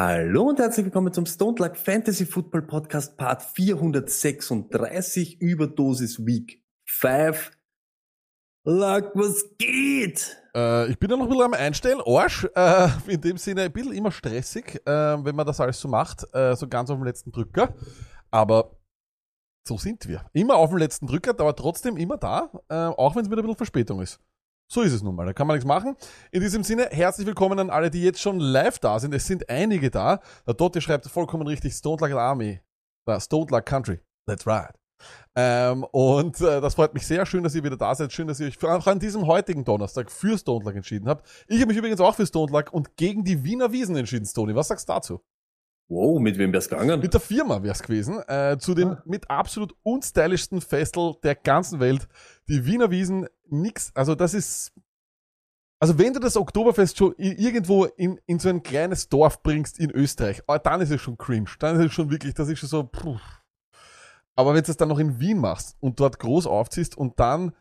Hallo und herzlich willkommen zum Stone Luck Fantasy Football Podcast Part 436 Überdosis Week 5. Luck, was geht? Äh, ich bin ja noch ein bisschen am Einstellen, Arsch. Äh, in dem Sinne ein bisschen immer stressig, äh, wenn man das alles so macht, äh, so ganz auf dem letzten Drücker. Aber so sind wir. Immer auf dem letzten Drücker, aber trotzdem immer da, äh, auch wenn es mit ein bisschen Verspätung ist. So ist es nun mal, da kann man nichts machen. In diesem Sinne, herzlich willkommen an alle, die jetzt schon live da sind. Es sind einige da. Der Dotti schreibt vollkommen richtig, Stone Luck Army, uh, Stone Luck Country. That's right. Ähm, und äh, das freut mich sehr. Schön, dass ihr wieder da seid. Schön, dass ihr euch für, auch an diesem heutigen Donnerstag für Stone Luck entschieden habt. Ich habe mich übrigens auch für Stone Luck und gegen die Wiener Wiesen entschieden, Stony. Was sagst du dazu? Wow, mit wem wär's gegangen? Mit der Firma wär's gewesen. Äh, zu dem mit absolut unstylischsten Festel der ganzen Welt. Die Wiener Wiesen, nix. Also das ist. Also wenn du das Oktoberfest schon irgendwo in, in so ein kleines Dorf bringst in Österreich, ah, dann ist es schon cringe. Dann ist es schon wirklich, das ist schon so. Puh. Aber wenn du es dann noch in Wien machst und dort groß aufziehst und dann,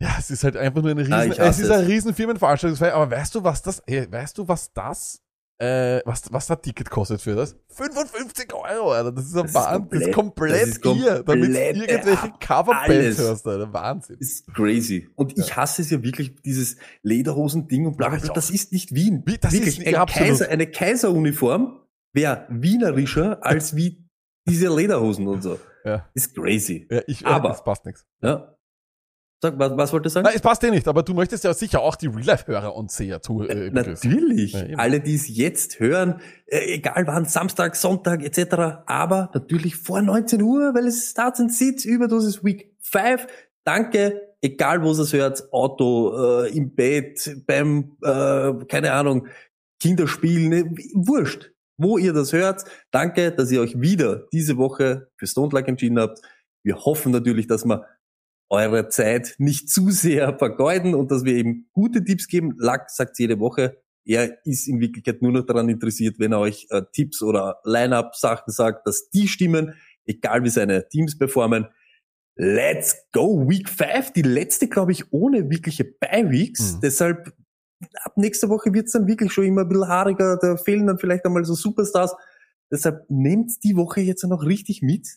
ja, es ist halt einfach nur eine riesen, Ah, es ist es. eine riesen Firmenveranstaltungsfeier. Aber weißt du, was das, ey, weißt du, was das, äh, was, was das Ticket kostet für das? 55 Euro, Alter. Das ist ein Das Wahnsinn. Das ist komplett- das ist ihr, damit du irgendwelche Coverbands hörst, Alter. Wahnsinn. ist crazy. Und ich hasse es ja wirklich, dieses Lederhosen-Ding und bla bla bla. Das ist nicht Wien. Wie, das wirklich, ist eine, absolut. Kaiser, eine Kaiseruniform wäre wienerischer als wie diese Lederhosen und so. Ja. Ist crazy. Ja, ich, Aber- äh, das passt nichts. Ja. Sag, was, was wolltest du sagen? Nein, es passt dir nicht, aber du möchtest ja sicher auch die Real-Life-Hörer und Seher zu, äh, begrüßen. Natürlich. Ja. Alle, die es jetzt hören, äh, egal wann, Samstag, Sonntag etc., aber natürlich vor 19 Uhr, weil es Starts and Sits, Überdosis Week 5. Danke, egal wo es hört, Auto, äh, im Bett, beim, äh, keine Ahnung, Kinderspielen, ne, wurscht, wo ihr das hört. Danke, dass ihr euch wieder diese Woche für Stone Luck entschieden habt. Wir hoffen natürlich, dass wir eure Zeit nicht zu sehr vergeuden und dass wir eben gute Tipps geben. Lack sagt jede Woche, er ist in Wirklichkeit nur noch daran interessiert, wenn er euch äh, Tipps oder Line-Up-Sachen sagt, dass die stimmen, egal wie seine Teams performen. Let's go, Week 5, die letzte, glaube ich, ohne wirkliche Bye-Weeks. Mhm. Deshalb, ab nächster Woche wird's dann wirklich schon immer ein bisschen haariger, da fehlen dann vielleicht einmal so Superstars. Deshalb nehmt die Woche jetzt noch richtig mit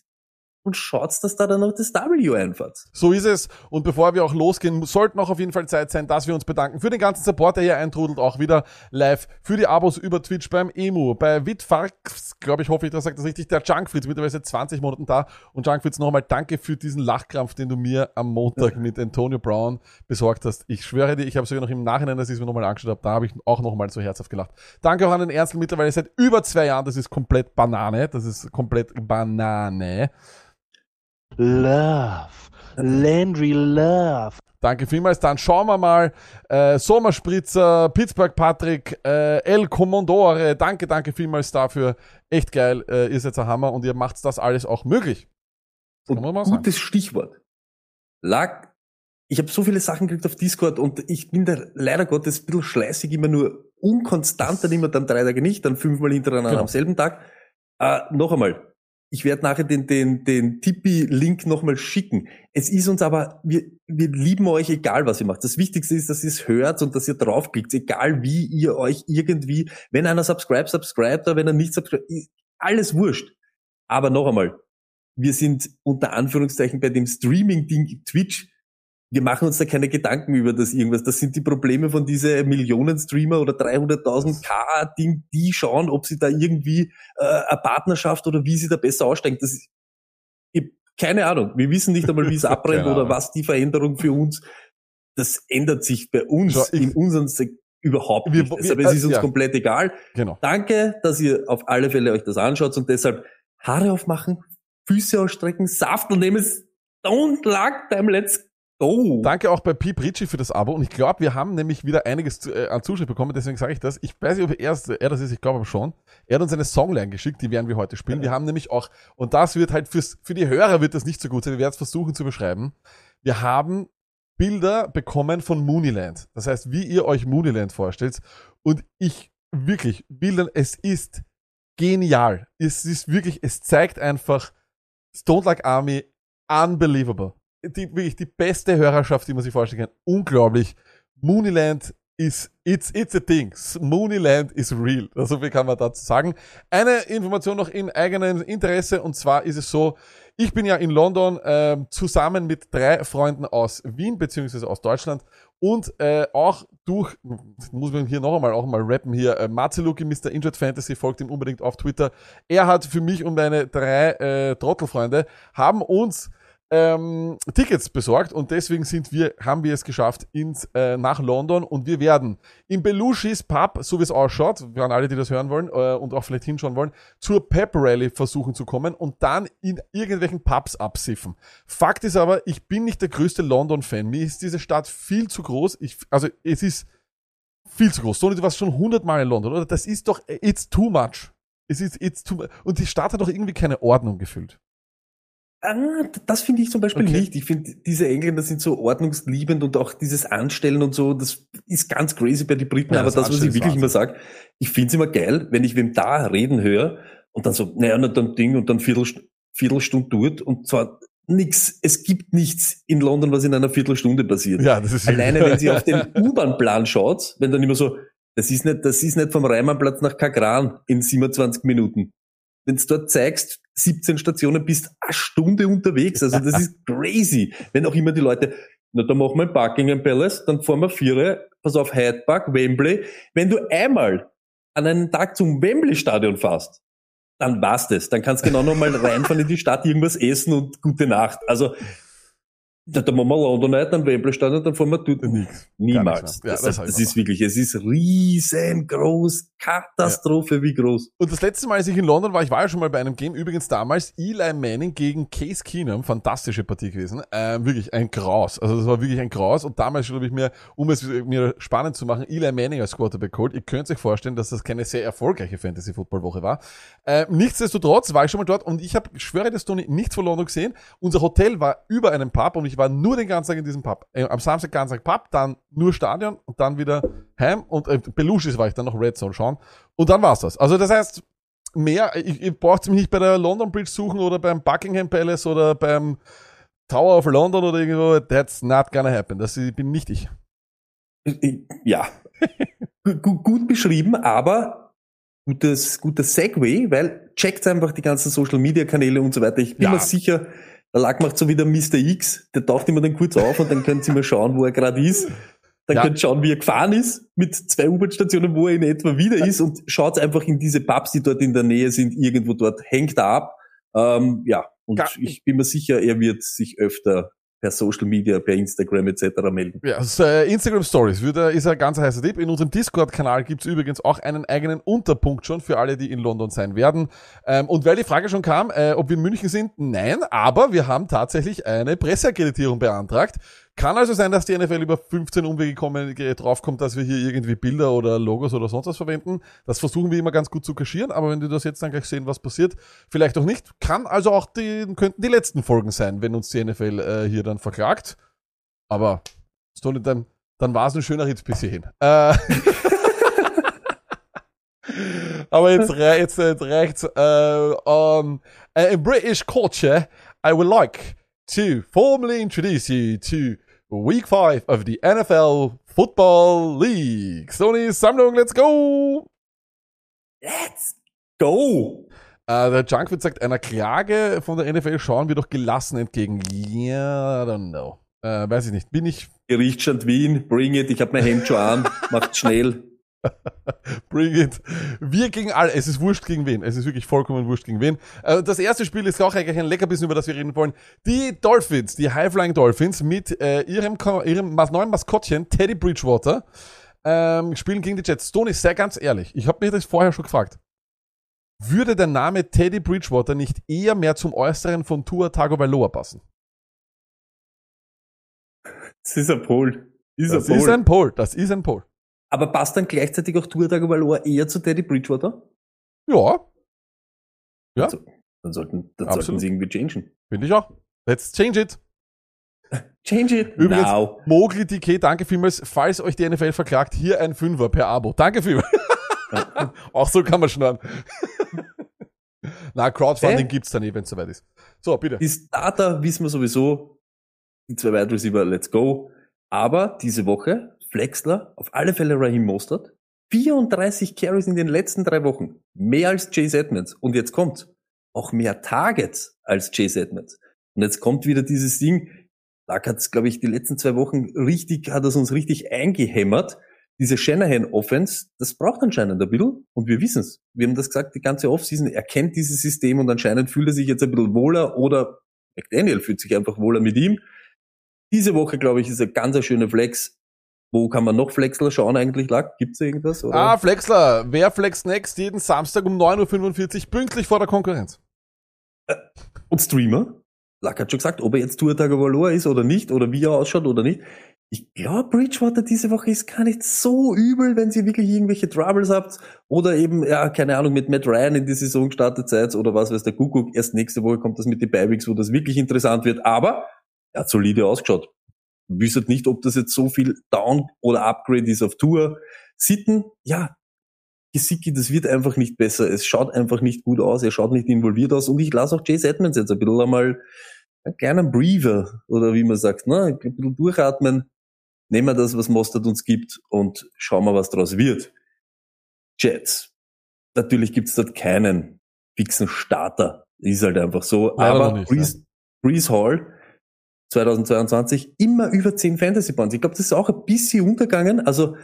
und schaut, dass da dann noch das W einfahrt. So ist es. Und bevor wir auch losgehen, sollten auch auf jeden Fall Zeit sein, dass wir uns bedanken für den ganzen Support, der hier eintrudelt, auch wieder live, für die Abos über Twitch beim Emu, bei Witfarks, glaube ich, hoffe ich, das sagt das richtig, der Junkfritz, mittlerweile seit 20 Monaten da. Und Junkfritz, nochmal danke für diesen Lachkrampf, den du mir am Montag mit Antonio Brown besorgt hast. Ich schwöre dir, ich habe sogar noch im Nachhinein, als ich es mir nochmal angeschaut habe, da habe ich auch nochmal so herzhaft gelacht. Danke auch an den Ernstl mittlerweile seit über zwei Jahren, das ist komplett Banane, das ist komplett Banane. Love. Landry Love. Danke vielmals. Dann schauen wir mal. Äh, Sommerspritzer, Pittsburgh Patrick, äh, El Commandore. Danke, danke vielmals dafür. Echt geil. Äh, ihr seid ein Hammer und ihr macht das alles auch möglich. Das Und mal sagen. gutes Stichwort. Lag, ich habe so viele Sachen gekriegt auf Discord und ich bin da leider Gottes ein bisschen schleißig, immer nur unkonstant, dann immer dann drei Tage nicht, dann fünfmal hintereinander Genau. am selben Tag. Äh, noch einmal, ich werde nachher den, den, den Tippi-Link nochmal schicken. Es ist uns aber, wir, wir lieben euch, egal was ihr macht. Das Wichtigste ist, dass ihr es hört und dass ihr draufklickt, egal wie ihr euch irgendwie, wenn einer subscribe, subscribe, oder wenn er nicht subscribe, alles wurscht. Aber noch einmal, wir sind unter Anführungszeichen bei dem Streaming-Ding Twitch. Wir machen uns da keine Gedanken über das irgendwas. Das sind die Probleme von diese Millionen-Streamer oder 300.000 K-Ding, die schauen, ob sie da irgendwie äh, eine Partnerschaft oder wie sie da besser aussteigen. Das ist, ich, keine Ahnung. Wir wissen nicht einmal, wie es abbrennt oder was die Veränderung für uns. Das ändert sich bei uns Schau, ich- in unserem Sek überhaupt Wir- nicht. wir- Deshalb es ist uns ja. komplett egal. Genau. Danke, dass ihr auf alle Fälle euch das anschaut und deshalb Haare aufmachen, Füße ausstrecken, Saft und nehmen es don't luck beim Let's Oh. Danke auch bei Piep Ritchie für das Abo. Und ich glaube, wir haben nämlich wieder einiges zu, äh, an Zuschrift bekommen, deswegen sage ich das. Ich weiß nicht, ob er, er das ist, ich glaube aber schon. Er hat uns eine Songline geschickt, die werden wir heute spielen. Wir haben nämlich auch, und das wird halt fürs, für die Hörer wird das nicht so gut sein, wir werden es versuchen zu beschreiben. Wir haben Bilder bekommen von Mooneyland. Das heißt, wie ihr euch Mooneyland vorstellt. Und ich wirklich, Bildern, es ist genial. Es ist wirklich, es zeigt einfach Stone Like Army unbelievable. Die, wirklich die beste Hörerschaft, die man sich vorstellen kann. Unglaublich. Mooneyland is, it's, it's a thing. Mooneyland is real. So viel kann man dazu sagen. Eine Information noch in eigenem Interesse und zwar ist es so, ich bin ja in London äh, zusammen mit drei Freunden aus Wien beziehungsweise aus Deutschland und äh, auch durch, muss man hier noch einmal auch mal rappen hier, äh, Marceluki, Mr. Injured Fantasy, folgt ihm unbedingt auf Twitter. Er hat für mich und meine drei äh, Trottelfreunde, haben uns ähm, Tickets besorgt und deswegen sind wir, haben wir es geschafft ins, äh, nach London und wir werden im Belushis Pub, so wie es ausschaut, für alle, die das hören wollen äh, und auch vielleicht hinschauen wollen, zur Pep Rally versuchen zu kommen und dann in irgendwelchen Pubs absiffen. Fakt ist aber, ich bin nicht der größte London-Fan. Mir ist diese Stadt viel zu groß. Ich, also es ist viel zu groß. Toni, du warst schon hundertmal in London, oder? Das ist doch, it's too much. Es ist, it's too much. Und die Stadt hat doch irgendwie keine Ordnung gefühlt. Ah, das finde ich zum Beispiel Okay. nicht. Ich finde, diese Engländer sind so ordnungsliebend und auch dieses Anstellen und so, das ist ganz crazy bei den Briten. Ja, aber das das, was ich wirklich immer sage, ich finde es immer geil, wenn ich wem da reden höre und dann so, naja, und dann Ding und dann Viertelst Viertelstunde dort und zwar nix, es gibt nichts in London, was in einer Viertelstunde passiert. Ja, das ist Alleine wenn sie auf den U-Bahn-Plan schaut, wenn dann immer so, das ist nicht, das ist nicht vom Reimannplatz nach Kagran in 27 Minuten. Wenn du dort zeigst, 17 Stationen, bist eine Stunde unterwegs. Also das ist crazy. Wenn auch immer die Leute, na, dann machen wir ein Buckingham Palace, dann fahren wir Viere, pass auf, Hyde Park, Wembley. Wenn du einmal an einen Tag zum Wembley-Stadion fährst, dann war's das. Dann kannst du genau nochmal reinfahren in die Stadt, irgendwas essen und gute Nacht. Also, da, da machen wir London Night, dann Wembley-Stadion, dann fahren wir dort. Nix. Niemals. Ja, das das ist wirklich, es ist riesengroß, Katastrophe, wie groß. Und das letzte Mal, als ich in London war, ich war ja schon mal bei einem Game, übrigens damals Eli Manning gegen Case Keenum, fantastische Partie gewesen, ähm, wirklich ein Graus, also das war wirklich ein Graus und damals habe ich mir, um es mir spannend zu machen, Eli Manning als Quarterback geholt. Ihr könnt euch vorstellen, dass das keine sehr erfolgreiche Fantasy-Football-Woche war. Äh, nichtsdestotrotz war ich schon mal dort und ich habe, schwöre das Tony, nichts von London gesehen. Unser Hotel war über einem Pub und ich war nur den ganzen Tag in diesem Pub. Äh, am Samstag ganzen Tag Pub, dann nur Stadion und dann wieder heim und äh, Belushis war ich dann noch Red Zone schauen und dann war's das. Also das heißt, mehr, ich, ihr braucht mich nicht bei der London Bridge suchen oder beim Buckingham Palace oder beim Tower of London oder irgendwo. That's not gonna happen. Das bin nicht ich. Ja. gut, beschrieben, aber gutes, gutes Segway, weil checkt einfach die ganzen Social Media Kanäle und so weiter. Ich bin Ja. mir sicher, der Lack macht so wie der Mr. X, der taucht immer dann kurz auf und dann können Sie mal schauen, wo er gerade ist. Dann Ja. könnt ihr schauen, wie er gefahren ist, mit zwei U-Bahn-Stationen, wo er in etwa wieder ist und schaut einfach in diese Pubs, die dort in der Nähe sind, irgendwo dort, hängt er ab. Ähm, ja, und Ga- ich bin mir sicher, er wird sich öfter per Social Media, per Instagram etc. melden. Ja, also, äh, Instagram Stories würde, ist ein ganz heißer Tipp. In unserem Discord-Kanal gibt's übrigens auch einen eigenen Unterpunkt schon für alle, die in London sein werden. Ähm, und weil die Frage schon kam, äh, ob wir in München sind, nein, aber wir haben tatsächlich eine Presseakkreditierung beantragt. Kann also sein, dass die NFL über 15 Umwege kommen, äh, draufkommt, dass wir hier irgendwie Bilder oder Logos oder sonst was verwenden. Das versuchen wir immer ganz gut zu kaschieren, aber wenn du das jetzt dann gleich sehen, was passiert, vielleicht auch nicht. Kann also auch die, könnten die letzten Folgen sein, wenn uns die NFL äh, hier dann verklagt. Aber dann, dann war es ein schöner Hit bis hierhin. Äh, aber jetzt, jetzt, jetzt reicht's. Äh, um, uh, in British culture, I would like to formally introduce you to Week 5 of the NFL Football League. Stoney, Sammlung, let's go! Let's go! Äh, der Junkfood sagt, einer Klage von der NFL schauen wir doch gelassen entgegen. Yeah, I don't know. Äh, weiß ich nicht. Bin ich Gerichtsstand Wien, bring it, ich hab mein Hemd schon an, macht schnell. Bring it. Wir gegen alle. Es ist wurscht gegen wen. Es ist wirklich vollkommen wurscht gegen wen. Äh, Das erste Spiel ist auch eigentlich ein Leckerbissen, über das wir reden wollen. Die Dolphins, die High-Flying Dolphins mit äh, ihrem, ihrem neuen Maskottchen Teddy Bridgewater ähm, spielen gegen die Jets. Stone ist sehr ganz ehrlich. Ich habe mir das vorher schon gefragt. Würde der Name Teddy Bridgewater nicht eher mehr zum Äußeren von Tua Tagovailoa passen? Das ist ein Pol. Ist Das ein ist ein Pol. Das ist ein Pol. Aber passt dann gleichzeitig auch Tour Tagovailoa eher zu Teddy Bridgewater? Ja, Ja. Also, dann sollten, dann Absolut. sollten sie irgendwie changen. finde ich auch. Let's change it. Change it Übrigens, now. Mogli DK, danke vielmals. Falls euch die NFL verklagt, hier ein Fünfer per Abo. Danke vielmals. auch so kann man schnorren. Na, Crowdfunding Hä? gibt's dann eh, wenn es soweit ist. So, bitte. Die Starter wissen wir sowieso. Die zwei Wide Receiver, let's go. Aber diese Woche, Flexler, auf alle Fälle Raheem Mostert. 34 Carries in den letzten drei Wochen. Mehr als Chase Edmonds. Und jetzt kommt auch mehr Targets als Chase Edmonds. Und jetzt kommt wieder dieses Ding. Da hat es, glaube ich, die letzten zwei Wochen richtig, hat es uns richtig eingehämmert. Diese Shanahan-Offense, das braucht anscheinend ein bisschen. Und wir wissen es. Wir haben das gesagt, die ganze Offseason. Er kennt dieses System und anscheinend fühlt er sich jetzt ein bisschen wohler oder McDaniel fühlt sich einfach wohler mit ihm. Diese Woche, glaube ich, ist ein ganz schöner Flex. Wo kann man noch Flexler schauen eigentlich? Lag? Gibt's irgendwas? Oder? Ah, Flexler. Wer flext next? Jeden Samstag um 9.45 Uhr, pünktlich vor der Konkurrenz. Und Streamer? Lack hat schon gesagt, ob er jetzt Tour Tagovailoa ist oder nicht, oder wie er ausschaut oder nicht. Ich glaube, Bridgewater diese Woche ist gar nicht so übel, wenn ihr wirklich irgendwelche Troubles habt. Oder eben, ja, keine Ahnung, mit Matt Ryan in die Saison gestartet seid oder was weiß der Kuckuck. Erst nächste Woche kommt das mit den Beiweeks, wo das wirklich interessant wird. Aber er hat solide ausgeschaut. Wüsstet nicht, ob das jetzt so viel Down oder Upgrade ist auf Tour. Sitten, ja, Gesicki, das wird einfach nicht besser. Es schaut einfach nicht gut aus. Er schaut nicht involviert aus. Und ich lasse auch Chase Edmonds jetzt ein bisschen einmal einen kleinen Breather oder wie man sagt, ne? ein bisschen durchatmen. Nehmen wir das, was Mostert uns gibt und schauen wir, was daraus wird. Jets. Natürlich gibt's dort keinen fixen Starter. Ist halt einfach so. Leider Aber nicht, Breeze, Breeze Hall 2022 immer über 10 Fantasy Points. Ich glaube, das ist auch ein bisschen untergegangen. Also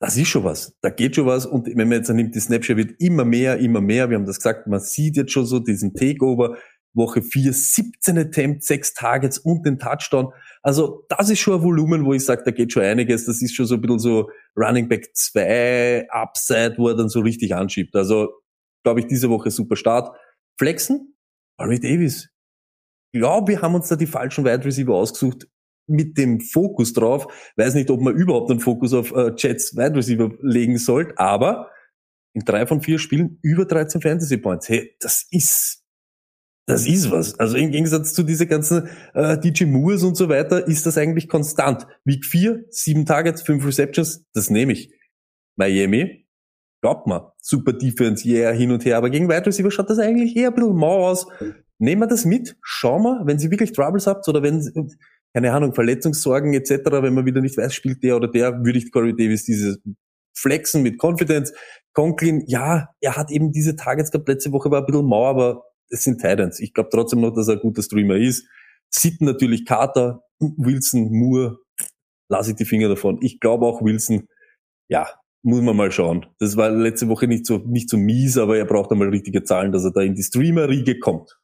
das ist schon was. Da geht schon was. Und wenn man jetzt nimmt, die Snapshot wird immer mehr, immer mehr. Wir haben das gesagt, man sieht jetzt schon so diesen Takeover. Woche 4, 17 Attempts, 6 Targets und den Touchdown. Also das ist schon ein Volumen, wo ich sage, da geht schon einiges. Das ist schon so ein bisschen so Running Back 2 Upside, wo er dann so richtig anschiebt. Also glaube ich, diese Woche super Start. Flexen? Barry Davis. Glaube, wir haben uns da die falschen Wide Receiver ausgesucht mit dem Fokus drauf. Weiß nicht, ob man überhaupt einen Fokus auf äh, Jets Wide Receiver legen sollte, aber in drei von vier Spielen über 13 Fantasy Points. Hey, das ist, das ist was. Also im Gegensatz zu diese ganzen äh, DJ Moores und so weiter ist das eigentlich konstant. Week 4, sieben Targets, fünf Receptions, das nehme ich. Miami, glaubt man, super Defense, yeah, hin und her, aber gegen Wide Receiver schaut das eigentlich eher ein bisschen mau aus. Nehmen wir das mit, schauen wir, wenn Sie wirklich Troubles habt oder wenn, keine Ahnung, Verletzungssorgen etc., wenn man wieder nicht weiß, spielt der oder der, würde ich Corey Davis dieses Flexen mit Confidence. Conklin, ja, er hat eben diese Targets gehabt, letzte Woche war ein bisschen mau, aber es sind Titans. Ich glaube trotzdem noch, dass er ein guter Streamer ist. Sitten natürlich Carter, Wilson, Moore, lasse ich die Finger davon. Ich glaube auch Wilson, ja, muss man mal schauen. Das war letzte Woche nicht so, nicht so mies, aber er braucht einmal richtige Zahlen, dass er da in die Streamer-Riege kommt.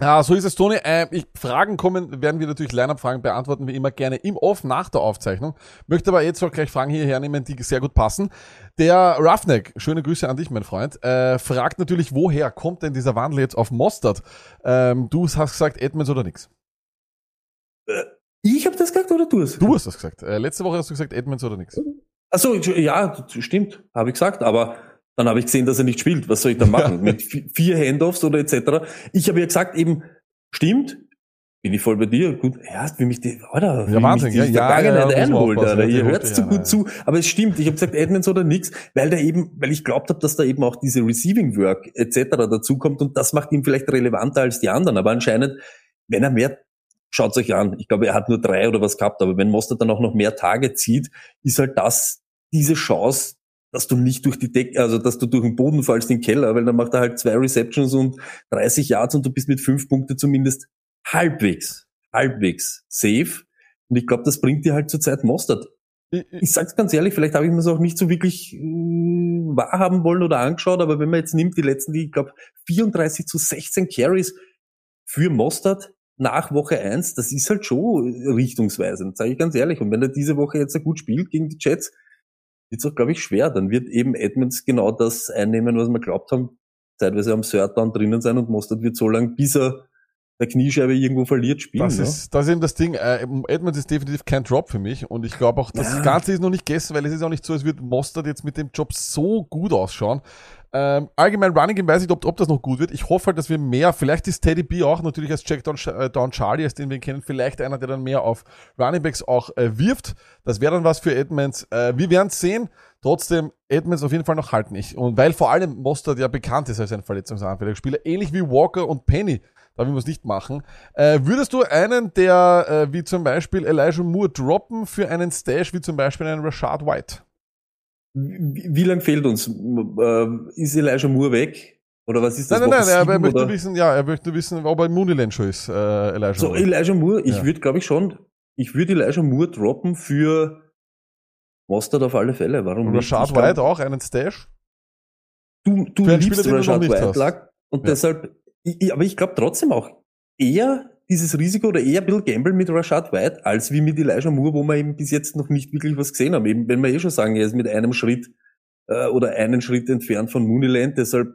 Ja, so ist es, Toni. Äh, ich, Fragen kommen, werden wir natürlich Line-Up-Fragen beantworten, wie immer gerne im Off nach der Aufzeichnung. Möchte aber jetzt auch gleich Fragen hierher nehmen, die sehr gut passen. Der Roughneck, schöne Grüße an dich, mein Freund, äh, fragt natürlich, woher kommt denn dieser Wandel jetzt auf Mostert? Ähm, du hast gesagt, Edmonds oder nix? Ich habe das gesagt oder du es? Du hast das gesagt. Äh, letzte Woche hast du gesagt, Edmonds oder nix. Achso, ja, stimmt, habe ich gesagt, aber dann habe ich gesehen, dass er nicht spielt. Was soll ich da machen? Mit vi- vier Handoffs oder etc. Ich habe ja gesagt, eben, stimmt, bin ich voll bei dir. Gut, erst wie mich die, oder, Ja, Wahnsinn, mich die ja, ja, Vergangenheit ja, man einholt, Alter. ja, Ihr hört zu ja, gut ja. zu. Aber es stimmt, ich habe gesagt Edmonds oder nix, weil der eben, weil ich glaubt habe, dass da eben auch diese Receiving Work etc. dazukommt und das macht ihn vielleicht relevanter als die anderen. Aber anscheinend, wenn er mehr Schaut's euch an. Ich glaube, er hat nur drei oder was gehabt, aber wenn Mostert dann auch noch mehr Tage zieht, ist halt das diese Chance, dass du nicht durch die Decke, also dass du durch den Boden fallst in den Keller, weil dann macht er halt zwei Receptions und 30 Yards und du bist mit fünf Punkten zumindest halbwegs, halbwegs safe. Und ich glaube, das bringt dir halt zurzeit Mostert. Ich, sag's ganz ehrlich, vielleicht habe ich mir es auch nicht so wirklich äh, wahrhaben wollen oder angeschaut, aber wenn man jetzt nimmt, die letzten, die, ich glaube, 34 zu 16 Carries für Mostert nach Woche 1, das ist halt schon richtungsweisend, sage ich ganz ehrlich. Und wenn er diese Woche jetzt so gut spielt gegen die Jets, wird's auch, glaube ich, schwer. Dann wird eben Edmonds genau das einnehmen, was wir glaubt haben, zeitweise am Third Down drinnen sein und Mostert wird so lang, bis er der Kniescheibe irgendwo verliert, spielen. Das ne? ist, das ist eben das Ding. Äh, Edmonds ist definitiv kein Drop für mich und ich glaube auch, das Ja. Ganze ist noch nicht gegessen, weil es ist auch nicht so, als würde Mostert jetzt mit dem Job so gut ausschauen. Ähm, allgemein Running Game weiß ich nicht, ob, ob das noch gut wird. Ich hoffe halt, dass wir mehr, vielleicht ist Teddy B auch natürlich als Jack Down, äh, Charlie, als den wir kennen, vielleicht einer, der dann mehr auf Running Backs auch äh, wirft. Das wäre dann was für Edmonds. Äh, wir werden sehen. Trotzdem, Edmonds auf jeden Fall noch halten. Ich, und weil vor allem Mostert ja bekannt ist als ein verletzungsanfälliger Spieler, ähnlich wie Walker und Penny, da will man es nicht machen. Äh, würdest du einen, der äh, wie zum Beispiel Elijah Moore droppen für einen Stash, wie zum Beispiel einen Rashad White? Wie, wie lang fehlt uns? Äh, ist Elijah Moore weg? Oder was ist das? Nein, nein, nein, er, er möchte oder? wissen, ja, er möchte wissen, ob er in Mooneyland schon ist, äh, Elijah So, Moore. Elijah Moore, ich Ja. würde, glaube ich, schon, ich würde Elijah Moore droppen für Mostert auf alle Fälle. Warum Und nicht? Rashad Ich glaub, White auch, einen Stash? Du, du Für liebst Spieler, Rashad nicht White, und Ja. deshalb, ich, aber ich glaube trotzdem auch eher dieses Risiko oder eher ein bisschen Gamble mit Rashad White als wie mit Elijah Moore, wo wir eben bis jetzt noch nicht wirklich was gesehen haben. Eben, wenn wir eh schon sagen, er ist mit einem Schritt äh, oder einen Schritt entfernt von Mooneyland, deshalb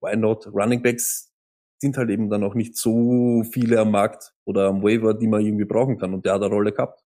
why not? Running Backs sind halt eben dann auch nicht so viele am Markt oder am Waiver, die man irgendwie brauchen kann und der hat eine Rolle gehabt.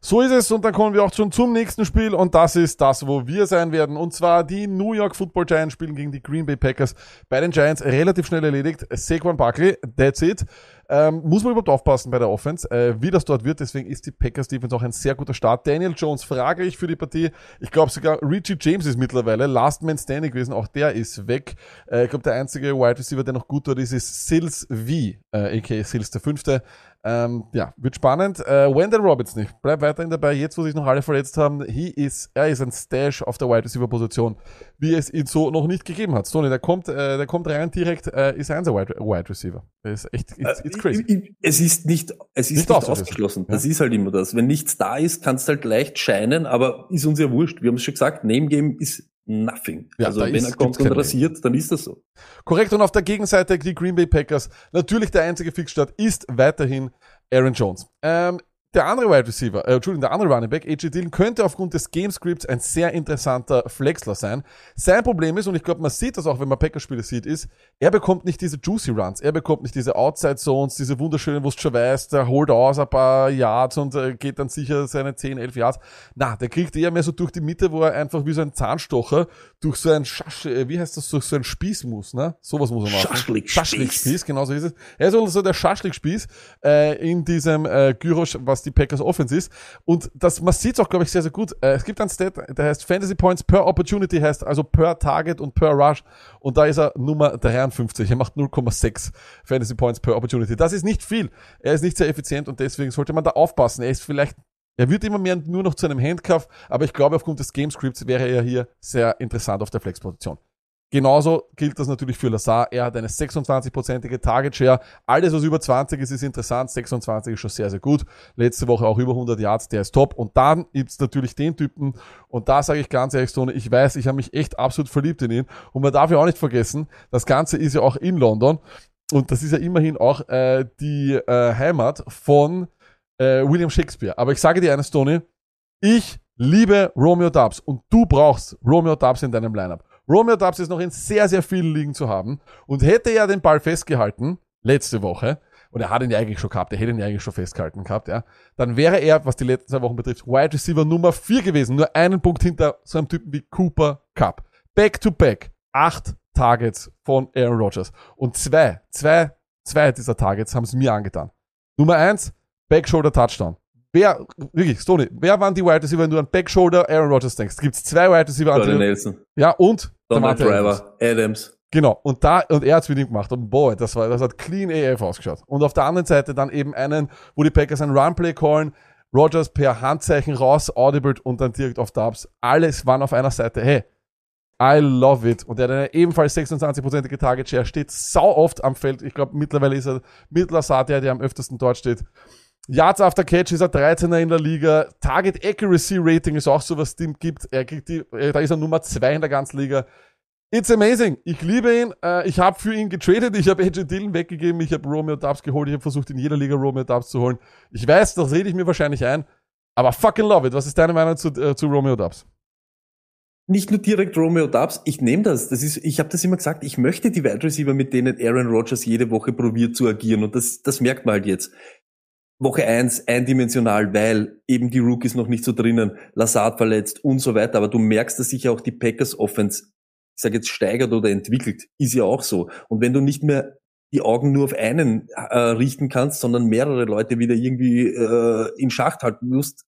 So ist es und dann kommen wir auch schon zum nächsten Spiel und das ist das, wo wir sein werden und zwar die New York Football Giants spielen gegen die Green Bay Packers. Bei den Giants relativ schnell erledigt. Saquon Barkley, that's it. Ähm, muss man überhaupt aufpassen bei der Offense, äh, wie das dort wird. Deswegen ist die Packers Defense auch ein sehr guter Start. Daniel Jones frage ich für die Partie. Ich glaube sogar Richie James ist mittlerweile Last Man Standing gewesen. Auch der ist weg. Äh, ich glaube der einzige Wide Receiver, der noch gut dort ist, ist Sills V, äh, aka Sills der Fünfte. Ähm, ja, wird spannend. Äh, Wendell Robinson, ich bleib weiterhin dabei, jetzt wo sich noch alle verletzt haben, he is, er ist ein Stash auf der Wide Receiver Position, wie es ihn so noch nicht gegeben hat. Stoney, der kommt, äh, der kommt rein direkt, äh, ist ein Wide, Wide Receiver. Das ist echt, it's, it's crazy. Ich- ich- Es ist nicht, es ist Nicht nicht, ausgeschlossen. ausgeschlossen. Das ist halt immer das. Wenn nichts da ist, kann es halt leicht scheinen, aber ist uns ja wurscht. Wir haben es schon gesagt, Name Game ist nothing. Ja, also wenn ist- er kommt und rasiert, dann ist das so. Korrekt, und auf der Gegenseite die Green Bay Packers. Natürlich der einzige Fixstart ist weiterhin Aaron Jones. Ähm, der andere Wide Receiver, äh, Entschuldigung, der andere Running Back, AJ Dillon, könnte aufgrund des Gamescripts ein sehr interessanter Flexler sein. Sein Problem ist, und ich glaube, man sieht das auch, wenn man Packers-Spiele sieht, ist, er bekommt nicht diese Juicy Runs, er bekommt nicht diese Outside Zones, diese wunderschönen, wo du schon weißt, der holt aus ein paar Yards und äh, geht dann sicher seine 10, 11 Yards. Na, der kriegt eher mehr so durch die Mitte, wo er einfach wie so ein Zahnstocher durch so ein Schasch, äh, wie heißt das, durch so ein Spieß muss, ne? Sowas muss er machen. Schaschlik-Spieß. Schaschlik-Spieß, genau so ist es. Er ist also der Schaschlik-Spieß äh, in diesem äh, Gyros, was die Packers Offense ist. Und das, man sieht es auch, glaube ich, sehr, sehr gut. Äh, es gibt einen Stat, der heißt Fantasy Points per Opportunity, heißt also per Target und per Rush. Und da ist er Nummer 53. Er macht 0,6 Fantasy Points per Opportunity. Das ist nicht viel. Er ist nicht sehr effizient und deswegen sollte man da aufpassen. Er ist vielleicht er wird immer mehr nur noch zu einem Handcuff, aber ich glaube, aufgrund des Gamescripts wäre er hier sehr interessant auf der Flexposition. Genauso gilt das natürlich für Lazar. Er hat eine 26-prozentige Target Share. Alles, was über 20 ist, ist interessant. 26 ist schon sehr, sehr gut. Letzte Woche auch über 100 Yards, der ist top. Und dann gibt's natürlich den Typen. Und da sage ich ganz ehrlich, Stone, ich weiß, ich habe mich echt absolut verliebt in ihn. Und man darf ja auch nicht vergessen, das Ganze ist ja auch in London. Und das ist ja immerhin auch äh, die äh, Heimat von äh, William Shakespeare. Aber ich sage dir eines, Tony, ich liebe Romeo Dubs und du brauchst Romeo Dubs in deinem Lineup. Romeo Dubs ist noch in sehr, sehr vielen Ligen zu haben und hätte ja den Ball festgehalten, letzte Woche, und er hat ihn ja eigentlich schon gehabt, er hätte ihn ja eigentlich schon festgehalten gehabt, ja, dann wäre er, was die letzten zwei Wochen betrifft, Wide Receiver Nummer 4 gewesen, nur einen Punkt hinter so einem Typen wie Cooper Cup. Back to back, acht Targets von Aaron Rodgers und zwei, zwei, zwei dieser Targets haben es mir angetan. Nummer eins, Backshoulder Touchdown. Wer, wirklich, Stoney, wer waren die Wide Receiver, wenn du an Backshoulder Aaron Rodgers denkst? Gibt es zwei Wide Receiver an Nelson, Ja, und Donald Davante Adams. Driver, Adams. Genau. Und da, und er hat's mit ihm gemacht. Und boy, das war, das hat clean AF ausgeschaut. Und auf der anderen Seite dann eben einen, wo die Packers ein Runplay callen, Rogers per Handzeichen raus, audibled und dann direkt auf Dubs. Alles waren auf einer Seite. Hey, I love it. Und er hat eine ebenfalls 26-prozentige Target Share, steht sau oft am Feld. Ich glaube, mittlerweile ist er mit Lazar der, der am öftesten dort steht. Yards after Catch ist er 13er in der Liga. Target Accuracy Rating ist auch so, was ihm gibt. Er kriegt die, äh, da ist er Nummer 2 in der ganzen Liga. It's amazing. Ich liebe ihn. Äh, ich habe für ihn getradet. Ich habe AJ Dillon weggegeben. Ich habe Romeo Dubs geholt. Ich habe versucht, in jeder Liga Romeo Dubs zu holen. Ich weiß, das rede ich mir wahrscheinlich ein. Aber fucking love it. Was ist deine Meinung zu, äh, zu Romeo Dubs? nicht nur direkt Romeo Dubs, ich nehme das. Das ist, ich habe das immer gesagt, ich möchte die Wide Receiver, mit denen Aaron Rodgers jede Woche probiert zu agieren. Und das, das merkt man halt jetzt. Woche eins eindimensional, weil eben die Rookies noch nicht so drinnen, Lazard verletzt und so weiter. Aber du merkst, dass sich ja auch die Packers Offense, ich sage jetzt steigert oder entwickelt, ist ja auch so. Und wenn du nicht mehr die Augen nur auf einen äh, richten kannst, sondern mehrere Leute wieder irgendwie äh, in Schacht halten musst,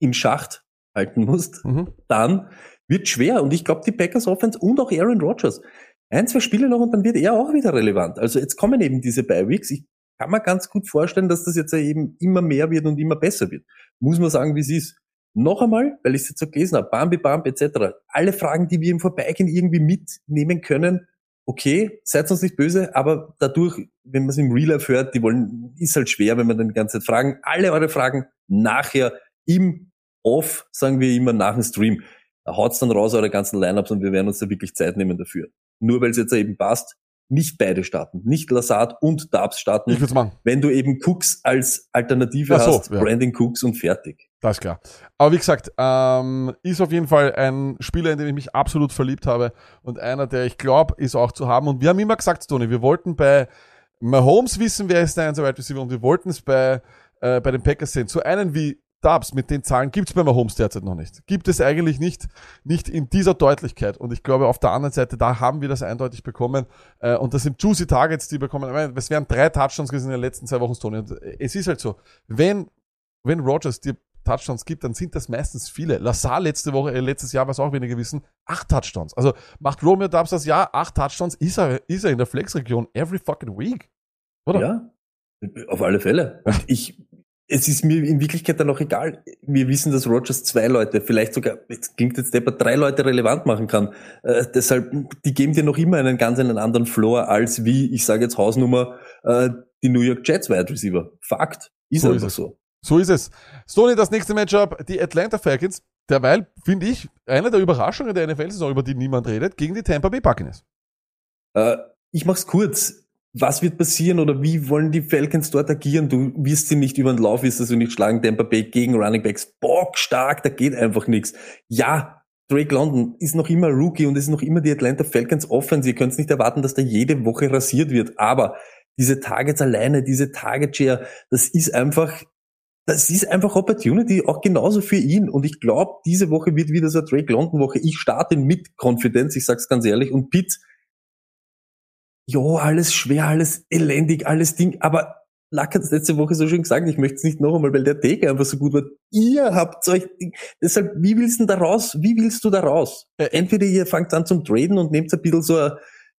im Schacht halten musst, Mhm. dann wird schwer. Und ich glaube, die Packers Offense und auch Aaron Rodgers. Ein, zwei Spiele noch und dann wird er auch wieder relevant. Also jetzt kommen eben diese Bi-Weeks. Ich kann mir ganz gut vorstellen, dass das jetzt eben immer mehr wird und immer besser wird. Muss man sagen, wie es ist. Noch einmal, weil ich es jetzt so gelesen habe, Bambi Bambi etc. Alle Fragen, die wir im Vorbeigehen irgendwie mitnehmen können, okay, seid uns nicht böse, aber dadurch, wenn man es im Real Life hört, die wollen, ist halt schwer, wenn man dann die ganze Zeit fragen. Alle eure Fragen nachher im Off, sagen wir immer nach dem Stream. Da haut's dann raus eure ganzen Lineups und wir werden uns da wirklich Zeit nehmen dafür. Nur weil es jetzt eben passt, nicht beide starten, nicht Lazard und Dubs starten, Ich würde machen. wenn du eben Cooks als Alternative so, hast, ja. Brandon Cooks und fertig. Das ist klar. Aber wie gesagt, ähm, ist auf jeden Fall ein Spieler, in den ich mich absolut verliebt habe und einer, der ich glaube, ist auch zu haben. Und wir haben immer gesagt, Tony, wir wollten bei Mahomes wissen, wer ist der 1 Wide Receiver und wir wollten es bei, äh, bei den Packers sehen. So einen wie Dubs mit den Zahlen gibt's bei Mahomes derzeit noch nicht. Gibt es eigentlich nicht, nicht in dieser Deutlichkeit. Und ich glaube, auf der anderen Seite, da haben wir das eindeutig bekommen. Äh, und das sind juicy Targets, die bekommen. Ich meine, Es wären drei Touchdowns gewesen in den letzten zwei Wochen, Tony. Und es ist halt so, wenn, wenn Rogers dir Touchdowns gibt, dann sind das meistens viele. Lazar letzte Woche, äh, letztes Jahr war es auch weniger gewesen, acht Touchdowns. Also macht Romeo Dubs das Jahr, acht Touchdowns, ist er, ist er in der Flex-Region every fucking week. Oder? Ja, auf alle Fälle. Und ich, es ist mir in Wirklichkeit dann auch egal. Wir wissen, dass Rogers zwei Leute, vielleicht sogar, jetzt klingt jetzt der, drei Leute relevant machen kann. Äh, deshalb, die geben dir noch immer einen ganz einen anderen Floor als wie, ich sage jetzt Hausnummer, äh, die New York Jets Wide Receiver. Fakt. Ist So einfach so. So ist es. Stoney, das nächste Matchup, die Atlanta Falcons. Derweil finde ich eine der Überraschungen der NFL-Saison, über die niemand redet, gegen die Tampa Bay Buccaneers. Äh, ich mach's kurz. Was wird passieren oder wie wollen die Falcons dort agieren? Du wirst sie nicht über den Lauf, wirst du nicht schlagen. Tampa Bay gegen Running Backs. Bock stark, da geht einfach nichts. Ja, Drake London ist noch immer Rookie und ist noch immer die Atlanta Falcons Offense. Ihr könnt nicht erwarten, dass da jede Woche rasiert wird. Aber diese Targets alleine, diese Target Share, das ist einfach, das ist einfach Opportunity, auch genauso für ihn. Und ich glaube, diese Woche wird wieder so eine Drake London Woche. Ich starte mit Confidence, ich sag's ganz ehrlich. Und Pitt, jo, alles schwer, alles elendig, alles Ding, aber Lack hat es letzte Woche so schön gesagt, ich möchte es nicht noch einmal, weil der Take einfach so gut war. Ihr habt euch, deshalb, wie willst du da raus? Wie willst du da raus? Äh, Entweder ihr fangt an zum Traden und nehmt ein bisschen so ein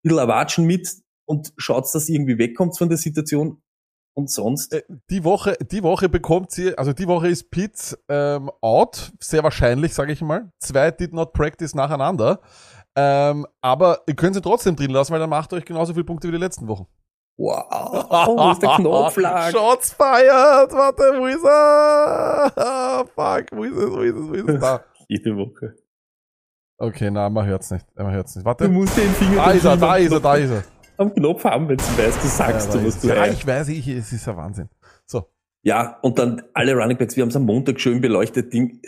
bisschen Erwatschen mit und schaut, dass ihr irgendwie wegkommt von der Situation und sonst. Äh, Die Woche, die Woche bekommt sie, also die Woche ist Pitt ähm, out, sehr wahrscheinlich, sage ich mal. Zwei did not practice nacheinander. Ähm, aber ihr könnt sie trotzdem drin lassen, weil dann macht ihr euch genauso viele Punkte wie die letzten Wochen. Wow, wo ist der Knopflag? Shots fired! Warte, wo ist er? Fuck, wo ist es, wo ist es, wo ist es? Da. Jede Woche. Okay, na, man hört's nicht. Man hört's nicht. Du Warte. musst den Finger Da ist er, da am ist er, da Knopf- ist er. am Knopf haben, wenn du weißt, du sagst, Ja, du ist du ja, ich weiß, ich, es ist ein Wahnsinn. So. Ja, und dann alle Running Backs, wir haben es am Montag schön beleuchtet. Ding.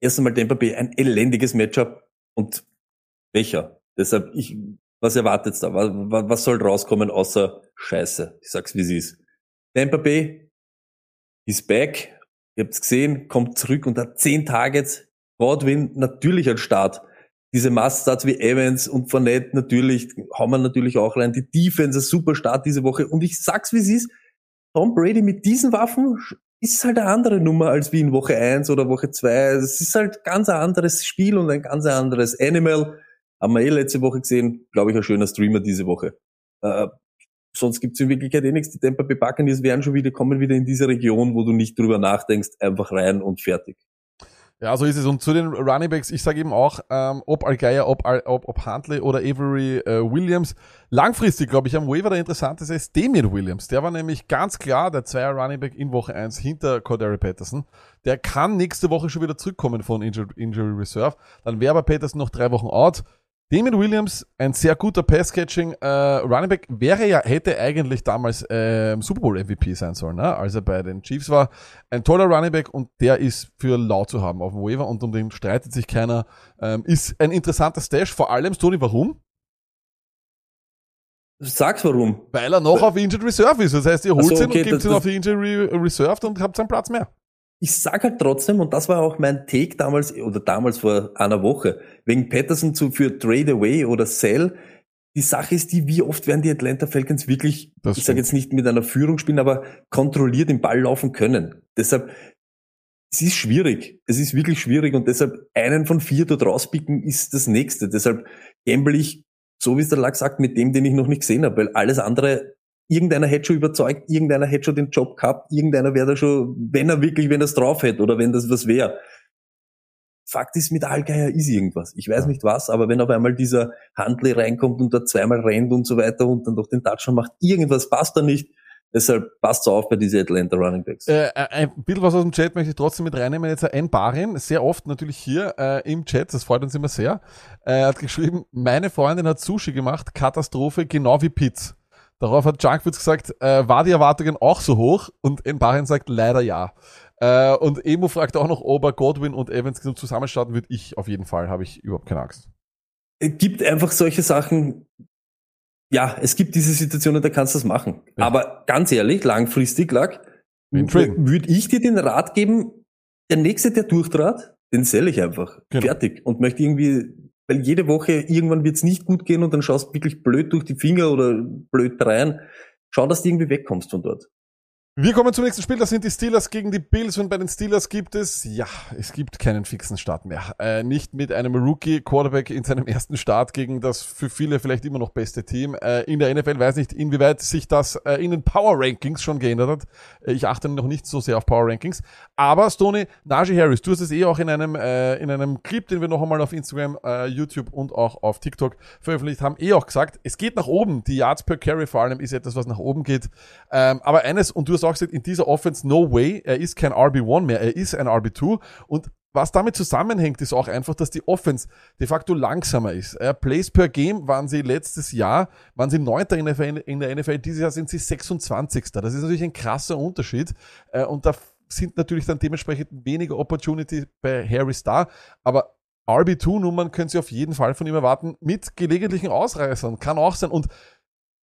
Erst einmal Tampa Bay, ein elendiges Matchup. Und welcher? Deshalb, ich, was erwartet's da? Was, was, soll rauskommen außer Scheiße? Ich sag's, wie es ist. Tampa Bay is back. Ihr habt's gesehen, kommt zurück und hat zehn Targets. Godwin natürlich als Start. Diese Must-Starts wie Evans und Fournette natürlich, hauen wir natürlich auch rein. Die Defense, ein super Start diese Woche. Und ich sag's, wie es ist. Tom Brady mit diesen Waffen ist halt eine andere Nummer als wie in Woche 1 oder Woche 2. Es ist halt ganz ein anderes Spiel und ein ganz anderes Animal. Haben wir eh letzte Woche gesehen, glaube ich, ein schöner Streamer diese Woche. Äh, sonst gibt's in Wirklichkeit eh nichts. Die Tampa Bay Buccaneers werden schon wieder, kommen wieder in diese Region, wo du nicht drüber nachdenkst, einfach rein und fertig. Ja, so ist es. Und zu den Running Backs, ich sage eben auch, ähm, ob Algeier, ob, ob, ob Huntley oder Avery äh, Williams. Langfristig, glaube ich, am Waiver der interessanteste ist Damien Williams. Der war nämlich ganz klar der Zweier Running Back in Woche 1 hinter Cordero Patterson. Der kann nächste Woche schon wieder zurückkommen von Injury, Injury Reserve. Dann wäre aber Patterson noch drei Wochen out. Damien Williams, ein sehr guter Pass-Catching äh, Running Back, wäre ja, hätte eigentlich damals ähm, Super Bowl MVP sein sollen, ne? als er bei den Chiefs war. Ein toller Running Back und der ist für laut zu haben auf dem Waiver und um den streitet sich keiner. Ähm, ist ein interessanter Stash, vor allem, Tony, warum? Sag's warum. Weil er noch auf Injured Reserve ist. Das heißt, ihr holt so, ihn okay, und gebt ihn auf die Injury Reserved und habt einen Platz mehr. Ich sag halt trotzdem, und das war auch mein Take damals, oder damals vor einer Woche, wegen Patterson zu, für Trade Away oder Sell. Die Sache ist die, wie oft werden die Atlanta Falcons wirklich, Das ich sage jetzt nicht mit einer Führung spielen, aber kontrolliert den Ball laufen können. Deshalb, es ist schwierig. Es ist wirklich schwierig und deshalb einen von vier dort rauspicken ist das nächste. Deshalb gamble ich, so wie es der Lack sagt, mit dem, den ich noch nicht gesehen habe, weil alles andere irgendeiner hätte schon überzeugt, irgendeiner hätte schon den Job gehabt, irgendeiner wäre da schon, wenn er wirklich, wenn er es drauf hätte oder wenn das was wäre. Fakt ist, mit Allgeier ist irgendwas. Ich weiß Ja. nicht was, aber wenn auf einmal dieser Handley reinkommt und da zweimal rennt und so weiter und dann doch den Touchdown macht, irgendwas passt da nicht. Deshalb passt so auf bei diesen Atlanta Running Backs. Äh, ein bisschen was aus dem Chat möchte ich trotzdem mit reinnehmen. Jetzt ein Barin, sehr oft natürlich hier äh, im Chat, das freut uns immer sehr. Er hat geschrieben, meine Freundin hat Sushi gemacht, Katastrophe, genau wie Pizza. Darauf hat Junkwitz gesagt, äh, war die Erwartungen auch so hoch? Und Barin sagt, leider ja. Äh, und Emo fragt auch noch, ob er Godwin und Evans zusammenstarten würde. Ich auf jeden Fall, habe ich überhaupt keine Angst. Es gibt einfach solche Sachen, ja, es gibt diese Situationen, da kannst du das machen. Ja. Aber ganz ehrlich, langfristig lag, würde ich dir den Rat geben, der nächste, der durchtrat, den sell ich einfach. Genau. Fertig. Und möchte irgendwie, weil jede Woche irgendwann wird's nicht gut gehen und dann schaust du wirklich blöd durch die Finger oder blöd rein. Schau, dass du irgendwie wegkommst von dort. Wir kommen zum nächsten Spiel, das sind die Steelers gegen die Bills und bei den Steelers gibt es, ja, es gibt keinen fixen Start mehr. Äh, nicht mit einem Rookie-Quarterback in seinem ersten Start gegen das für viele vielleicht immer noch beste Team. Äh, in der NFL weiß nicht, inwieweit sich das äh, in den Power Rankings schon geändert hat. Äh, ich achte noch nicht so sehr auf Power Rankings. Aber Stoney, Najee Harris, du hast es eh auch in einem, äh, in einem Clip, den wir noch einmal auf Instagram, äh, YouTube und auch auf TikTok veröffentlicht haben, eh auch gesagt, es geht nach oben. Die Yards per Carry vor allem ist etwas, was nach oben geht. Ähm, aber eines, und du hast auch gesagt, in dieser Offense, no way, er ist kein RB1 mehr, er ist ein RB2. Und was damit zusammenhängt, ist auch einfach, dass die Offense de facto langsamer ist. Äh, Plays per Game waren sie letztes Jahr, waren sie neunter in der NFL, in der NFL dieses Jahr sind sie 26. Das ist natürlich ein krasser Unterschied. Äh, und da sind natürlich dann dementsprechend weniger Opportunity bei Harris da. Aber RB2-Nummern können Sie auf jeden Fall von ihm erwarten, mit gelegentlichen Ausreißern. Kann auch sein. Und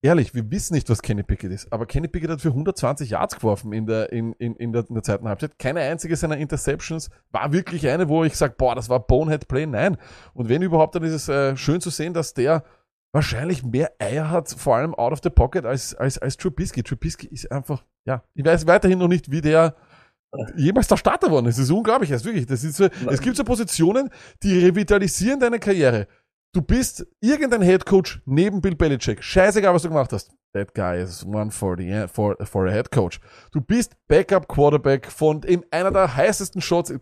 ehrlich, wir wissen nicht, was Kenny Pickett ist, aber Kenny Pickett hat für 120 Yards geworfen in der, in, in, in der, in der zweiten Halbzeit. Keine einzige seiner Interceptions war wirklich eine, wo ich sage, boah, das war Bonehead Play. Nein. Und wenn überhaupt, dann ist es äh, schön zu sehen, dass der wahrscheinlich mehr Eier hat, vor allem out of the pocket, als, als, als Trubisky. Trubisky ist einfach, ja, ich weiß weiterhin noch nicht, wie der jemals der Starter geworden ist. Das ist unglaublich, das ist wirklich. Das ist so, es gibt so Positionen, die revitalisieren deine Karriere. Du bist irgendein Headcoach neben Bill Belichick. Scheißegal, was du gemacht hast. That guy is one for, the, for, for a head coach. Du bist Backup Quarterback von eben einer der heißesten Shots.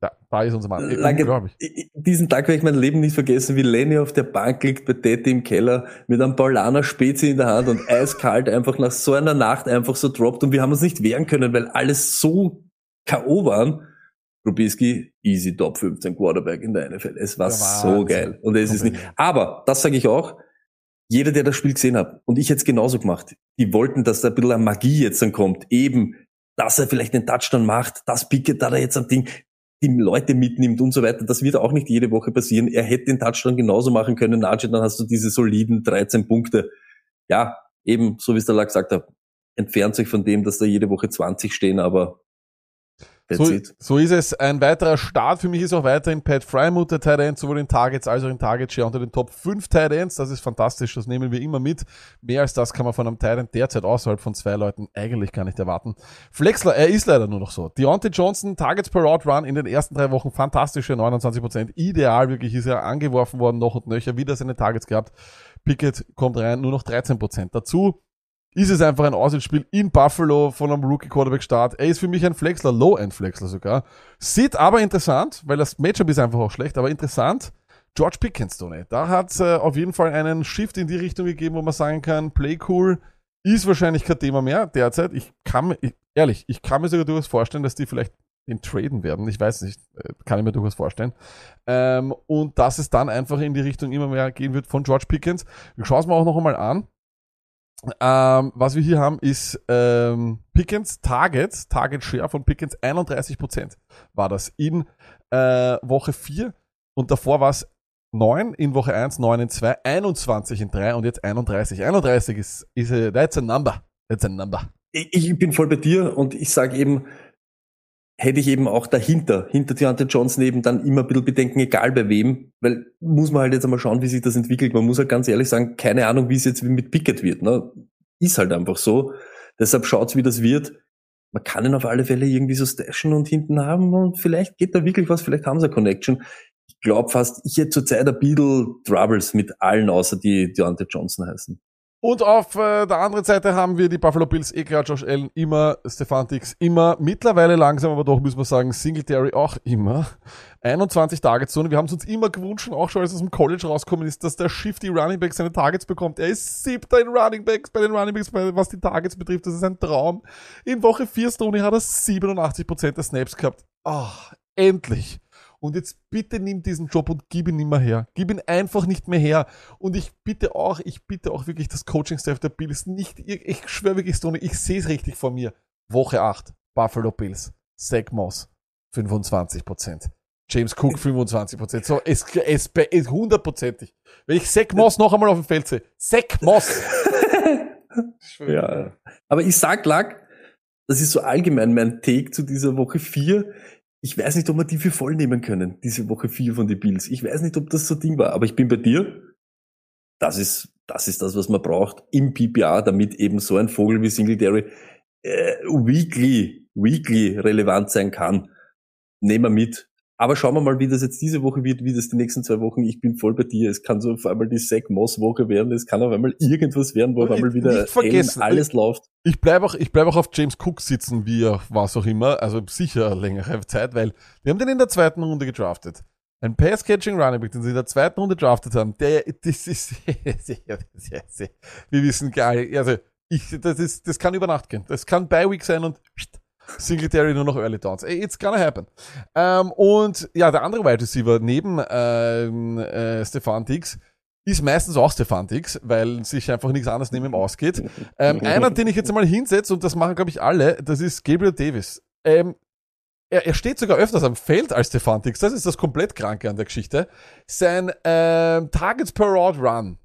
Ja, da ist unser Mann. Lange, Unglaublich. diesen Tag werde ich mein Leben nicht vergessen, wie Lenny auf der Bank liegt bei Teddy im Keller mit einem Paulaner Spezi in der Hand und eiskalt einfach nach so einer Nacht einfach so droppt und wir haben uns nicht wehren können, weil alles so K.O. waren. Trubisky, easy Top 15 Quarterback in der NFL. Es war Der so geil. Und es ist nicht, aber das sage ich auch, jeder, der das Spiel gesehen hat, und ich hätte es genauso gemacht, die wollten, dass da ein bisschen Magie jetzt dann kommt, eben, dass er vielleicht einen Touchdown macht, das Pickett da jetzt am Ding, die Leute mitnimmt und so weiter. Das wird auch nicht jede Woche passieren. Er hätte den Touchdown genauso machen können, Najee, dann hast du diese soliden 13 Punkte. Ja, eben, so wie es der Lack gesagt hat, entfernt sich von dem, dass da jede Woche 20 stehen, aber So, so ist es. Ein weiterer Start für mich ist auch weiterhin Pat Frymuth, der End, sowohl in Targets als auch in Target Share unter den Top 5 Tight Ends. Das ist fantastisch. Das nehmen wir immer mit. Mehr als das kann man von einem End derzeit außerhalb von zwei Leuten eigentlich gar nicht erwarten. Flexler, er ist leider nur noch so. Deontay Johnson, Targets per Route Run in den ersten drei Wochen fantastische 29%. Ideal wirklich ist er angeworfen worden, noch und nöcher, wieder seine Targets gehabt. Pickett kommt rein, nur noch 13%. Dazu ist es einfach ein Auswärtsspiel in Buffalo von einem Rookie-Quarterback-Start. Er ist für mich ein Flexler, Low-End-Flexler sogar. Sieht aber interessant, weil das Matchup ist einfach auch schlecht, aber interessant. George Pickens, Tony. Da hat äh, auf jeden Fall einen Shift in die Richtung gegeben, wo man sagen kann, Play cool ist wahrscheinlich kein Thema mehr derzeit. Ich kann mir, ich, ehrlich, ich kann mir sogar durchaus vorstellen, dass die vielleicht den traden werden. Ich weiß nicht, äh, kann ich mir durchaus vorstellen. Ähm, und dass es dann einfach in die Richtung immer mehr gehen wird von George Pickens. Wir schauen es mal auch noch einmal an. Ähm, was wir hier haben, ist ähm, Pickens Target, Target Share von Pickens 31% war das in äh, Woche 4 und davor war es 9 in Woche 1, 9 in 2, 21 in 3 und jetzt 31. 31 ist, ist a, that's a number. That's a number. Ich, ich bin voll bei dir und ich sage eben, hätte ich eben auch dahinter, hinter Deontay Johnson eben dann immer ein bisschen Bedenken, egal bei wem, weil muss man halt jetzt einmal schauen, wie sich das entwickelt. Man muss halt ganz ehrlich sagen, keine Ahnung, wie es jetzt mit Pickett wird. Ne? Ist halt einfach so. Deshalb schaut's, wie das wird. Man kann ihn auf alle Fälle irgendwie so stashen und hinten haben und vielleicht geht da wirklich was, vielleicht haben sie eine Connection. Ich glaube fast, ich hätte zurzeit ein bisschen Troubles mit allen, außer die Deontay Johnson heißen. Und auf äh, der anderen Seite haben wir die Buffalo Bills, eh klar, Josh Allen immer, Stefan Dix immer, mittlerweile langsam, aber doch müssen wir sagen, Singletary auch immer. 21 Targets, und wir haben es uns immer gewünscht, auch schon als es aus dem College rausgekommen ist, dass der Shifty Running Back seine Targets bekommt. Er ist siebter in Running Backs, bei den Running Backs, was die Targets betrifft, das ist ein Traum. In Woche 4 Stoney hat er 87% der Snaps gehabt. Ah, endlich. Und jetzt bitte nimm diesen Job und gib ihn nicht her. Gib ihn einfach nicht mehr her. Und ich bitte auch, ich bitte auch wirklich das Coaching-Staff der Bills nicht, ich, schwöre wirklich, Stoney, ich sehe es richtig vor mir. Woche 8, Buffalo Bills, Zach Moss, 25%. James Cook 25%. So, es, es, es hundertprozentig. Wenn ich Zach Moss noch einmal auf dem Feld sehe, Zach Moss. Ja. Aber ich sag, Lack, das ist so allgemein mein Take zu dieser Woche 4. Ich weiß nicht, ob wir die für voll nehmen können, diese Woche 4 von den Bills. Ich weiß nicht, ob das so Ding war, aber ich bin bei dir. Das ist, das ist das, was man braucht im PPA, damit eben so ein Vogel wie Singletary äh, weekly, weekly relevant sein kann. Nehmen wir mit. Aber schauen wir mal, wie das jetzt diese Woche wird, wie das die nächsten zwei Wochen. Ich bin voll bei dir. Es kann so auf einmal die Zach Moss Woche werden. Es kann auf einmal irgendwas werden, wo auf einmal wieder vergessen, alles läuft. Ich bleibe auch, ich bleib auch auf James Cook sitzen, wie er was auch immer, also sicher längere Zeit, weil wir haben den in der zweiten Runde gedraftet. Ein Pass-Catching Running Back, den sie in der zweiten Runde draftet haben, der, das ist, wir wissen geil, also, ich, das ist, das kann über Nacht gehen. Das kann bei Week sein und Singletary nur noch Early Downs. It's gonna happen. Ähm, und ja, der andere Wide Receiver neben ähm, äh, Stefan Diggs ist meistens auch Stefan Diggs, weil sich einfach nichts anderes neben ihm ausgeht. Ähm, einer, den ich jetzt mal hinsetze, und das machen, glaube ich, alle, das ist Gabriel Davis. Ähm, er, er steht sogar öfters am Feld als Stefan Diggs. Das ist das komplett Kranke an der Geschichte. Sein ähm, Targets per Route Run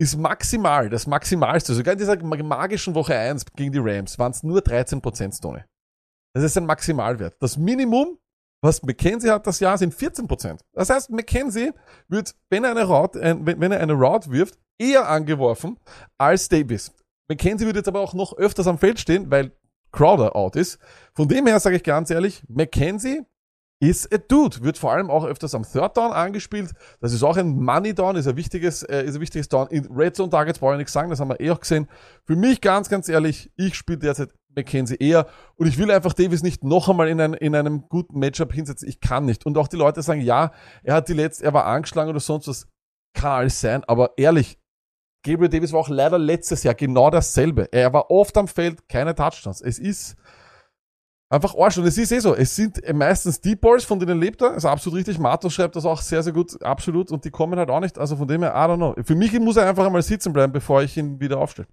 ist maximal, das Maximalste. Sogar in dieser magischen Woche 1 gegen die Rams waren es nur 13% Tony. Das ist ein Maximalwert. Das Minimum, was McKenzie hat das Jahr, sind 14%. Das heißt, McKenzie wird, wenn er eine Route, äh, wenn, er eine Route wirft, eher angeworfen als Davis. McKenzie wird jetzt aber auch noch öfters am Feld stehen, weil Crowder out ist. Von dem her sage ich ganz ehrlich, McKenzie ist a dude, wird vor allem auch öfters am Third Down angespielt. Das ist auch ein Money Down, ist ein wichtiges, äh, ist ein wichtiges Down. In Red Zone Targets brauche ich nichts sagen, das haben wir eh auch gesehen. Für mich ganz, ganz ehrlich, ich spiele derzeit McKenzie eher und ich will einfach Davis nicht noch einmal in, ein, in einem guten Matchup hinsetzen. Ich kann nicht. Und auch die Leute sagen, ja, er hat die letzte, er war angeschlagen oder sonst was. Kann alles sein, aber ehrlich, Gabriel Davis war auch leider letztes Jahr genau dasselbe. Er war oft am Feld, keine Touchdowns. Es ist einfach Arsch. Und es ist eh so. Es sind meistens Deep Balls, von denen lebt er. Ist absolut richtig. Matos schreibt das auch sehr, sehr gut. Absolut. Und die kommen halt auch nicht. Also von dem her, I don't know. Für mich muss er einfach einmal sitzen bleiben, bevor ich ihn wieder aufstelle.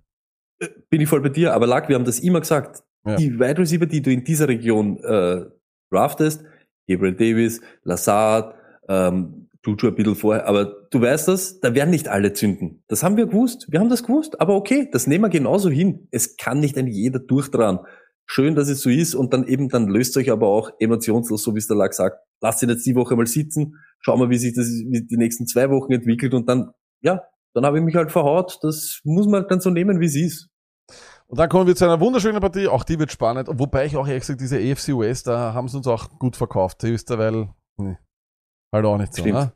Bin ich voll bei dir, aber Lack, wir haben das immer gesagt. Ja. Die Wide Receiver, die du in dieser Region äh, draftest, Gabriel Davis, Lazard, ähm, Juju ein bisschen vorher, aber du weißt das, da werden nicht alle zünden. Das haben wir gewusst. Wir haben das gewusst, aber okay, das nehmen wir genauso hin. Es kann nicht ein jeder durchdran. Schön, dass es so ist und dann eben, dann löst euch aber auch emotionslos, so wie es der Lack sagt. Lasst ihn jetzt die Woche mal sitzen, schauen wir, wie sich das wie die nächsten zwei Wochen entwickelt und dann, ja, dann habe ich mich halt verhaut. Das muss man dann so nehmen, wie es ist. Und dann kommen wir zu einer wunderschönen Partie. Auch die wird spannend. Wobei ich auch ehrlich gesagt, diese AFC West, da haben sie uns auch gut verkauft. Die ist derweil, nee, halt auch nicht so, Stimmt. ne?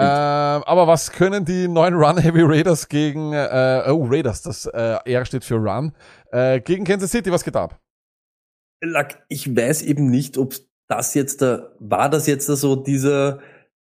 Ähm, aber was können die neuen Run Heavy Raiders gegen, äh, oh, Raiders, das äh, R steht für Run, äh, gegen Kansas City, was geht ab? Lack, ich weiß eben nicht, ob das jetzt da, war das jetzt da so dieser,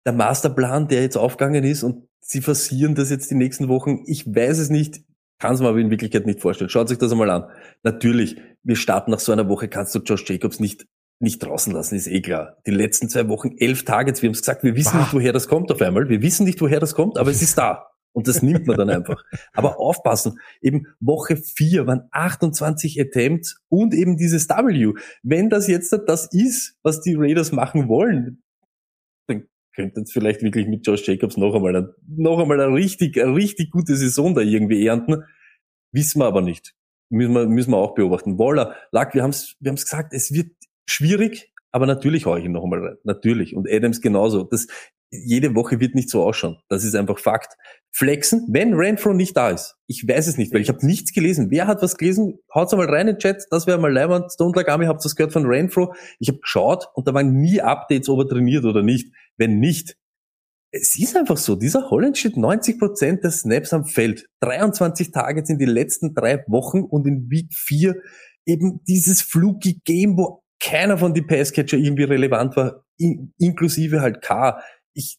der Masterplan, der jetzt aufgegangen ist und sie forcieren das jetzt die nächsten Wochen. Ich weiß es nicht, kann es mir aber in Wirklichkeit nicht vorstellen. Schaut sich das einmal an. Natürlich, wir starten nach so einer Woche, kannst du Josh Jacobs nicht nicht draußen lassen, ist eh klar. Die letzten zwei Wochen elf Targets, wir haben es gesagt, wir wissen Bah. nicht, woher das kommt auf einmal. Wir wissen nicht, woher das kommt, aber es ist da. Und das nimmt man dann einfach. Aber aufpassen, eben Woche vier waren 28 Attempts und eben dieses W. Wenn das jetzt das ist, was die Raiders machen wollen, könnte es vielleicht wirklich mit Josh Jacobs noch einmal, ein- noch einmal eine richtig, eine richtig gute Saison da irgendwie ernten. Wissen wir aber nicht. Müssen wir, müssen wir auch beobachten. Waller, Luck, wir haben es wir gesagt, es wird schwierig, aber natürlich hau ich ihn noch einmal rein. Natürlich. Und Adams genauso. Das, jede Woche wird nicht so ausschauen. Das ist einfach Fakt. Flexen, wenn Renfro nicht da ist. Ich weiß es nicht, weil ich habe nichts gelesen. Wer hat was gelesen? Haut's einmal rein in den Chat. Das wäre mal leibend. Stone Lagami, habt das gehört von Renfro? Ich habe geschaut und da waren nie Updates, ob er trainiert oder nicht. Wenn nicht, es ist einfach so, dieser Holland steht 90% der Snaps am Feld. 23 Targets in die letzten drei Wochen und in Week 4 eben dieses fluky Game, wo keiner von die Passcatcher irgendwie relevant war, in, inklusive halt K. Ich,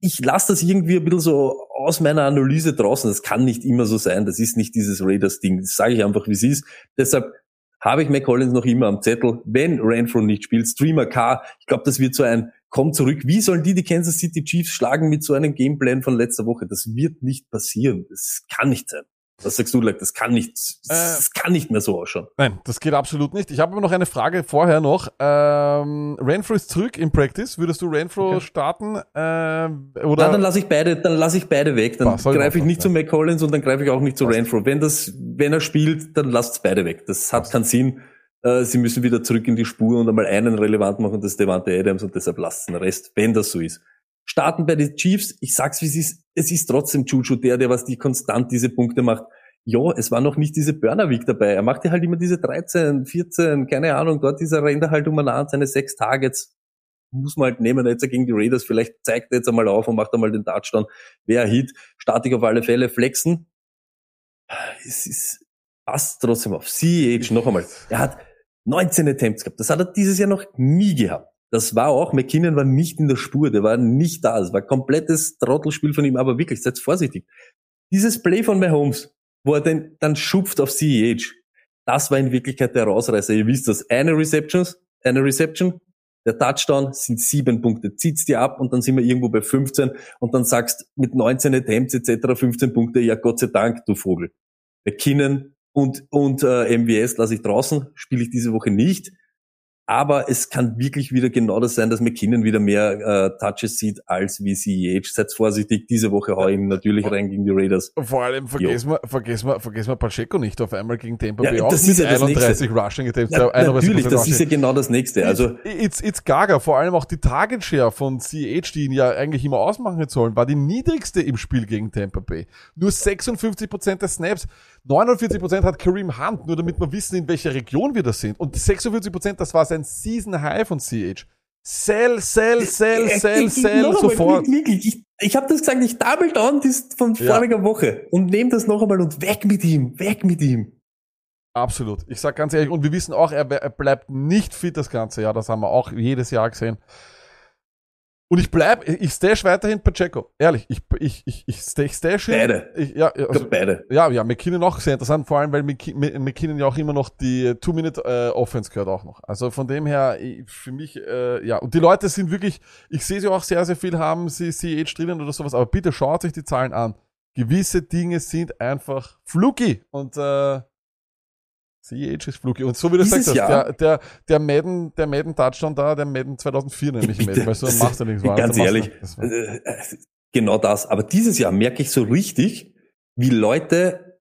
ich lasse das irgendwie ein bisschen so aus meiner Analyse draußen. Das kann nicht immer so sein. Das ist nicht dieses Raiders-Ding. Das sage ich einfach, wie es ist. Deshalb habe ich McCollins noch immer am Zettel. Wenn Renfro nicht spielt, Streamer K, ich glaube, das wird so ein Komm zurück. Wie sollen die die Kansas City Chiefs schlagen mit so einem Gameplan von letzter Woche? Das wird nicht passieren. Das kann nicht sein. Was sagst du, Leck? Das kann nicht, das kann nicht mehr so ausschauen. Nein, das geht absolut nicht. Ich habe aber noch eine Frage vorher noch. Ähm, Renfro ist zurück im Practice. Würdest du Renfro Okay. starten? Ähm, oder Na, dann lasse ich beide, dann lasse ich beide weg. Dann greife ich nicht zu ja. McCollins und dann greife ich auch nicht zu Passt. Renfro. Wenn das, wenn er spielt, dann lasst beide weg. Das hat keinen Sinn. Äh, Sie müssen wieder zurück in die Spur und einmal einen relevant machen, das ist Devante Adams und deshalb lasst den Rest, wenn das so ist. Starten bei den Chiefs. Ich sag's wie es ist. Es ist trotzdem Juju der, der was die konstant diese Punkte macht. Ja, es war noch nicht diese Burner Week dabei. Er macht ja halt immer diese 13, 14, keine Ahnung, dort dieser rennt er halt um an seine sechs Targets muss man halt nehmen, jetzt gegen die Raiders, vielleicht zeigt er jetzt einmal auf und macht einmal den Touchdown. Wer Hit, starte ich auf alle Fälle, flexen. Es ist, passt trotzdem auf. CH noch einmal. Er hat 19 Attempts gehabt. Das hat er dieses Jahr noch nie gehabt. Das war auch, McKinnon war nicht in der Spur, der war nicht da. Es war komplettes Trottelspiel von ihm, aber wirklich, seid vorsichtig. Dieses Play von Mahomes, wo er den, dann schupft auf CEH, das war in Wirklichkeit der Rausreißer. Ihr wisst das. Eine Reception, eine Reception, der Touchdown sind sieben Punkte. Zieht's dir ab und dann sind wir irgendwo bei 15 und dann sagst mit 19 Attempts etc. 15 Punkte, ja Gott sei Dank, du Vogel. McKinnon und, und äh, MWS lasse ich draußen, spiele ich diese Woche nicht. Aber es kann wirklich wieder genau das sein, dass McKinnon wieder mehr äh, Touches sieht als wie CEH. Seid vorsichtig, diese Woche hau ich ihn natürlich rein gegen die Raiders. vor allem vergessen wir, vergessen wir, vergessen wir Pacheco nicht auf einmal gegen Tampa Ja, Bay auch das ist ja das 31 Rushing Attempts. Ja, 31% natürlich, das ist Rushing. ja genau das nächste. Also It's, it's Gaga, vor allem auch die Target Share von CH, die ihn ja eigentlich immer ausmachen hätte sollen, war die niedrigste im Spiel gegen Tampa Bay. Nur 56% der Snaps, 49% hat Kareem Hunt, nur damit wir wissen, in welcher Region wir das sind. Und 46%, das war sein Season High von CH. Sell, sell, sell, sell, sell, sofort. Wirklich, ich, ich habe das gesagt, ich double down das von Ja. voriger Woche und nehme das noch einmal und weg mit ihm, weg mit ihm. Absolut. Ich sag ganz ehrlich, und wir wissen auch, er, er bleibt nicht fit das ganze Jahr. Das haben wir auch jedes Jahr gesehen. Und ich bleib, ich stash weiterhin Pacheco. Ehrlich, ich, ich, ich, ich stash, stash ihn. Beide. Ich, ja, Ich also, glaub, beide. ja, ja, McKinnon auch sehr interessant, vor allem, weil McKinnon ja auch immer noch die Two-Minute-Offense gehört auch noch. Also von dem her, ich- für mich, äh, ja, und die Leute sind wirklich, ich sehe sie auch sehr, sehr viel haben sie CH drinnen oder sowas, aber bitte schaut euch die Zahlen an. Gewisse Dinge sind einfach fluky und äh, CH ist fluky. Und so wie du Dieses Jahr- der, der, der Madden, der Madden Touchdown da, der Madden 2004 nämlich Bitte, Madden, weil so machst du nichts. Ganz ehrlich, das äh, äh, genau das. Aber dieses Jahr merke ich so richtig, wie Leute,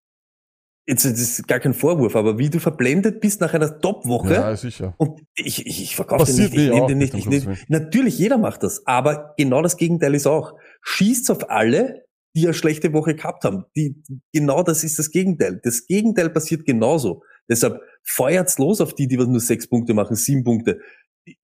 jetzt das ist gar kein Vorwurf, aber wie du verblendet bist nach einer Top-Woche. Ja, sicher. Und ich, ich, ich verkaufe den nicht, ich mir nehme den nicht. Ich nehm, Gottes natürlich, jeder macht das. Aber genau das Gegenteil ist auch. Schießt auf alle, die eine schlechte Woche gehabt haben. Die, genau das ist das Gegenteil. Das Gegenteil passiert genauso. Deshalb feuert's los auf die, die was nur sechs Punkte machen, sieben Punkte.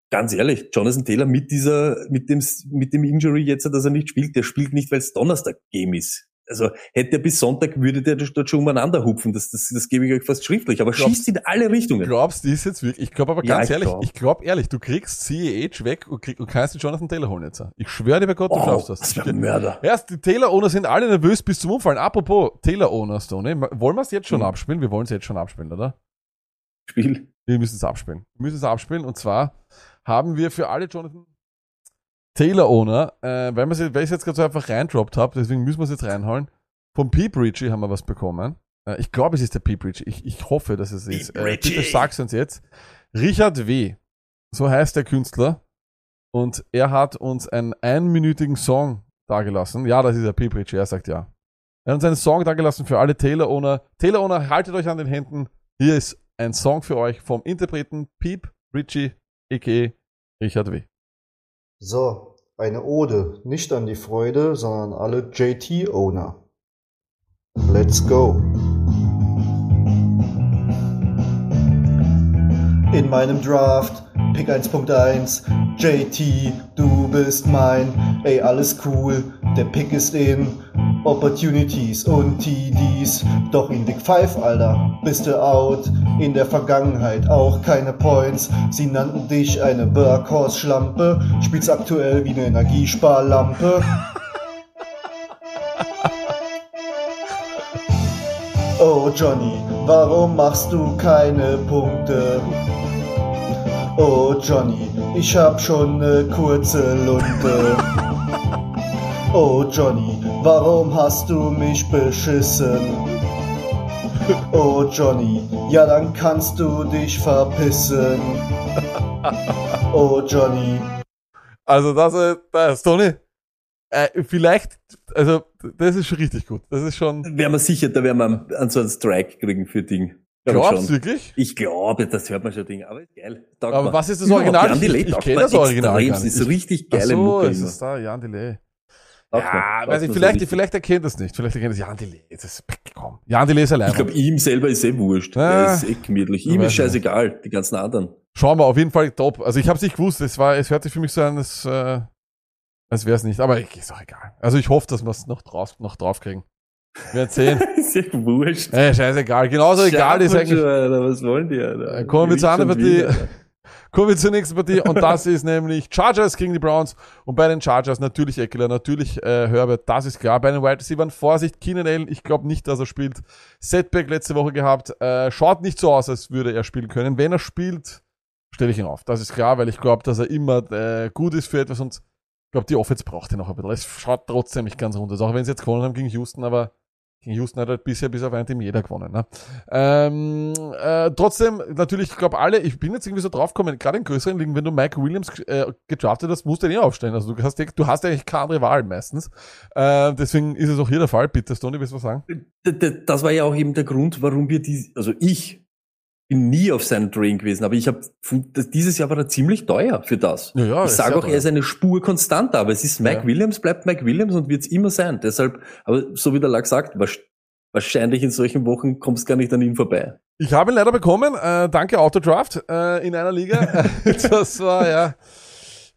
Ganz ehrlich, Jonathan Taylor mit dieser, mit dem, mit dem Injury jetzt, dass er nicht spielt, der spielt nicht, weil es Donnerstag-Game ist. Also hätte er bis Sonntag, würde der dort schon umeinander hupfen. Das, das, das gebe ich euch fast schriftlich. Aber Glaubst- schießt in alle Richtungen. glaubst, die ist jetzt wirklich, ich glaube aber Ja, ganz ich ehrlich, glaub. ich glaube ehrlich, du kriegst CEH weg und, krieg, und kannst den Jonathan Taylor holen jetzt. Ich schwöre dir bei Gott, du Oh, schaffst das. das wäre ein Mörder. Erst, die Taylor-Owner sind alle nervös bis zum Umfallen. Apropos Taylor-Owners, Tony, wollen wir es jetzt schon Hm. abspielen? Wir wollen es jetzt schon abspielen, oder? Spiel. Wir müssen es abspielen. Wir müssen es abspielen. Und zwar haben wir für alle Jonathan Taylor-Owner, äh, weil, weil ich es jetzt gerade so einfach reindroppt habe, deswegen müssen wir es jetzt reinholen. Vom Pete Ritchie haben wir was bekommen. Äh, ich glaube, es ist der Pete Ritchie. Ich, ich hoffe, dass es ist. Äh, bitte sag's uns jetzt. Richard W. So heißt der Künstler. Und er hat uns einen einminütigen Song dargelassen. Ja, das ist der Pete Ritchie. Er sagt ja. Er hat uns einen Song dargelassen für alle Taylor-Owner. Taylor-Owner, haltet euch an den Händen. Hier ist ein Song für euch vom Interpreten Peep Ritchie, a.k.a. Richard W. So, eine Ode, nicht an die Freude, sondern an alle JT-Owner. Let's go. In meinem Draft, Pick 1.1, JT, du bist mein, ey, alles cool, der Pick ist in, Opportunities und TDs, doch in Big 5, Alter, bist du out, in der Vergangenheit auch keine Points, sie nannten dich eine Workhorse-Schlampe, spielst aktuell wie eine Energiesparlampe. Oh Johnny, warum machst du keine Punkte? Oh Johnny, ich hab schon ne kurze Lunte. Oh Johnny, warum hast du mich beschissen? Oh Johnny, ja dann kannst du dich verpissen. Oh Johnny, Also das, äh, das Tony, äh, vielleicht, also das ist schon richtig gut. Das ist schon. Wären wir sicher, da werden wir an- so einen Strike kriegen für Ding. Glaubst du wirklich? Ich glaube, das hört man schon Ding, aber ist geil. Taugt Aber mir. was ist das Original? Delay Ich- ich taugt kenn mir das Original gar Das nicht. ist richtig Ach geile so, Mucke ist es da, Jan Delay. Ja, Taugt weiß ich, so vielleicht, richtig. vielleicht erkennt das nicht. Vielleicht erkennt das Jan Delay. Das ist, komm. Jan Delay ist allein. Ich glaube, ihm selber ist eh wurscht. Ah. Er ist eh gemütlich. Ihm ist nicht. scheißegal, die ganzen anderen. Schauen wir, auf jeden Fall top. Also ich habe es nicht gewusst. Es war, es hört sich für mich so an, als, äh, als wäre es nicht. Aber ich- ist auch egal. Also ich hoffe, dass wir es noch drauf, noch drauf kriegen. Wir werden sehen. ist eh wurscht. äh, scheißegal. Genauso egal ist eigentlich. schon, Alter, was wollen die, Alter? Äh, kommen wir zur anderen Partie. wieder. Kommen wir zur nächsten Partie und das ist nämlich Chargers gegen die Browns. Und bei den Chargers natürlich Eckler, natürlich äh, Herbert, das ist klar. Bei den Wide Receivers Vorsicht, Keenan Allen, ich glaube nicht, dass er spielt. Setback letzte Woche gehabt, äh, schaut nicht so aus, als würde er spielen können. Wenn er spielt, stelle ich ihn auf. Das ist klar, weil ich glaube, dass er immer äh, gut ist für etwas und ich glaube, die Offense braucht ihn noch ein bisschen. Es schaut trotzdem nicht ganz aus, auch wenn sie jetzt gewonnen haben gegen Houston, aber gegen Houston hat halt bisher bis auf ein Team jeder gewonnen. Ne? Ähm, äh, trotzdem, natürlich, ich glaube alle, ich bin jetzt irgendwie so draufgekommen, gerade in größeren Ligen, wenn du Mike Williams äh, gedraftet hast, musst du ihn eh aufstellen. Also du hast, du hast eigentlich keine andere Wahl meistens. Äh, deswegen ist es auch hier der Fall. Bitte, Stoney, willst du was sagen? D- Das war ja auch eben der Grund, warum wir die, also ich bin nie auf Train gewesen, aber ich habe dieses Jahr war er ziemlich teuer für das. Ja, ja, ich sage auch, teuer. er ist eine Spur konstanter, aber es ist Mike Ja. Williams, bleibt Mike Williams und wird es immer sein. Deshalb, aber so wie der Lack sagt, wahrsch- wahrscheinlich in solchen Wochen kommst gar nicht an ihm vorbei. Ich habe ihn leider bekommen. Äh, danke Autodraft äh, in einer Liga. das war ja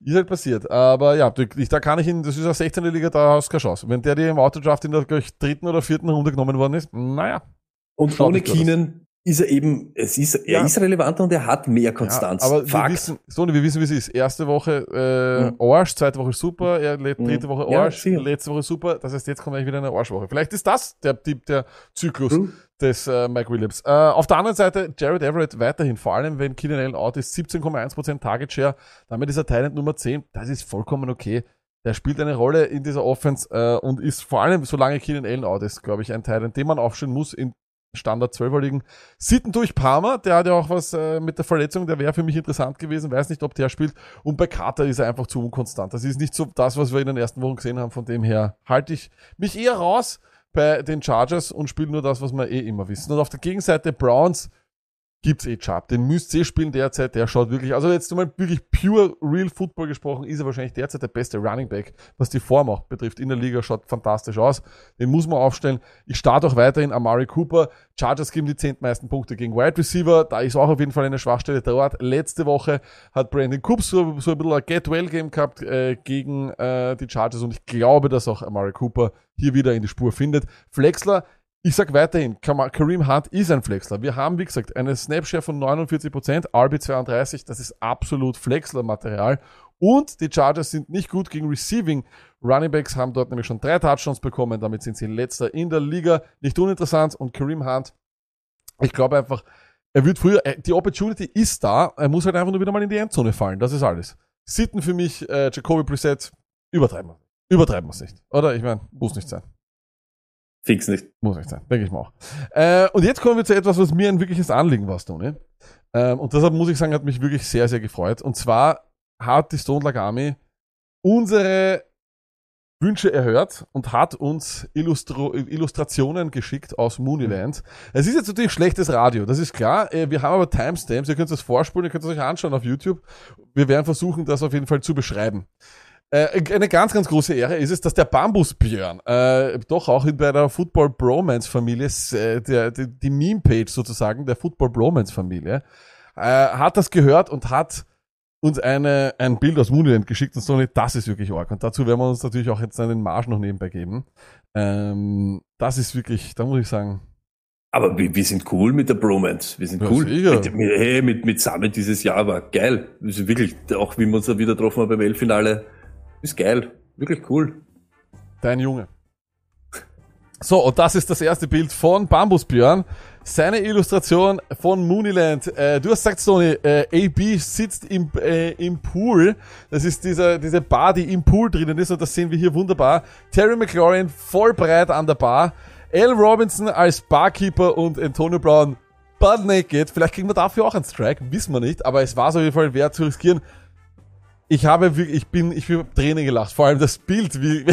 ist halt passiert. Aber ja, du- da kann ich ihn. Das ist eine 16. Liga, da hast du keine Chance. Wenn der dir im Autodraft in der ich, dritten oder vierten Runde genommen worden ist, naja. Und ohne. Keenan ist er eben, es ist, er Ja. ist relevanter und er hat mehr Konstanz. Ja, aber wir Fakt. wissen, Sony, wir wissen, wie es ist. Erste Woche äh, Mhm. Arsch, zweite Woche super, er, Mhm. dritte Woche Ja, Arsch, sicher. letzte Woche super. Das heißt, jetzt kommt eigentlich wieder eine Arschwoche. Vielleicht ist das der, der, der Zyklus True. des äh, Mike Williams. Äh, auf der anderen Seite, Jared Everett weiterhin, vor allem wenn Keenan Allen out ist, 17,1% Target Share, damit ist er Talent Nummer 10, das ist vollkommen okay. Der spielt eine Rolle in dieser Offense äh, und ist vor allem, solange Keenan Allen out ist, glaube ich, ein Talent, den man aufstellen muss in Standard 12er ligen. Sitten durch Palmer, der hat ja auch was äh, mit der Verletzung, der wäre für mich interessant gewesen, weiß nicht, ob der spielt. Und bei Carter ist er einfach zu unkonstant. Das ist nicht so das, was wir in den ersten Wochen gesehen haben. Von dem her halte ich mich eher raus bei den Chargers und spiele nur das, was wir eh immer wissen. Und auf der Gegenseite Browns gibt's eh Chubb. Den müsst ihr spielen derzeit. Der schaut wirklich, also jetzt mal wirklich pure Real Football gesprochen, ist er wahrscheinlich derzeit der beste Running Back, was die Form auch betrifft. In der Liga schaut fantastisch aus. Den muss man aufstellen. Ich starte auch weiterhin Amari Cooper. Chargers geben die zehntmeisten Punkte gegen Wide Receiver. Da ist auch auf jeden Fall eine Schwachstelle dort. Letzte Woche hat Brandon Coops so, so ein bisschen ein Get-Well-Game gehabt äh, gegen äh, die Chargers und ich glaube, dass auch Amari Cooper hier wieder in die Spur findet. Flexler ich sag weiterhin, Kareem Hunt ist ein Flexler. Wir haben, wie gesagt, eine Snapshare von 49%, RB32, das ist absolut Flexler-Material. Und die Chargers sind nicht gut gegen Receiving. Running Backs haben dort nämlich schon drei Touchdowns bekommen, damit sind sie letzter in der Liga. Nicht uninteressant. Und Kareem Hunt, ich glaube einfach, Er wird früher, äh, die Opportunity ist da, er muss halt einfach nur wieder mal in die Endzone fallen, das ist alles. Sitten für mich, äh, Jacoby Brissett, übertreiben wir. Übertreiben wir es nicht. Oder? Ich meine, muss nicht sein. Fix nicht. Muss nicht sein, denke ich mal auch. Äh, und jetzt kommen wir zu etwas, was mir ein wirkliches Anliegen war, Stone. Ähm, und deshalb muss ich sagen, hat mich wirklich sehr, sehr gefreut. Und zwar hat die Stone Lag Army unsere Wünsche erhört und hat uns Illustro Illustrationen geschickt aus Mooneyland. Es ist jetzt natürlich schlechtes Radio, das ist klar. Äh, Wir haben aber Timestamps, ihr könnt es vorspulen, ihr könnt es euch anschauen auf YouTube. Wir werden versuchen, das auf jeden Fall zu beschreiben. Äh, eine ganz, ganz große Ehre ist es, dass der Bambusbjörn, äh, doch auch in, bei der Football Bromance Familie, äh, der, die, die Meme-Page sozusagen der Football Bromance Familie, äh, hat das gehört und hat uns eine, ein Bild aus Moonland geschickt und so, nee, das ist wirklich arg. Und dazu werden wir uns natürlich auch jetzt einen Marsch noch nebenbei geben. Ähm, das ist wirklich, da muss ich sagen, Aber wir, wir sind cool mit der Bromance. Wir sind Ja, cool. Mit, mit, hey, mit, mit Summit dieses Jahr war geil. Also wirklich, auch wie wir uns da wieder getroffen haben beim Elbfinale, ist geil. Wirklich cool. Dein Junge. So, und das ist das erste Bild von Bambusbjörn. Seine Illustration von Mooneyland. Äh, du hast gesagt, Sony, äh, AB sitzt im, äh, im Pool. Das ist dieser, diese Bar, die im Pool drinnen ist und das sehen wir hier wunderbar. Terry McLaurin voll breit an der Bar. Al Robinson als Barkeeper und Antonio Brown butt naked. Vielleicht kriegen wir dafür auch einen Strike, wissen wir nicht, aber es war es auf jeden Fall wert zu riskieren. Ich habe wirklich, ich bin, ich bin Tränen gelacht. Vor allem das Bild, wie,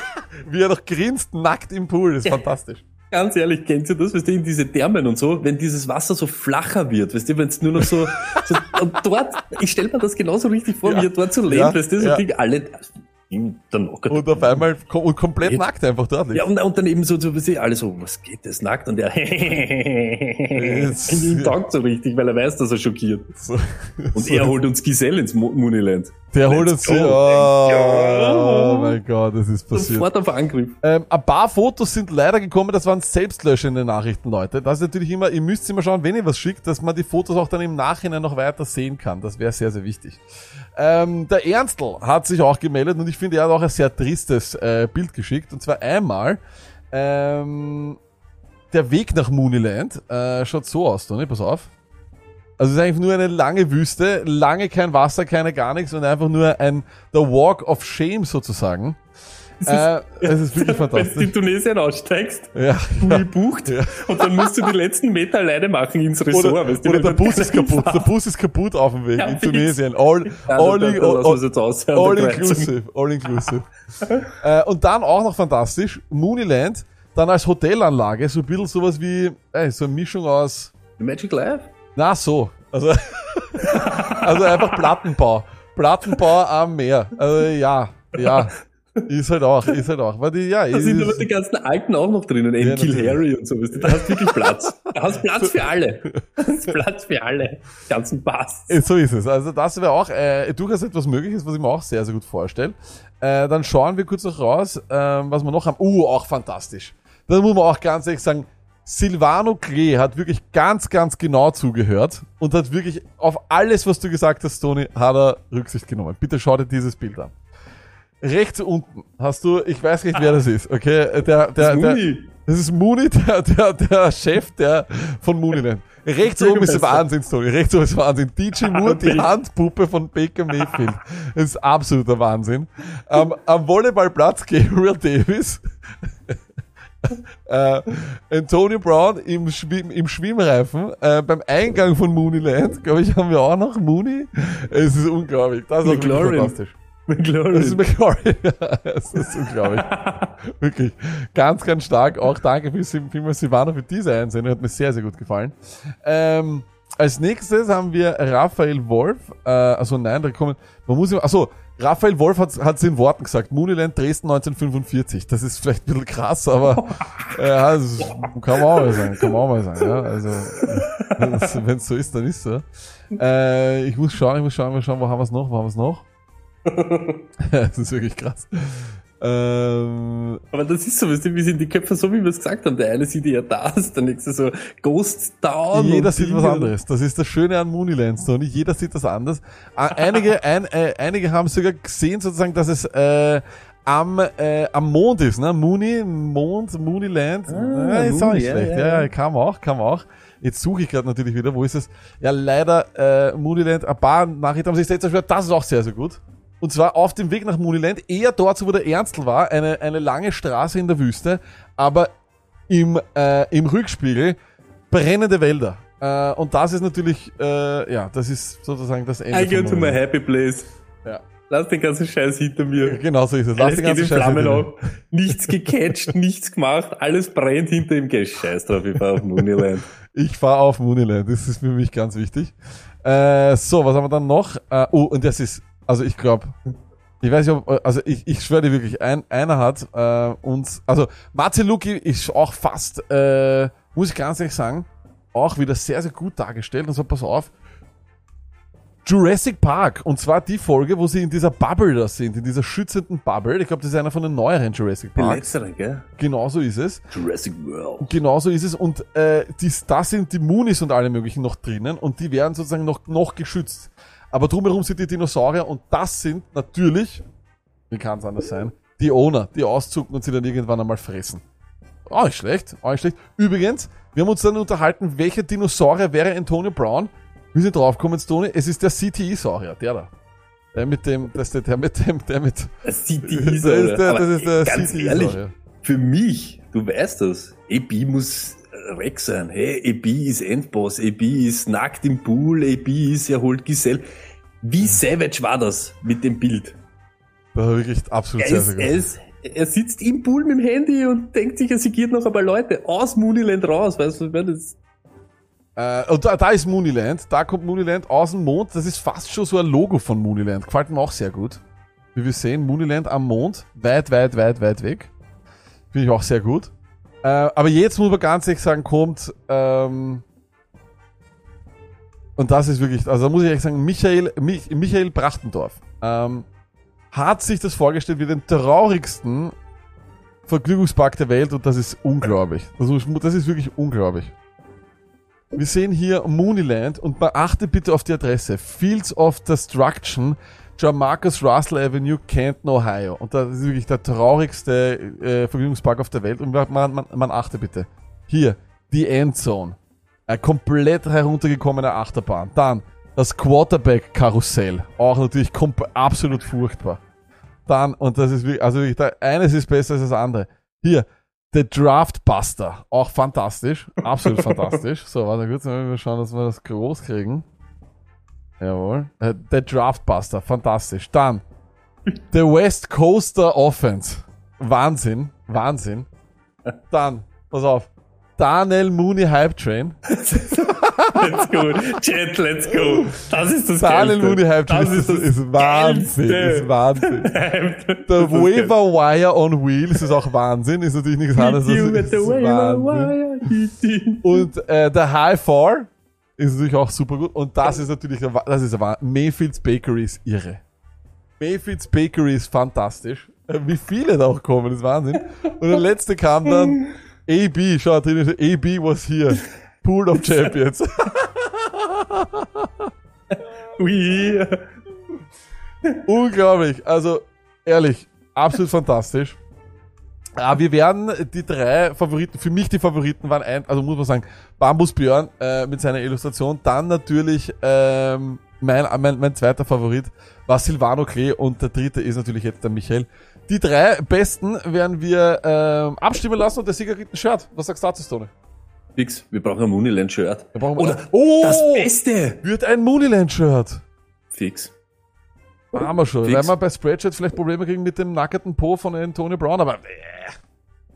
wie er noch grinst, nackt im Pool, das ist fantastisch. Ganz ehrlich, kennt ihr das, weißt du, in diese Thermen und so, wenn dieses Wasser so flacher wird, weißt du, wenn es nur noch so, so und dort, ich stell mir das genauso richtig vor, Ja. wie er dort so lebt, Ja, weißt du, so ja. Ding, alle, Nocker. Und auf einmal kom komplett Jetzt- nackt einfach dort. Ja, und, und dann eben so, so, du, alle so, was geht das nackt? Und er, ihm taugt so richtig, weil er weiß, dass er schockiert. So, Und so, er holt uns Giselle ins Mo- Mooneyland. Der holt uns hier. Oh, Ja. oh mein Gott, das ist passiert. Sofort auf Angriff. Ähm, ein paar Fotos sind leider gekommen, das waren selbstlöschende Nachrichten, Leute. Das ist natürlich immer, ihr müsst immer schauen, wenn ihr was schickt, dass man die Fotos auch dann im Nachhinein noch weiter sehen kann. Das wäre sehr, sehr wichtig. Ähm, der Ernstl hat sich auch gemeldet und ich finde, er hat auch ein sehr tristes äh, Bild geschickt. Und zwar einmal, ähm, der Weg nach Mooneyland äh, schaut so aus, Toni, pass auf. Also es ist eigentlich nur eine lange Wüste, lange kein Wasser, keine gar nichts und einfach nur ein The Walk of Shame sozusagen. Äh, es ist wirklich Wenn du in fantastisch. Tunesien aussteigst, Ja, Pool bucht, Ja. und dann musst du die letzten Meter alleine machen ins Ressort. Oder, weißt du, oder der Bus ist kaputt. Der Fahrt- Bus ist kaputt auf dem Weg Ja, in. Tunesien. All, Ja, all, in, all, all, es der all inclusive. All inclusive. äh, und dann auch noch fantastisch, Mooneyland, dann als Hotelanlage, so ein bisschen sowas wie, ey, so eine Mischung aus, Magic Life? Na so, also, also einfach Plattenbau. Plattenbau am Meer. Also ja, ja. Ist halt auch, ist halt auch. Weil die, ja, Da sind aber die ganzen Alten auch noch drinnen, Ja, Kill. Harry und so. Da hast du wirklich Platz. Da hast Platz für alle. Da hast Platz für alle. Ganzen Pass. Äh, So ist es. Also das wäre auch äh, durchaus etwas Mögliches, was ich mir auch sehr, sehr gut vorstelle. Äh, dann schauen wir kurz noch raus, ähm, was wir noch haben. Uh, auch fantastisch. Da muss man auch ganz ehrlich sagen, Silvano Klee hat wirklich ganz, ganz genau zugehört und hat wirklich auf alles, was du gesagt hast, Toni, hat er Rücksicht genommen. Bitte schau dir dieses Bild an. Rechts unten hast du, ich weiß nicht, wer das ist, okay? Der, der, der, Mooney. das ist Mooney, der, der, der Chef der, von Mooneyland. Rechts oben ist. Wahnsinn, Story. Rechts oben ist Wahnsinn. DJ Moore, die. Handpuppe von Baker Mayfield. Das ist absoluter Wahnsinn. Am, am Volleyballplatz Gabriel Davis. äh, Antonio Brown im, Schwimm, im Schwimmreifen. Äh, beim Eingang von Mooneyland, glaube ich, haben wir auch noch Mooney. Es ist unglaublich. Das ist McLaurin. fantastisch. Das ist McLaurin. McLaurin. das ist unglaublich. Wirklich. Ganz, ganz stark. Auch danke vielmals Silvano für diese Einsendung. Hat mir sehr, sehr gut gefallen. Ähm, als nächstes haben wir Raphael Wolf. Äh, also nein, da kommen. Man muss immer. Achso, Raphael Wolf hat es in Worten gesagt. Mooneyland Dresden 1945. Das ist vielleicht ein bisschen krass, aber äh, ja, das kann man auch mal sagen. Kann man auch mal sagen. Ja? Also, wenn es so ist, dann ist so. Äh, ich muss schauen, ich muss schauen, wir schauen, wo haben wir es noch? Wo haben wir es noch? das ist wirklich krass. Ähm, Aber das ist so, weißt du, sind die Köpfe so, wie wir es gesagt haben. Der eine sieht ja das, der nächste so Ghost Town. jeder sieht was anderes. Das ist das Schöne an Mooneylands. Tony. Jeder sieht das anders. Einige, ein, äh, einige haben sogar gesehen, sozusagen, dass es äh, am, äh, am Mond ist, ne? Mooney, Mond, Mooneyland. ja, ist auch Mooney, nicht schlecht. ja, Ja, kam auch, kam auch. Jetzt suche ich gerade natürlich wieder, wo ist es? Ja, leider, äh, Mooneyland, ein paar Nachrichten haben sich jetzt erschwert. Das ist auch sehr, sehr gut. Und zwar auf dem Weg nach Mooneyland, eher dort, wo der Ernstl war, eine, eine lange Straße in der Wüste, aber im, äh, im Rückspiegel brennende Wälder. Äh, und das ist natürlich, äh, ja, das ist sozusagen das Ende. I go to my happy place. Ja. Lass den ganzen Scheiß hinter mir. Genau so ist es. Lass Alles den ganzen Scheiß Flammen hinter dir. auf. Nichts gecatcht, nichts gemacht. Alles brennt hinter ihm. Geh, Scheiß drauf, ich fahr auf Mooneyland. Ich fahre auf Mooneyland, das ist für mich ganz wichtig. Äh, so, was haben wir dann noch? Äh, oh, und das ist, also ich glaube, ich weiß nicht, ob, also ich, ich schwöre dir wirklich, ein, einer hat äh, uns, also Marceluki ist auch fast, äh, muss ich ganz ehrlich sagen, auch wieder sehr, sehr gut dargestellt. Und so, pass auf, Jurassic Park, und zwar die Folge, wo sie in dieser Bubble da sind, in dieser schützenden Bubble. Ich glaube, das ist einer von den neueren Jurassic Der Parks. letztere, gell? Genau so ist es. Jurassic World. Genau so ist es. Und äh, die, da sind die Moonies und alle möglichen noch drinnen und die werden sozusagen noch, noch geschützt. Aber drumherum sind die Dinosaurier und das sind natürlich, wie kann es anders sein, die Owner, die auszucken und sie dann irgendwann einmal fressen. Auch nicht schlecht, auch nicht schlecht. Übrigens, wir haben uns dann unterhalten, welcher Dinosaurier wäre Antonio Brown. Wir sind draufgekommen, Tony, es ist der CTI-Saurier, der da. Der mit dem, das ist der, der mit dem, der mit, die das ist der, aber das ist der ganz ehrlich, CTI-Saurier. für mich, du weißt das, AB muss weg sein. Hey, AB ist Endboss, AB ist nackt im Pool, AB ist, er holt Giselle. Wie savage war das mit dem Bild? Das war wirklich absolut Er, sehr, ist, sehr er, er sitzt im Pool mit dem Handy und denkt sich, er sigiert noch ein paar Leute aus Mooneyland raus. Weißt du, wenn das Äh, und da, da ist Mooneyland, da kommt Mooneyland aus dem Mond. Das ist fast schon so ein Logo von Mooneyland. Gefällt mir auch sehr gut. Wie wir sehen, Mooneyland am Mond, weit, weit, weit, weit weg. Finde ich auch sehr gut. Äh, aber jetzt muss man ganz ehrlich sagen, kommt, ähm, und das ist wirklich, also da muss ich ehrlich sagen, Michael, Mich, Michael Brachtendorf ähm, hat sich das vorgestellt wie den traurigsten Vergnügungspark der Welt und das ist unglaublich. Das, das ist wirklich unglaublich. Wir sehen hier Mooneyland und beachte bitte auf die Adresse. Fields of Destruction, John Marcus Russell Avenue, Canton, Ohio. Und das ist wirklich der traurigste äh, Vergnügungspark auf der Welt. Und man, man, man achte bitte. Hier, die Endzone. Eine komplett heruntergekommene Achterbahn. Dann das Quarterback-Karussell. Auch natürlich absolut furchtbar. Dann, und das ist wirklich, also wirklich, da, eines ist besser als das andere. Hier, The Draft Buster. Auch fantastisch. Absolut fantastisch. So, warte kurz, wir schauen, dass wir das groß kriegen. Jawohl. Äh, The Draft Buster. Fantastisch. Dann The West Coaster Offense. Wahnsinn. Wahnsinn. Dann, pass auf. Daniel Mooney Hype Train. Let's go. Chat, let's go. Das ist das Daniel Geilste. Mooney Hype Train Das ist, das ist Wahnsinn. Geilste. Ist Wahnsinn. Der Der Waiver Wire on Wheels ist auch Wahnsinn. Ist natürlich nichts anderes. als- ist Wahnsinn. Und äh, der High Four ist natürlich auch super gut. Und das ist natürlich, das ist Wa- Mayfields Bakery ist irre. Mayfields Bakery ist fantastisch. Äh, Wie viele da auch kommen, ist Wahnsinn. Und der letzte kam dann AB, schau, drin ist AB was here. Pool of Champions. Ui. Unglaublich. Also, ehrlich, absolut fantastisch. Ja, wir werden die drei Favoriten, für mich die Favoriten waren ein, also muss man sagen, Bambus Björn äh, mit seiner Illustration, dann natürlich ähm, mein, mein, mein zweiter Favorit war Silvano Klee und der dritte ist natürlich jetzt der Michael. Die drei besten werden wir ähm, abstimmen lassen und der Sieger kriegt ein Shirt. Was sagst du dazu, Stone? Fix, wir brauchen ein Mooneyland-Shirt. Wir- Oder oh, das Beste. wird ein Mooneyland-Shirt. Fix. Haben wir schon. Fix. Werden wir bei Spreadshirt vielleicht Probleme kriegen mit dem nackerten Po von Antonio Brown, aber äh,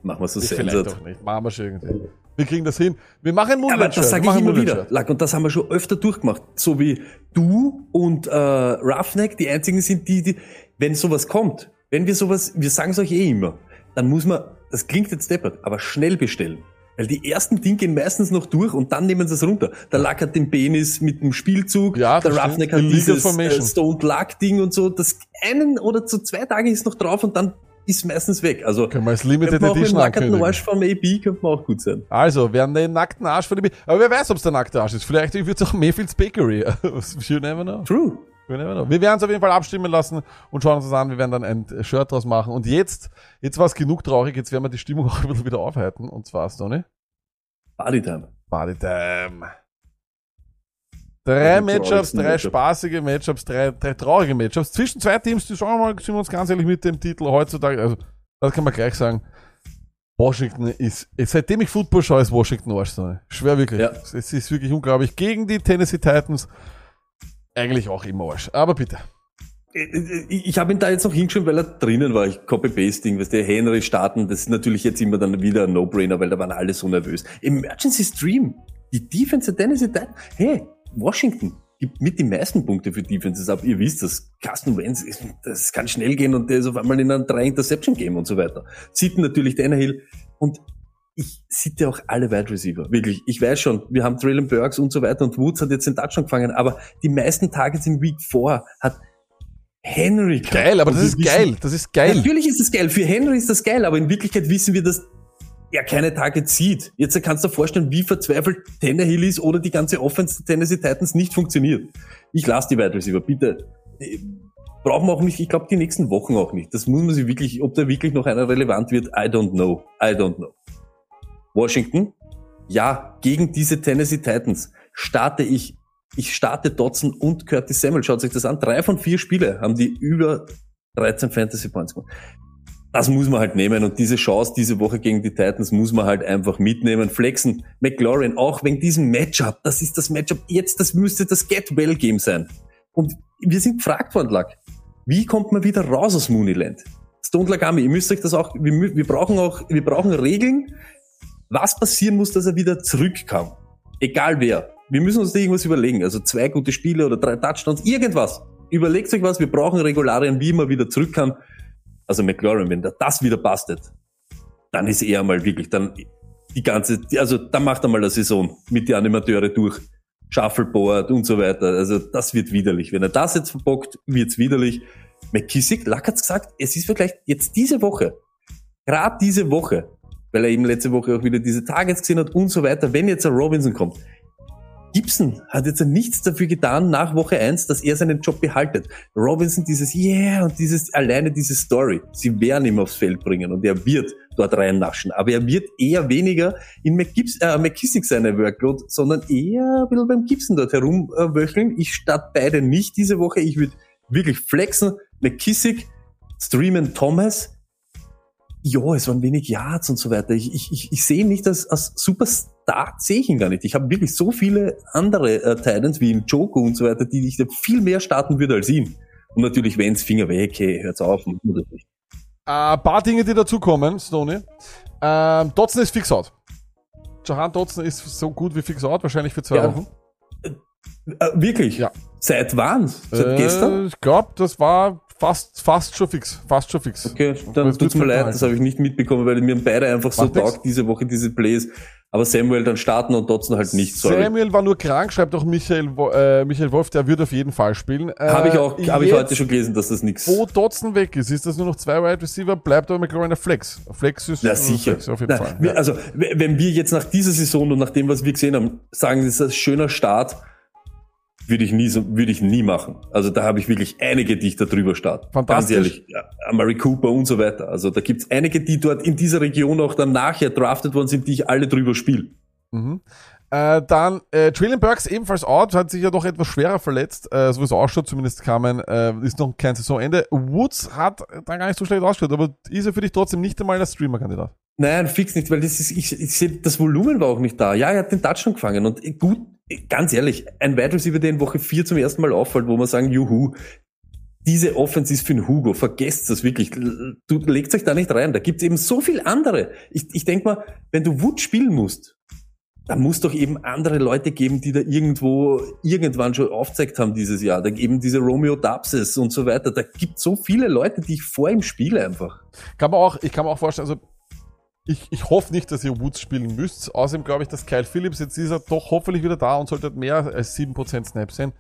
Machen wir so Vielleicht doch nicht. Machen wir schon irgendwie. Wir kriegen das hin. Wir machen ein Aber Moonlight das sage ich immer wieder. Lack, und das haben wir schon öfter durchgemacht. So wie du und äh, Roughneck die einzigen sind, die, die, wenn sowas kommt, wenn wir sowas, wir sagen es euch eh immer, dann muss man, das klingt jetzt deppert, aber schnell bestellen. Weil die ersten Dinge gehen meistens noch durch und dann nehmen sie es runter. Der Lack hat den Penis mit dem Spielzug, Ja, der Roughneck hat dieses äh. Stoned Luck Ding und so. Das einen oder zu zwei Tage ist noch drauf und dann ist meistens weg. Also Können wir als Limited man Edition ankündigen. Arsch vom AB könnte man auch gut sein. Also, wir haben den nackten Arsch von dem... Aber wer weiß, ob es der nackte Arsch ist. Vielleicht wird es auch Mayfields Bakery. you never know. True. You never know. Wir werden es auf jeden Fall abstimmen lassen und schauen uns das an. Wir werden dann ein Shirt draus machen. Und jetzt, jetzt war es genug traurig. Jetzt werden wir die Stimmung auch ein bisschen wieder aufheiten. Und zwar, Stoney, Partytime. Party Time. Drei Matchups, drei Matchups. spaßige Matchups, drei, drei traurige Matchups. Zwischen zwei Teams, die schauen wir mal, sind wir uns ganz ehrlich mit dem Titel heutzutage, also, das kann man gleich sagen. Washington ist, seitdem ich Football schaue, ist Washington Arsch, Stoney. Schwer wirklich. Ja. Es ist wirklich unglaublich. Gegen die Tennessee Titans eigentlich auch immer Arsch. Aber bitte. Ich, ich habe ihn da jetzt noch hingeschrieben, weil er drinnen war. Ich Copy-Pasting, was der Henry starten, das ist natürlich jetzt immer dann wieder ein No-Brainer, weil da waren alle so nervös. Emergency Stream, die Defense der Tennessee Titans, hey, Washington gibt mit die meisten Punkte für Defenses ab. Ihr wisst das, Carsten Wentz, ist- das kann schnell gehen und der ist auf einmal in einem drei Interception Game und so weiter. Sitten natürlich Tannehill und ich sitte auch alle Wide Receiver. Wirklich. Ich weiß schon, wir haben Traylon Burks und so weiter und Woods hat jetzt den Touchdown gefangen, aber die meisten Targets in Week 4 hat Henry. Geil, aber das ist wissen- geil. Das ist geil. Natürlich ist das geil. Für Henry ist das geil, aber in Wirklichkeit wissen wir, dass er keine Targets sieht. Jetzt kannst du dir vorstellen, wie verzweifelt Tannehill ist oder die ganze Offense der Tennessee Titans nicht funktioniert. Ich lasse die Wide Receiver, bitte. Äh, Brauchen wir auch nicht, ich glaube die nächsten Wochen auch nicht. Das muss man sich wirklich, ob da wirklich noch einer relevant wird, I don't know. I don't know. Washington, ja, gegen diese Tennessee Titans starte ich, ich starte Dotson und Curtis Samuel. Schaut euch das an. Drei von vier Spiele haben die über 13 Fantasy Points gemacht. Das muss man halt nehmen und diese Chance diese Woche gegen die Titans muss man halt einfach mitnehmen. Flexen, McLaurin, auch wegen diesem Matchup. Das ist das Matchup jetzt, das müsste das Get-Well-Game sein. Und wir sind gefragt worden, Lack. Wie kommt man wieder raus aus Mooneyland? Stone Lagami, ihr müsst euch das auch, wir, wir brauchen auch, wir brauchen Regeln, was passieren muss, dass er wieder zurückkam. Egal wer. Wir müssen uns da irgendwas überlegen. Also zwei gute Spiele oder drei Touchdowns, irgendwas. Überlegt euch was, wir brauchen Regularien, wie man wieder zurückkam. Also McLaurin, wenn da das wieder bastet, dann ist er mal wirklich, dann die ganze, also dann macht er mal eine Saison mit die Animateure durch. Shuffleboard und so weiter. Also das wird widerlich. Wenn er das jetzt verbockt, wird's widerlich. McKissick, Lack hat's gesagt, es ist vielleicht jetzt diese Woche, gerade diese Woche, weil er eben letzte Woche auch wieder diese Targets gesehen hat und so weiter, wenn jetzt ein Robinson kommt. Gibson hat jetzt nichts dafür getan nach Woche eins, dass er seinen Job behaltet. Robinson dieses Yeah und dieses alleine diese Story. Sie werden ihn aufs Feld bringen und er wird dort reinnaschen. Aber er wird eher weniger in McGibs, äh, McKissick seine Workload, sondern eher ein bisschen beim Gibson dort herumwöcheln. Ich starte beide nicht diese Woche. Ich würde wirklich flexen. McKissick, streamen Thomas, ja, es waren wenig Yards und so weiter. Ich, ich, ich, ich sehe nicht als, als Superstar, sehe ich ihn gar nicht. Ich habe wirklich so viele andere äh, Titans wie im Joko und so weiter, die ich da viel mehr starten würde als ihn. Und natürlich, wenn's Finger weg, hey, hört's auf. nicht. Ein paar Dinge, die dazukommen, Stoney. Ähm, Dotson ist fix out. Jahan Dotson ist so gut wie fix out, wahrscheinlich für zwei Ja. Wochen. Äh, wirklich? Ja. Seit wann? Seit Äh, gestern? Ich glaube, das war fast, fast schon fix. Fast schon fix. Okay, dann tut's mir leid, das habe ich nicht mitbekommen, weil mir beide einfach so taugt diese Woche, diese Plays. Aber Samuel dann starten und Dotson halt nicht, sorry. Samuel war nur krank, schreibt auch Michael, äh, Michael Wolf, der wird auf jeden Fall spielen. Äh, Habe ich auch, habe ich heute schon gelesen, dass das nichts. Wo Dotson weg ist, ist das nur noch zwei Wide Receiver, bleibt aber McLaurin der Flex. Flex ist Na äh, sicher. Flex auf jeden Na, Fall. wir- Ja. Also, wenn wir jetzt nach dieser Saison und nach dem, was wir gesehen haben, sagen, das ist ein schöner Start, würde ich nie so, würde ich nie machen. Also da habe ich wirklich einige, die ich da drüber starte. Fantastisch. Ganz ehrlich. Ja, Amari Cooper und so weiter. Also da gibt's einige, die dort in dieser Region auch dann nachher drafted worden sind, die ich alle drüber spiele. Mhm. Äh, dann äh, Trillian Burks ebenfalls out, hat sich ja doch etwas schwerer verletzt, äh, so wie es ausschaut, zumindest kamen, äh, ist noch kein Saisonende. Woods hat dann gar nicht so schlecht ausgeschaut, aber ist er für dich trotzdem nicht einmal der Streamer-Kandidat? Nein, fix nicht, weil das ist, ich, ich sehe, das Volumen war auch nicht da. Ja, er hat den Touchdown gefangen und gut, ganz ehrlich, ein Wide Receiver, der in Woche 4 zum ersten Mal auffällt, wo man sagen, juhu, diese Offense ist für den Hugo, vergesst das wirklich. Du legst euch da nicht rein, da gibt's eben so viel andere. Ich, ich denk mal, wenn du Wood spielen musst, dann muss doch eben andere Leute geben, die da irgendwo irgendwann schon aufgezeigt haben dieses Jahr. Da eben diese Romeo Dubses und so weiter. Da gibt so viele Leute, die ich vor ihm spiele einfach. Kann man auch, ich kann mir auch vorstellen, also ich, ich hoffe nicht, dass ihr Woods spielen müsst. Außerdem glaube ich, dass Kyle Phillips, jetzt ist er doch hoffentlich wieder da und sollte halt mehr als 7% Snaps sein.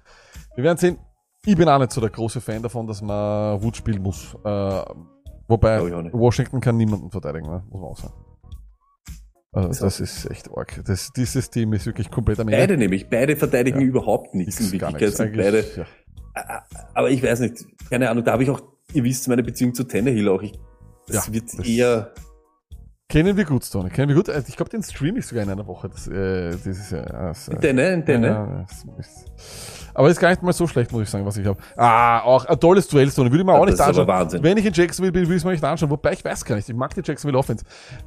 Wir werden sehen. Ich bin auch nicht so der große Fan davon, dass man Woods spielen muss. Äh, wobei. Washington kann niemanden verteidigen, ne? muss man auch sagen. Also Das das, ist echt arg. Das, dieses Team ist wirklich komplett am Beide nämlich, beide verteidigen Ja. überhaupt nichts in Wirklichkeit. Sind beide ja. Aber ich weiß nicht, keine Ahnung, da habe ich auch, ihr wisst, meine Beziehung zu Tannehill auch. Ich, das Ja, wird das- eher, Kennen wir gut, Stone. Kennen wir gut. Äh, Ich glaube, den stream ich sogar in einer Woche. Das, äh, das ist ja. Das, äh, Tenne, Tenne. Ja, das ist, aber ist gar nicht mal so schlecht, muss ich sagen, was ich habe. Ah, auch ein tolles Duell, Stone. Würde ich mir auch Das nicht ist anschauen. Wahnsinn. Wenn ich in Jacksonville bin, will ich es mir nicht anschauen. Wobei ich weiß gar nicht. Ich mag die Jacksonville Offense.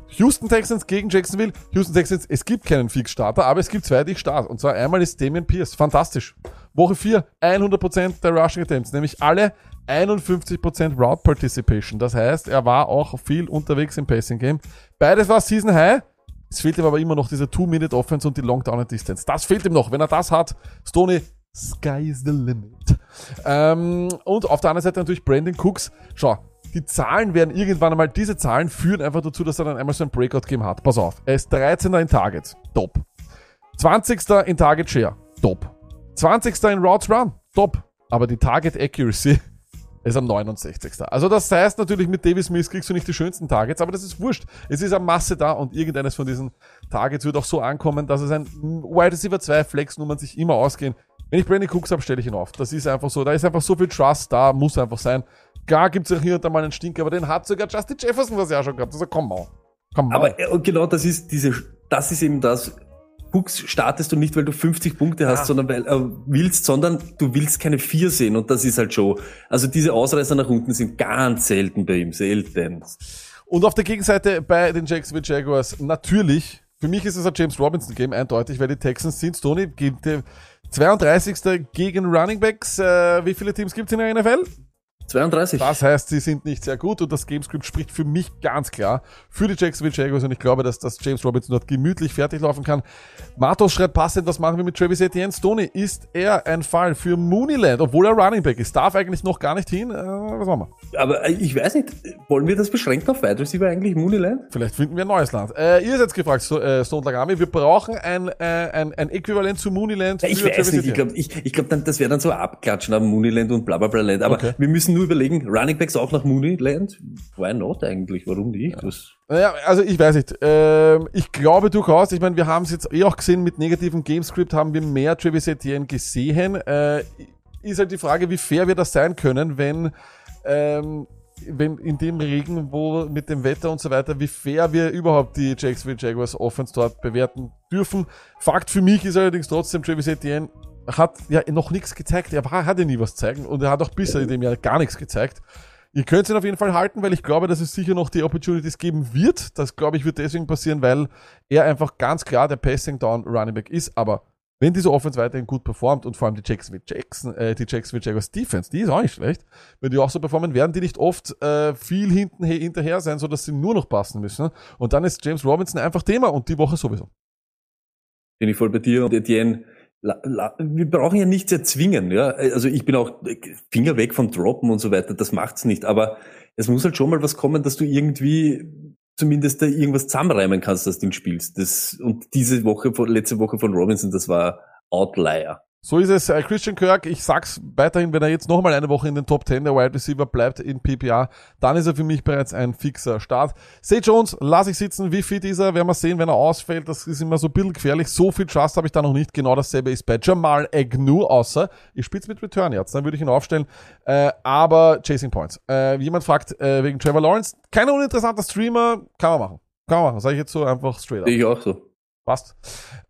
Houston Texans gegen Jacksonville. Houston Texans, es gibt keinen Fix-Starter, aber es gibt zwei, die ich starte. Und zwar einmal ist Damian Pierce. Fantastisch. Woche 4, 100% der Rushing Attempts. Nämlich alle 51% Route Participation. Das heißt, er war auch viel unterwegs im Passing Game. Beides war Season High. Es fehlt ihm aber immer noch diese Two-Minute-Offense und die Long-Down-Distance. Das fehlt ihm noch. Wenn er das hat, Stoney, sky's the limit. Ähm, und auf der anderen Seite natürlich Brandon Cooks. Schau, die Zahlen werden irgendwann einmal, diese Zahlen führen einfach dazu, dass er dann einmal so ein Breakout-Game hat. Pass auf, er ist 13er in Targets. Top. 20. in Target Share. Top. 20. in Routes Run. Top. Aber die Target Accuracy ist am 69. Also das heißt natürlich, mit Davis Mills kriegst du nicht die schönsten Targets, aber das ist wurscht. Es ist eine Masse da und irgendeines von diesen Targets wird auch so ankommen, dass es ein Wide Receiver 2 Flex-Nummern sich immer ausgehen. Wenn ich Brandon Cooks habe, stelle ich ihn auf. Das ist einfach so. Da ist einfach so viel Trust da, muss einfach sein. Klar gibt's auch hier und da mal einen Stinker, aber den hat sogar Justin Jefferson das Jahr schon gehabt. Also komm mal. Komm mal. Aber äh, genau das ist diese, das ist eben das. Hooks startest du nicht, weil du 50 Punkte hast, sondern weil äh, willst, sondern du willst keine vier sehen und das ist halt schon. Also diese Ausreißer nach unten sind ganz selten bei ihm, selten. Und auf der Gegenseite bei den Jacksonville Jaguars natürlich, für mich ist es ein James Robinson Game eindeutig, weil die Texans sind, Tony, gibt der 32. gegen Running Backs. Äh, wie viele Teams gibt's in der NFL? 32. Das heißt, sie sind nicht sehr gut und das Gamescript spricht für mich ganz klar für die Jacksonville Jaguars und ich glaube, dass das James Robinson dort gemütlich fertig laufen kann. Matos schreibt passend, was machen wir mit Travis Etienne? Stoney, ist er ein Fall für Mooneyland, obwohl er Running Back ist? Darf eigentlich noch gar nicht hin? Äh, was machen wir? Aber äh, ich weiß nicht, wollen wir das beschränken auf Wide Receiver eigentlich, Mooneyland? Vielleicht finden wir ein neues Land. Äh, ihr seid gefragt, so, äh, Stone Lagami, wir brauchen ein, äh, ein, ein Äquivalent zu Mooneyland Ja, ich weiß Travis nicht, ich Etienne. glaube, ich, ich glaub, dann, das wäre dann so abklatschen am Mooneyland und bla bla bla Land. Aber Okay. wir müssen nur überlegen, Running Backs auch nach Mooneyland? Why not eigentlich? Warum nicht? Das, Naja, also ich weiß nicht. Ähm, ich glaube durchaus, ich meine, wir haben es jetzt eh auch gesehen, mit negativem Gamescript haben wir mehr Travis Etienne gesehen. Äh, ist halt die Frage, wie fair wir das sein können, wenn, ähm, wenn in dem Regen, wo mit dem Wetter und so weiter, wie fair wir überhaupt die Jacksonville Jaguars Offense dort bewerten dürfen. Fakt für mich ist allerdings trotzdem, Travis Etienne hat ja noch nichts gezeigt. Er war, hat ja nie was zeigen und er hat auch bisher in dem Jahr gar nichts gezeigt. Ihr könnt ihn auf jeden Fall halten, weil ich glaube, dass es sicher noch die Opportunities geben wird. Das glaube ich wird deswegen passieren, weil er einfach ganz klar der Passing Down Running Back ist. Aber wenn diese Offense weiterhin gut performt und vor allem die Jacksonville Jackson, äh, die Jacksonville Jaguars Defense, die ist auch nicht schlecht. Wenn die auch so performen, werden die nicht oft äh, viel hinten he- hinterher sein, so dass sie nur noch passen müssen. Und dann ist James Robinson einfach Thema und die Woche sowieso. bin ich voll bei dir und Etienne. Wir brauchen ja nichts erzwingen, ja. Also ich bin auch Finger weg von Droppen und so weiter, das macht's nicht. Aber es muss halt schon mal was kommen, dass du irgendwie zumindest da irgendwas zusammenreimen kannst, dass du ihn spielst. Das, und diese Woche, letzte Woche von Robinson, das war Outlier. So ist es. Äh, Christian Kirk, ich sag's weiterhin, wenn er jetzt nochmal eine Woche in den Top 10 der Wide Receiver bleibt in PPA, dann ist er für mich bereits ein fixer Start. Say Jones, lass ich sitzen. Wie fit ist er? Werden wir sehen, wenn er ausfällt. Das ist immer so ein bisschen gefährlich. So viel Trust habe ich da noch nicht. Genau dasselbe ist bei Jamal Agnew, außer ich spiel's mit Return jetzt. Dann würde ich ihn aufstellen. Äh, aber Chasing Points. Äh, jemand fragt äh, wegen Trevor Lawrence. Kein uninteressanter Streamer. Kann man machen. Kann man machen. Sag ich jetzt so einfach straight up. Ich auch so. Passt.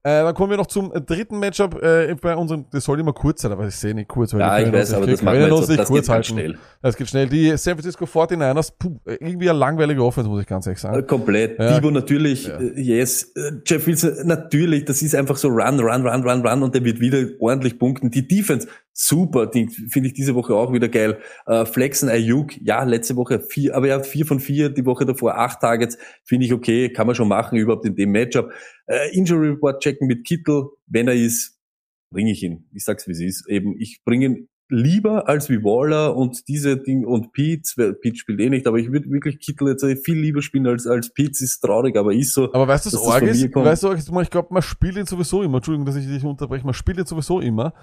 Äh, dann kommen wir noch zum dritten Matchup äh, bei unserem, das soll immer kurz sein, aber ich sehe nicht kurz, weil Ja, ich weiß, aber das machen wir jetzt. Das kurz geht ganz halten. schnell. Das geht schnell. Die San Francisco 49ers, puh, irgendwie eine langweilige Offense, muss ich ganz ehrlich Äh, sagen. Komplett. Ja. Debo natürlich, Ja. äh, yes. Äh, Jeff Wilson, natürlich, das ist einfach so run, run, run, run, run und der wird wieder ordentlich punkten. Die Defense, super, finde ich diese Woche auch wieder geil. Äh, Flexen Ayuk, ja, letzte Woche vier, aber er hat vier von vier, die Woche davor acht Targets, finde ich okay, kann man schon machen, überhaupt in dem Matchup. Äh, Injury Report checken mit Kittel, wenn er ist, bringe ich ihn. Ich sag's wie es ist. Eben, ich bringe ihn lieber als wie Waller und diese Ding und Pete, weil Pete spielt eh nicht, aber ich würde wirklich Kittel jetzt viel lieber spielen als, als Pete, ist traurig, aber ist so. Aber weißt du, von mir ist, weißt du, ich glaube, man spielt ihn sowieso immer, Entschuldigung, dass ich dich unterbreche, man spielt ihn sowieso immer,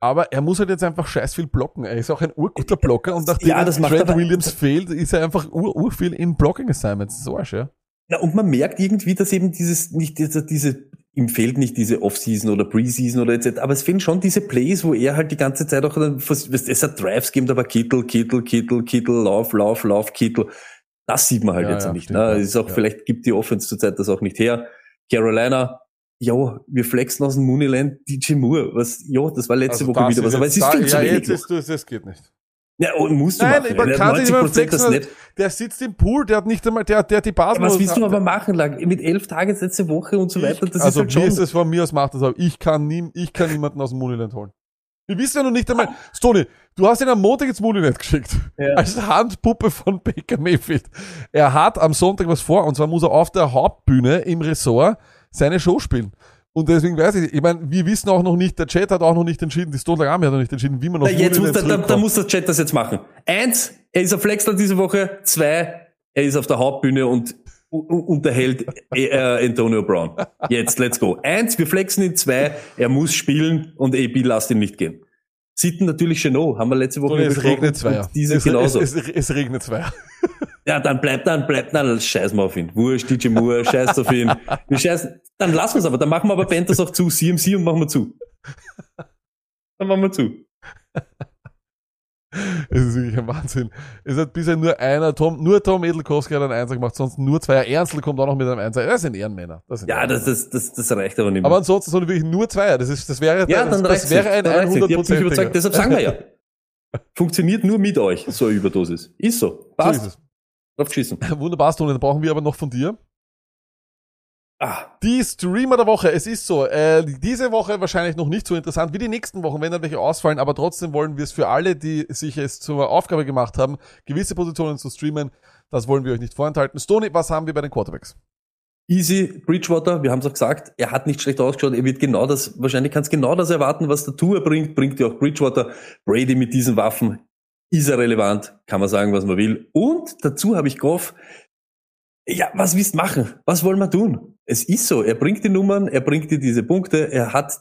aber er muss halt jetzt einfach scheiß viel blocken. Er ist auch ein urguter Blocker und nachdem Ja, das macht Trent Williams fehlt, ist er einfach ur, ur viel in Blocking Assignments. Arsch, ja. Na, und man merkt irgendwie, dass eben dieses, nicht diese, diese ihm fehlt nicht diese Offseason oder Preseason oder etc. Aber es fehlen schon diese Plays, wo er halt die ganze Zeit auch, dann es hat Drives gegeben, aber Kittel, Kittel, Kittel, Kittel, Lauf, Lauf, Lauf, Kittel. Das sieht man halt Ja, jetzt ja, nicht. stimmt, Ne? Es ist auch, vielleicht gibt die Offense zurzeit das auch nicht her. Carolina, ja, wir flexen aus dem Mooneyland DJ Moore. Was, ja, das war letzte Also Woche wieder was, aber jetzt es ist da- viel zu ja, wenig. jetzt noch. ist, das, das geht nicht. Ja, und musst du Nein, machen. man hat kann nicht 90% das flexen. nicht. Der sitzt im Pool, der hat nicht einmal, der, der die Basis. Ja, was willst du aber machen, Lag? Mit elf Tagen letzte Woche und so weiter, das also ist halt schon. ist es von mir aus macht das, aber ich kann nie, ich kann niemanden aus dem Mooneyland holen. Wir wissen ja noch nicht einmal, Stony, du hast ihn am Montag ins Mooneyland geschickt. Ja. Als Handpuppe von Baker Mayfield. Er hat am Sonntag was vor, und zwar muss er auf der Hauptbühne im Ressort seine Show spielen. Und deswegen weiß ich, ich meine, wir wissen auch noch nicht, der Chat hat auch noch nicht entschieden, die Stone Army hat noch nicht entschieden, wie man Na, aus jetzt muss da, da zurückkommt. muss der Chat das jetzt machen. Eins, er ist auf Flexler diese Woche. Zwei, er ist auf der Hauptbühne und unterhält äh, äh, Antonio Brown. Jetzt, let's go. Eins, wir flexen ihn. Zwei, er muss spielen und AB lasst ihn nicht gehen. Sitten natürlich Chenot, haben wir letzte Woche Stony, es regnet Zweier. Und Diese es, genauso. Es, es, es regnet Zweier. Ja, dann bleibt dann, bleibt dann, scheiß mal auf ihn. Wurscht, DJ Moore, scheiß auf ihn. Wir scheißen, dann lassen wir es aber, dann machen wir aber Panthers auch zu, CMC und machen wir zu. Dann machen wir zu. Es ist wirklich ein Wahnsinn. Es hat bisher nur einer, Tom, nur Tom Edelkowski hat einen Einser gemacht, sonst nur zwei. Ernstl kommt auch noch mit einem Einser. Das sind Ehrenmänner. Das sind Ja, das, Ehrenmänner. das, das, das reicht aber nicht mehr. aber ansonsten sind wirklich nur Zweier. Das ist, das wäre, Ja, das, dann das reicht's wäre ein Dann reicht's nicht. 100 Ihr habt mich überzeugt, deshalb sagen wir ja. Funktioniert nur mit euch, so eine Überdosis. Ist so. So ist Passt. es. Drauf geschissen. Wunderbar, Stone. Dann brauchen wir aber noch von dir. Ah, Die Streamer der Woche, es ist so, äh, diese Woche wahrscheinlich noch nicht so interessant wie die nächsten Wochen, wenn dann welche ausfallen, aber trotzdem wollen wir es für alle, die sich es zur Aufgabe gemacht haben, gewisse Positionen zu streamen, das wollen wir euch nicht vorenthalten. Stony, was haben wir bei den Quarterbacks? easy, Bridgewater, wir haben es auch gesagt, er hat nicht schlecht ausgeschaut, er wird genau das, wahrscheinlich kannst genau das erwarten, was der Tour bringt, bringt dir auch Bridgewater. Brady mit diesen Waffen ist er relevant, kann man sagen, was man will. Und dazu habe ich gehofft, ja, was willst du machen? Was wollen wir tun? Es ist so, er bringt die Nummern, er bringt dir diese Punkte, er hat,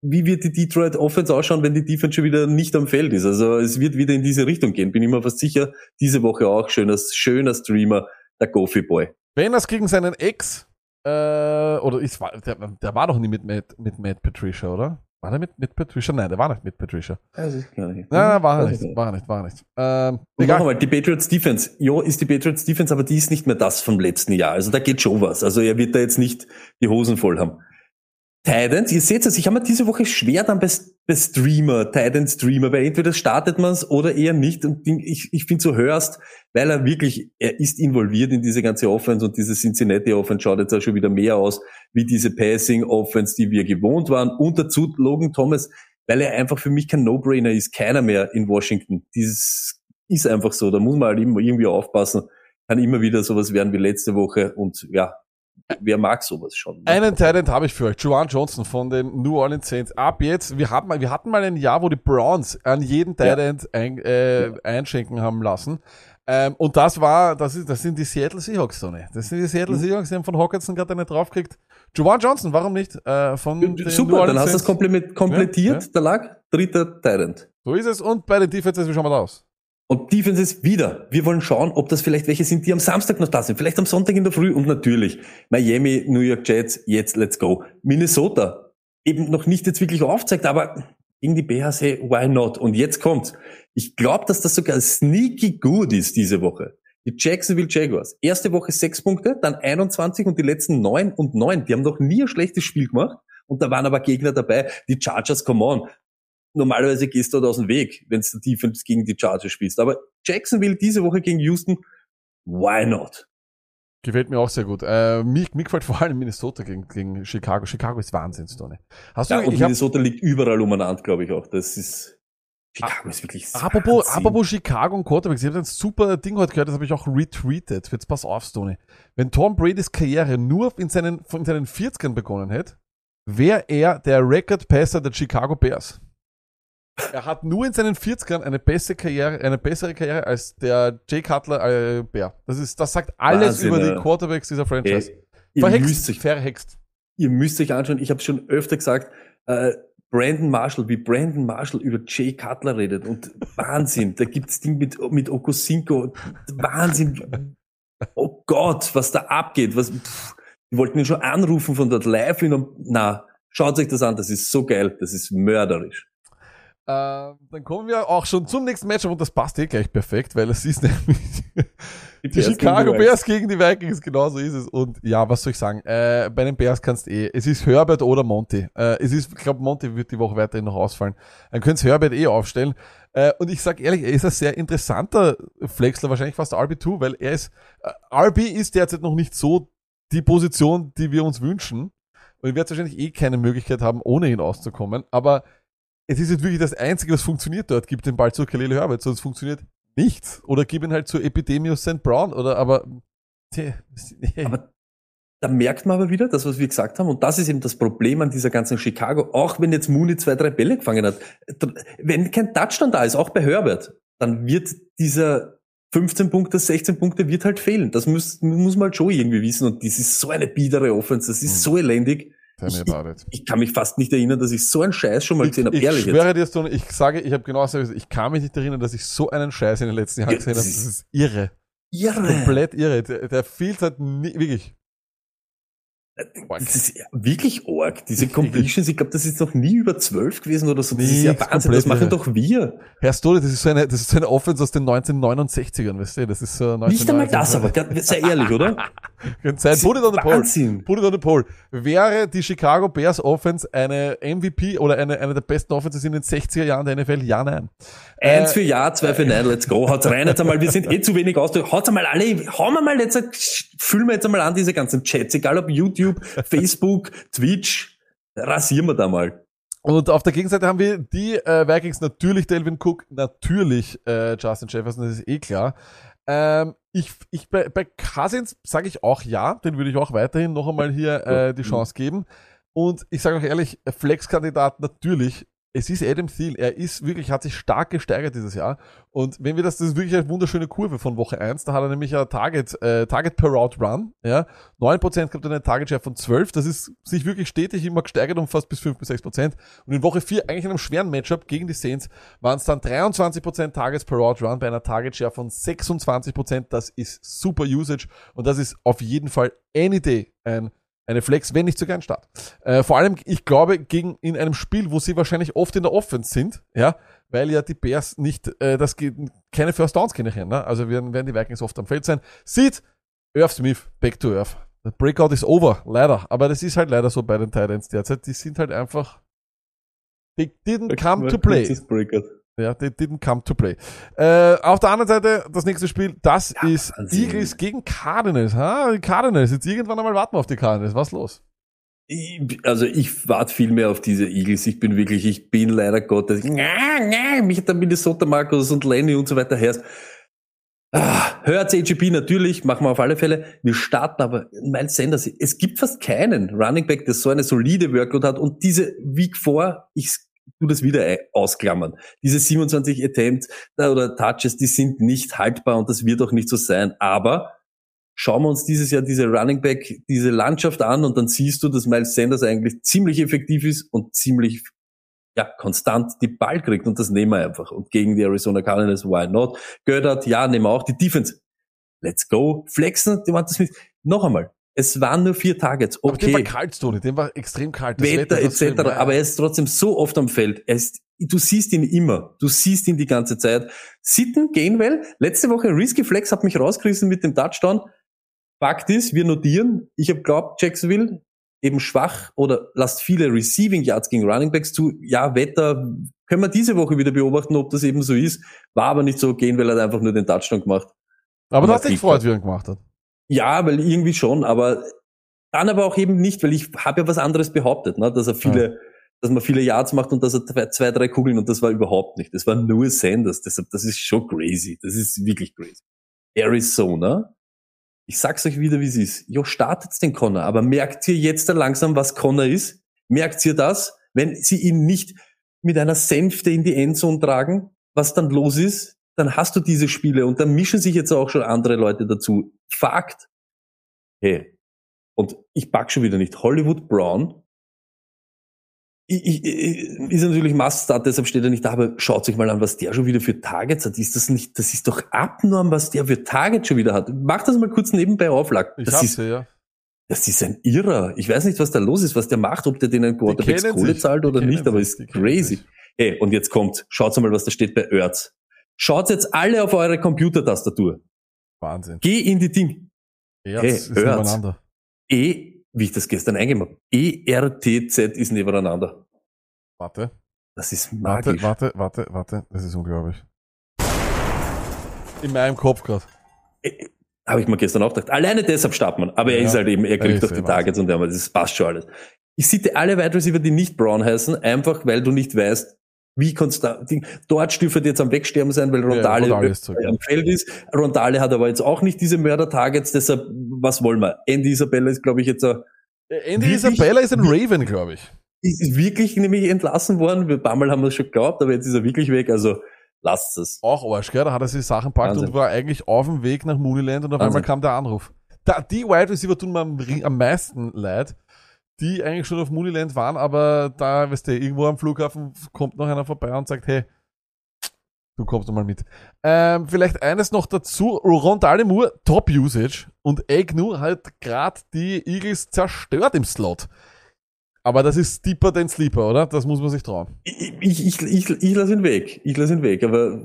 wie wird die Detroit Offense ausschauen, wenn die Defense schon wieder nicht am Feld ist? Also es wird wieder in diese Richtung gehen, bin ich mir fast sicher. Diese Woche auch schöner, schöner Streamer, der Goofy Boy. Wenn das gegen seinen Ex, äh, oder ich der, der war doch nie mit Matt, mit Matt Patricia, oder? War der mit, mit Patricia? Nein, der war nicht mit Patricia. Also, ich kann nicht. Nein, nein, war er nicht, war er nicht, war er nicht. Ähm, Und einmal, die Patriots Defense. Ja, ist die Patriots Defense, aber die ist nicht mehr das vom letzten Jahr. Also da geht schon was. Also er wird da jetzt nicht die Hosen voll haben. Titans, ihr seht es, ich habe mir diese Woche schwer dann bei, bei Streamer, Titans Streamer, weil entweder startet man es oder eher nicht. Und ich, ich finde so hörst, weil er wirklich, er ist involviert in diese ganze Offense und diese Cincinnati Offense schaut jetzt auch schon wieder mehr aus wie diese Passing Offense, die wir gewohnt waren. Und dazu Logan Thomas, weil er einfach für mich kein No-Brainer ist, keiner mehr in Washington. Dieses ist einfach so, da muss man halt immer irgendwie aufpassen. Kann immer wieder sowas werden wie letzte Woche und ja, wer mag sowas schon? ne? Einen Talent habe ich für euch, Juwan Johnson von den New Orleans Saints. Ab jetzt, wir hatten mal, wir hatten mal ein Jahr, wo die Browns an jeden Ja. Talent ein, äh, einschenken haben lassen. Ähm, und das war, das ist, das sind die Seattle Seahawks, Tony. Das sind die Seattle Mhm. Seahawks, die haben von Hawkinson gerade eine draufgekriegt. Juwan Johnson, warum nicht? Äh, von Super, dann hast du komplett- komplettiert, Ja, da lag dritter Tyrant. So ist es. Und bei den Defenses, wie schauen wir da aus? Und Defenses wieder. Wir wollen schauen, ob das vielleicht welche sind, die am Samstag noch da sind. Vielleicht am Sonntag in der Früh. Und natürlich Miami, New York Jets, jetzt let's go. Minnesota, eben noch nicht jetzt wirklich aufzeigt, aber gegen die hey, why not? Und jetzt kommt's. Ich glaube, dass das sogar sneaky gut ist diese Woche. Die Jacksonville Jaguars. Erste Woche sechs Punkte, dann 21 und die letzten neun und neun. Die haben noch nie ein schlechtes Spiel gemacht. Und da waren aber Gegner dabei. Die Chargers, come on normalerweise gehst du dort aus dem Weg, wenn du Defense gegen die Chargers spielst. Aber Jacksonville diese Woche gegen Houston, why not? Gefällt mir auch sehr gut. Äh, mir, mir gefällt vor allem Minnesota gegen, gegen Chicago. Chicago ist Wahnsinns, Tony. Hast du, Ja, und ich hab, Minnesota liegt überall umeinander, glaube ich auch. Das ist, Chicago ist wirklich Apropos, Wahnsinn. apropos Chicago und Quarterbacks, ich habe ein super Ding heute gehört, das habe ich auch retweetet. Jetzt pass auf, Stoney. Wenn Tom Bradys Karriere nur in seinen, in seinen 40ern begonnen hätte, wäre er der Record-Passer der Chicago Bears. Er hat nur in seinen 40ern eine bessere Karriere, eine bessere Karriere als der Jay Cutler äh, Bear. Das ist, das sagt alles Wahnsinn, über die. Quarterbacks dieser Franchise. Ey, ihr, müsst Verhext, euch, verhext. ihr müsst euch anschauen, ich habe schon öfter gesagt, äh, Brandon Marshall, wie Brandon Marshall über Jay Cutler redet und Wahnsinn, da gibt's Ding mit, mit Okosinko, Wahnsinn, oh Gott, was da abgeht, was, pff, Die wollten ihn schon anrufen von dort live. Und, na, schaut euch das an, das ist so geil, das ist mörderisch. Äh, dann kommen wir auch schon zum nächsten Match und das passt eh gleich perfekt, weil es ist nämlich die, gegen Chicago die Bears gegen die Vikings, genau so ist es. Und ja, was soll ich sagen? Äh, bei den Bears kannst eh, es ist Herbert oder Monty. Äh, es ist, ich glaube, Monty wird die Woche weiterhin noch ausfallen. Dann könnt's Herbert eh aufstellen. Äh, und ich sag ehrlich, er ist ein sehr interessanter Flexler, wahrscheinlich fast RB2, weil er ist, äh, RB ist derzeit noch nicht so die Position, die wir uns wünschen. Und ich werde wahrscheinlich eh keine Möglichkeit haben, ohne ihn auszukommen. Aber es ist jetzt wirklich das Einzige, was funktioniert dort. Gib den Ball zu Khalil Herbert, sonst funktioniert nichts. Oder gib ihn halt zu Epidemius St. Brown. Oder aber, tja. Aber da merkt man aber wieder, das, was wir gesagt haben, und das ist eben das Problem an dieser ganzen Chicago, auch wenn jetzt Mooney zwei, drei Bälle gefangen hat, wenn kein Touchdown da ist, auch bei Herbert, dann wird dieser 15 Punkte, 16 Punkte wird halt fehlen. Das muss, muss man halt schon irgendwie wissen. Und das ist so eine biedere Offense, das ist Hm. so elendig. Tell me Ich, about it. ich kann mich fast nicht erinnern, dass ich so einen Scheiß schon mal gesehen habe. ich Ehrlich jetzt. schwöre dir, Stone, ich sage, ich habe genau so, ich kann mich nicht erinnern, dass ich so einen Scheiß in den letzten Jahren Ja, gesehen habe. das ist irre. Irre. Komplett irre. Der, der fehlt halt nie, wirklich. Das ist ja wirklich arg. Diese Completions, ich glaube, das ist noch nie über 12 gewesen oder so. Das ist ja Wahnsinn. Das machen doch wir. Herr Stone, das ist so eine, das ist so eine Offense aus den 1969ern, weißt du? Das ist so Nicht einmal das, 1990. aber ganz- sei ehrlich, oder? Könnte sein. Put it on the pole. Wahnsinn. Put it on the pole. Wäre die Chicago Bears Offense eine MVP oder eine, eine der besten Offenses in den 60er Jahren der NFL? Ja, nein. Eins Äh, für Ja, zwei für Nein, let's go. Haut's rein jetzt einmal, wir sind eh zu wenig aus. Haut's einmal alle, hauen wir mal jetzt, füllen wir jetzt einmal an diese ganzen Chats, egal ob YouTube, Facebook, Twitch, rasieren wir da mal. Und auf der Gegenseite haben wir die äh, Vikings, natürlich Delvin Cook, natürlich äh, Justin Jefferson, das ist eh klar. Ähm, ich, ich bei, bei Cousins sage ich auch ja, den würde ich auch weiterhin noch einmal hier äh, die Chance geben. Und ich sage auch ehrlich, Flex-Kandidat natürlich. Es ist Adam Thiel. Er ist wirklich, hat sich stark gesteigert dieses Jahr. Und wenn wir das, das ist wirklich eine wunderschöne Kurve von Woche 1. Da hat er nämlich ein Target, äh, Target per Route Run, ja. 9% gehabt und eine Target Share von 12. Das ist sich wirklich stetig immer gesteigert um fast bis 5 bis 6%. Und in Woche 4, eigentlich in einem schweren Matchup gegen die Saints, waren es dann 23% Targets per Route Run bei einer Target Share von 26%. Das ist super Usage. Und das ist auf jeden Fall any day ein eine Flex, wenn nicht sogar ein Start. Äh, vor allem, ich glaube, gegen in einem Spiel, wo sie wahrscheinlich oft in der Offense sind, ja, weil ja die Bears nicht, äh, das geht, keine First Downs generieren, ne? Also werden, werden die Vikings oft am Feld sein. Sieht Irv Smith, back to Earth. The Breakout is over, leider. Aber das ist halt leider so bei den Titans derzeit. Die sind halt einfach, they didn't come to play. Ja, they didn't come to play. Äh, auf der anderen Seite, das nächste Spiel, das ist Wahnsinn. Eagles gegen Cardinals. Ha? Cardinals, jetzt irgendwann einmal warten wir auf die Cardinals. Was los? Ich- Also ich warte viel mehr auf diese Eagles. Ich bin wirklich, ich bin leider Gottes, mich hat der Minnesota Marcos und Lenny und so weiter herrscht. Ah, hört AGP natürlich, machen wir auf alle Fälle. Wir starten aber Miles Sanders. Es gibt fast keinen Running Back, der so eine solide Workload hat und diese Week 4, ich tu das wieder ei- ausklammern. Diese 27 Attempts äh, oder Touches, die sind nicht haltbar und das wird auch nicht so sein. Aber schauen wir uns dieses Jahr diese Running Back, diese Landschaft an und dann siehst du, dass Miles Sanders eigentlich ziemlich effektiv ist und ziemlich ja, konstant die Ball kriegt und das nehmen wir einfach. Und gegen die Arizona Cardinals, why not? Göttert, ja, nehmen wir auch die Defense. Let's go. Flexen, die Smith. Noch einmal. Es waren nur vier Targets. Aber dem war Okay. kalt, Tony. Dem war extrem kalt. Das Wetter schlimm. etc. Aber er ist trotzdem so oft am Feld. Er ist, du siehst ihn immer. Du siehst ihn die ganze Zeit. Sitten, Gainwell, letzte Woche Risky Flex hat mich rausgerissen mit dem Touchdown. Fakt ist, wir notieren, ich habe glaubt, Jacksonville eben schwach oder lasst viele Receiving Yards gegen Running Backs zu. Ja, Wetter können wir diese Woche wieder beobachten, ob das eben so ist. War aber nicht so. Gainwell hat einfach nur den Touchdown gemacht. aber du hast dich gefreut, wie er ihn gemacht hat. Ja, weil irgendwie schon, aber dann aber auch eben nicht, weil ich habe ja was anderes behauptet, ne, dass er viele, dass man viele Yards macht und dass er zwei, drei Kugeln und das war überhaupt nicht. Das war nur Sanders. Deshalb, das ist schon crazy. Das ist wirklich crazy. Arizona. Ich sag's euch wieder, wie es ist. Jo, startet den Connor, aber merkt ihr jetzt dann langsam, was Connor ist? Merkt ihr das? Wenn sie ihn nicht mit einer Sänfte in die Endzone tragen, was dann los ist, dann hast du diese Spiele und dann mischen sich jetzt auch schon andere Leute dazu. Fakt. Hey. Und ich pack schon wieder nicht. Hollywood Brown. Ich, ich, ist natürlich Must-Start, deshalb steht er nicht da, aber schaut euch mal an, was der schon wieder für Targets hat. Ist das nicht, das ist doch abnorm, was der für Targets schon wieder hat. Mach das mal kurz nebenbei auf, Lack. Ich Das ist ja, ja. Das ist ein Irrer. Ich weiß nicht, was da los ist, was der macht, ob der denen Quarterbacks kennen Kohle sich, zahlt oder nicht, aber sich, ist crazy. sich. Hey, und jetzt kommt, schaut mal, was da steht bei Erz. Schaut jetzt alle auf eure Computertastatur. Wahnsinn. Geh in die Ding. Erz Hey, ist hört's. nebeneinander. E, wie ich das gestern eingemacht habe. ERTZ ist nebeneinander. Warte, Das ist warte, magisch. warte, warte, warte. Das ist unglaublich. In meinem Kopf gerade. Habe ich mir gestern auch gedacht. Alleine deshalb startet man. Aber er Ja. ist halt eben, er Er kriegt doch die Wahnsinn. Targets und der, das passt schon alles. Ich sitte alle Wide Receiver, die nicht Brown heißen, einfach weil du nicht weißt, wie konstant, die- dort dürfte jetzt am Wegsterben sein, weil Rondale, Rondale ist zurück. am Feld ist. Rondale hat aber jetzt auch nicht diese Mörder-Targets, deshalb, was wollen wir? Andy Isabella ist, glaube ich, jetzt, ein- Andy Wirklich? Isabella ist ein Raven, glaube ich. ist wirklich nämlich entlassen worden. Ein paar Mal haben wir es schon geglaubt, aber jetzt ist er wirklich weg, also lasst es. Auch Arsch, gell? Da hat er sich Sachen packt Wahnsinn. und war eigentlich auf dem Weg nach Mooneyland und auf Wahnsinn. einmal kam der Anruf. Da, die Wide Receiver tun mir am, am meisten leid, die eigentlich schon auf Mooneyland waren, aber da, weißt du, irgendwo am Flughafen kommt noch einer vorbei und sagt, hey, du kommst doch mal mit. Ähm, vielleicht eines noch dazu, Rondale Moore, Top Usage und Agnew hat gerade die Eagles zerstört im Slot. Aber das ist deeper than Sleeper, oder? Das muss man sich trauen. Ich, ich, ich, ich, ich lasse ihn weg. Ich lasse ihn weg, aber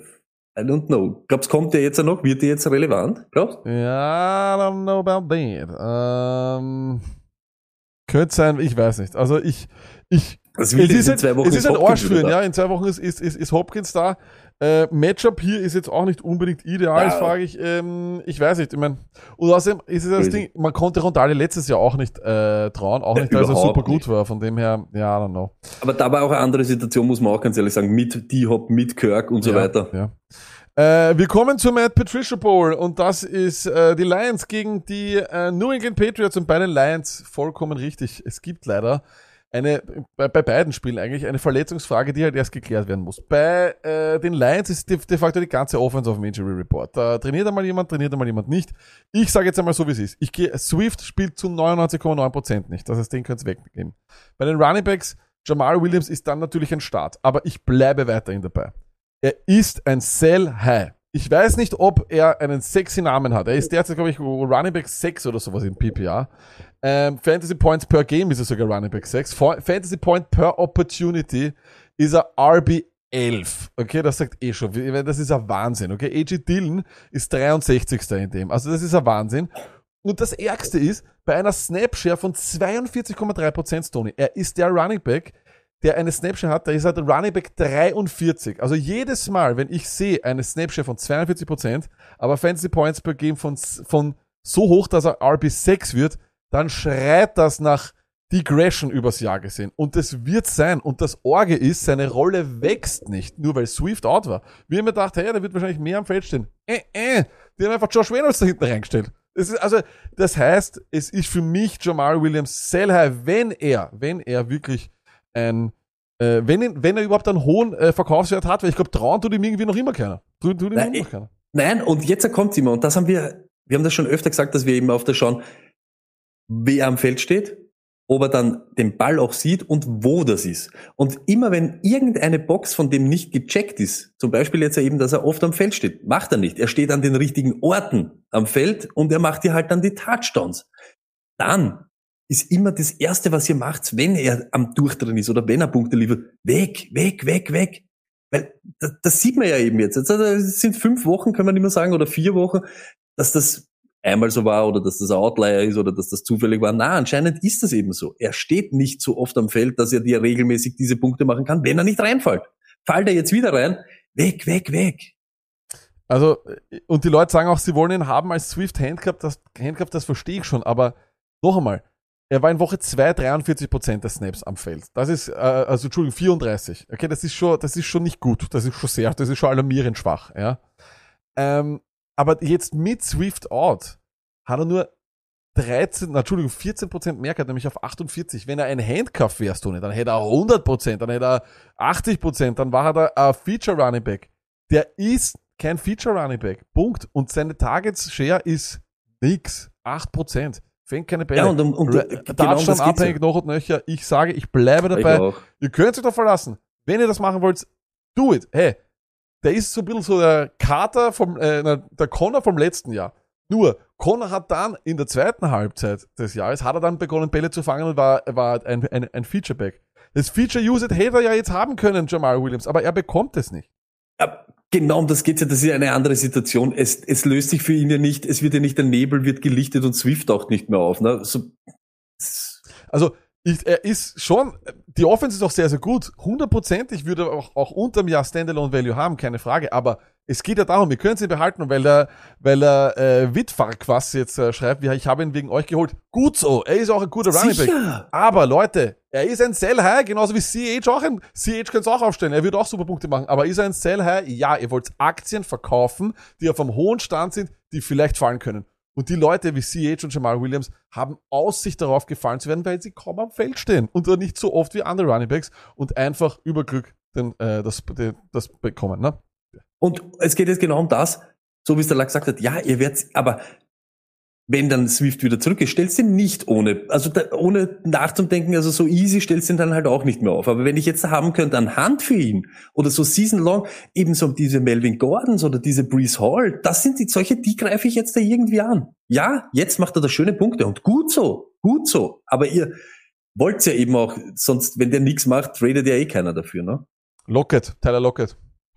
I don't know. Glaubst, kommt der jetzt noch? Wird der jetzt relevant? Glaubst? Ja, I don't know about that. Ähm, könnte sein, ich weiß nicht. Also ich, ich, es ist, in ein, es ist ein Hopkins Arsch für ihn, wieder da. ja. In zwei Wochen ist, ist, ist, ist Hopkins da. Äh, Matchup hier ist jetzt auch nicht unbedingt ideal, Ja. das frage ich. Ähm, ich weiß nicht, ich meine, und außerdem ist es das. Ding, man konnte Rondale letztes Jahr auch nicht äh, trauen, auch Ja, nicht, weil er super gut nicht. war. Von dem her, ja, I don't know. Aber da war auch eine andere Situation, muss man auch ganz ehrlich sagen, mit D-Hop, mit Kirk und so ja, weiter. Ja. Äh, wir kommen zur Matt Patricia Bowl und das ist äh, die Lions gegen die äh, New England Patriots und bei den Lions vollkommen richtig. Es gibt leider eine, bei, bei beiden Spielen eigentlich eine Verletzungsfrage, die halt erst geklärt werden muss. Bei äh, den Lions ist de, de facto die ganze Offense auf dem Injury Report. Da trainiert einmal jemand, trainiert einmal jemand nicht. Ich sage jetzt einmal so, wie es ist. Ich gehe, Swift spielt zu 99,9% nicht. Das heißt, den könnt ihr weggeben. Bei den Running Backs, Jamal Williams ist dann natürlich ein Start, aber ich bleibe weiterhin dabei. Er ist ein Sell High. Ich weiß nicht, ob er einen sexy Namen hat. Er ist derzeit, glaube ich, Running Back 6 oder sowas im PPA. Ähm, Fantasy Points per Game ist er sogar Running Back 6. Fo- Fantasy Point per Opportunity ist er RB 11. Okay, das sagt eh schon. Das ist ein Wahnsinn. Okay, AJ Dillon ist 63. in dem. Also das ist ein Wahnsinn. Und das Ärgste ist, bei einer Snapshare von 42,3% Tony, er ist der Running Back, der eine Snapshare hat, der ist halt Running Back 43. Also jedes Mal, wenn ich sehe eine Snapshare von 42%, aber Fantasy Points per Game von, von so hoch, dass er RB6 wird, dann schreit das nach Degression übers Jahr gesehen. Und das wird sein. Und das Orge ist, seine Rolle wächst nicht, nur weil Swift out war. Wir haben mir gedacht, hey, der wird wahrscheinlich mehr am Feld stehen. Äh, äh, die haben einfach Josh Reynolds da hinten reingestellt. Das ist, also, das heißt, es ist für mich Jamal Williams sell high, wenn er, wenn er wirklich ein, äh, wenn, wenn er überhaupt einen hohen äh, Verkaufswert hat, weil ich glaube, trauen tut ihm irgendwie noch immer keiner. Tut, tut ihm Nein, noch keiner. Nein, und jetzt kommt immer, und das haben wir, wir haben das schon öfter gesagt, dass wir eben auf das schauen, wer am Feld steht, ob er dann den Ball auch sieht und wo das ist. Und immer wenn irgendeine Box von dem nicht gecheckt ist, zum Beispiel jetzt eben, dass er oft am Feld steht, macht er nicht. Er steht an den richtigen Orten am Feld und er macht dir halt dann die Touchdowns. Dann ist immer das Erste, was ihr macht, wenn er am Durchdrehen ist oder wenn er Punkte liefert, weg, weg, weg, weg. Weil das, das sieht man ja eben jetzt. Äh, es sind fünf Wochen, kann man mehr sagen, oder vier Wochen, dass das einmal so war oder dass das ein Outlier ist oder dass das zufällig war. Na, anscheinend ist das eben so. Er steht nicht so oft am Feld, dass er dir regelmäßig diese Punkte machen kann, wenn er nicht reinfällt. Fällt er jetzt wieder rein, weg, weg, weg. Also, und die Leute sagen auch, sie wollen ihn haben als Swift Handcuff, das, Handcuff, das verstehe ich schon, aber noch einmal, er war in Woche 2 43% der Snaps am Feld. Das ist, äh, also Entschuldigung, 34. Okay, das ist schon, das ist schon nicht gut. Das ist schon sehr, das ist schon alarmierend schwach, ja. Ähm, aber jetzt mit Swift out hat er nur 13, na, Entschuldigung, 14% mehr gehabt, nämlich auf 48. Wenn er ein Handcuff wärst, Tony, dann hätte er 100%, dann hätte er 80%, dann war er ein Feature Running Back. Der ist kein Feature Running Back. Punkt. Und seine Targets Share ist nix. 8%. Fängt keine Bälle. Ja, und, und, und genau geht's abhängig noch und nöcher. Ich sage, ich bleibe. Ich dabei. auch. Ihr könnt sich doch verlassen. Wenn ihr das machen wollt, do it. Hey, der ist so ein bisschen so der Kater vom, äh, der Connor vom letzten Jahr. Nur, Connor hat dann in der zweiten Halbzeit des Jahres, hat er dann begonnen, Bälle zu fangen und war, war ein, ein, ein Featureback. Das Feature-Usage hätte er ja jetzt haben können, Jamal Williams, aber er bekommt es nicht. Genau um das geht's ja. Das ist eine andere Situation. Es, es löst sich für ihn ja nicht. Es wird ja nicht der Nebel wird gelichtet und Swift taucht nicht mehr auf. Ne? So, Also, ich, er ist schon, die Offense ist auch sehr, sehr gut. Hundertprozentig würde er auch, auch unterm Jahr Standalone Value haben, keine Frage. Aber es geht ja darum, wir können sie behalten, weil der, weil der äh, Wittfark was jetzt äh, schreibt, ich habe ihn wegen euch geholt. Gut so, er ist auch ein guter Running Back. Sicher. Aber Leute, er ist ein Sell High, genauso wie CH auch ein, CH könnte es auch aufstellen, er wird auch super Punkte machen. Aber ist er ein Sell High? Ja, ihr wollt Aktien verkaufen, die auf einem hohen Stand sind, die vielleicht fallen können. Und die Leute wie CH und Jamal Williams haben Aussicht darauf gefallen zu werden, weil sie kaum am Feld stehen und nicht so oft wie andere Running Backs und einfach über Glück den, äh, das, den, das bekommen. Ne? Und es geht jetzt genau um das, so wie es der Lack gesagt hat, ja, ihr werdet, aber wenn dann Swift wieder zurück ist, stellst du ihn nicht ohne, also da, ohne nachzudenken, also so easy stellst du ihn dann halt auch nicht mehr auf. Aber wenn ich jetzt haben könnte an Hand für ihn oder so season long, eben so diese Melvin Gordons oder diese Breeze Hall, das sind die solche, die greife ich jetzt da irgendwie an. Ja, jetzt macht er da schöne Punkte und gut so, gut so. Aber ihr wollt's ja eben auch, sonst, wenn der nichts macht, tradet ja eh keiner dafür, ne? Lockett, Tyler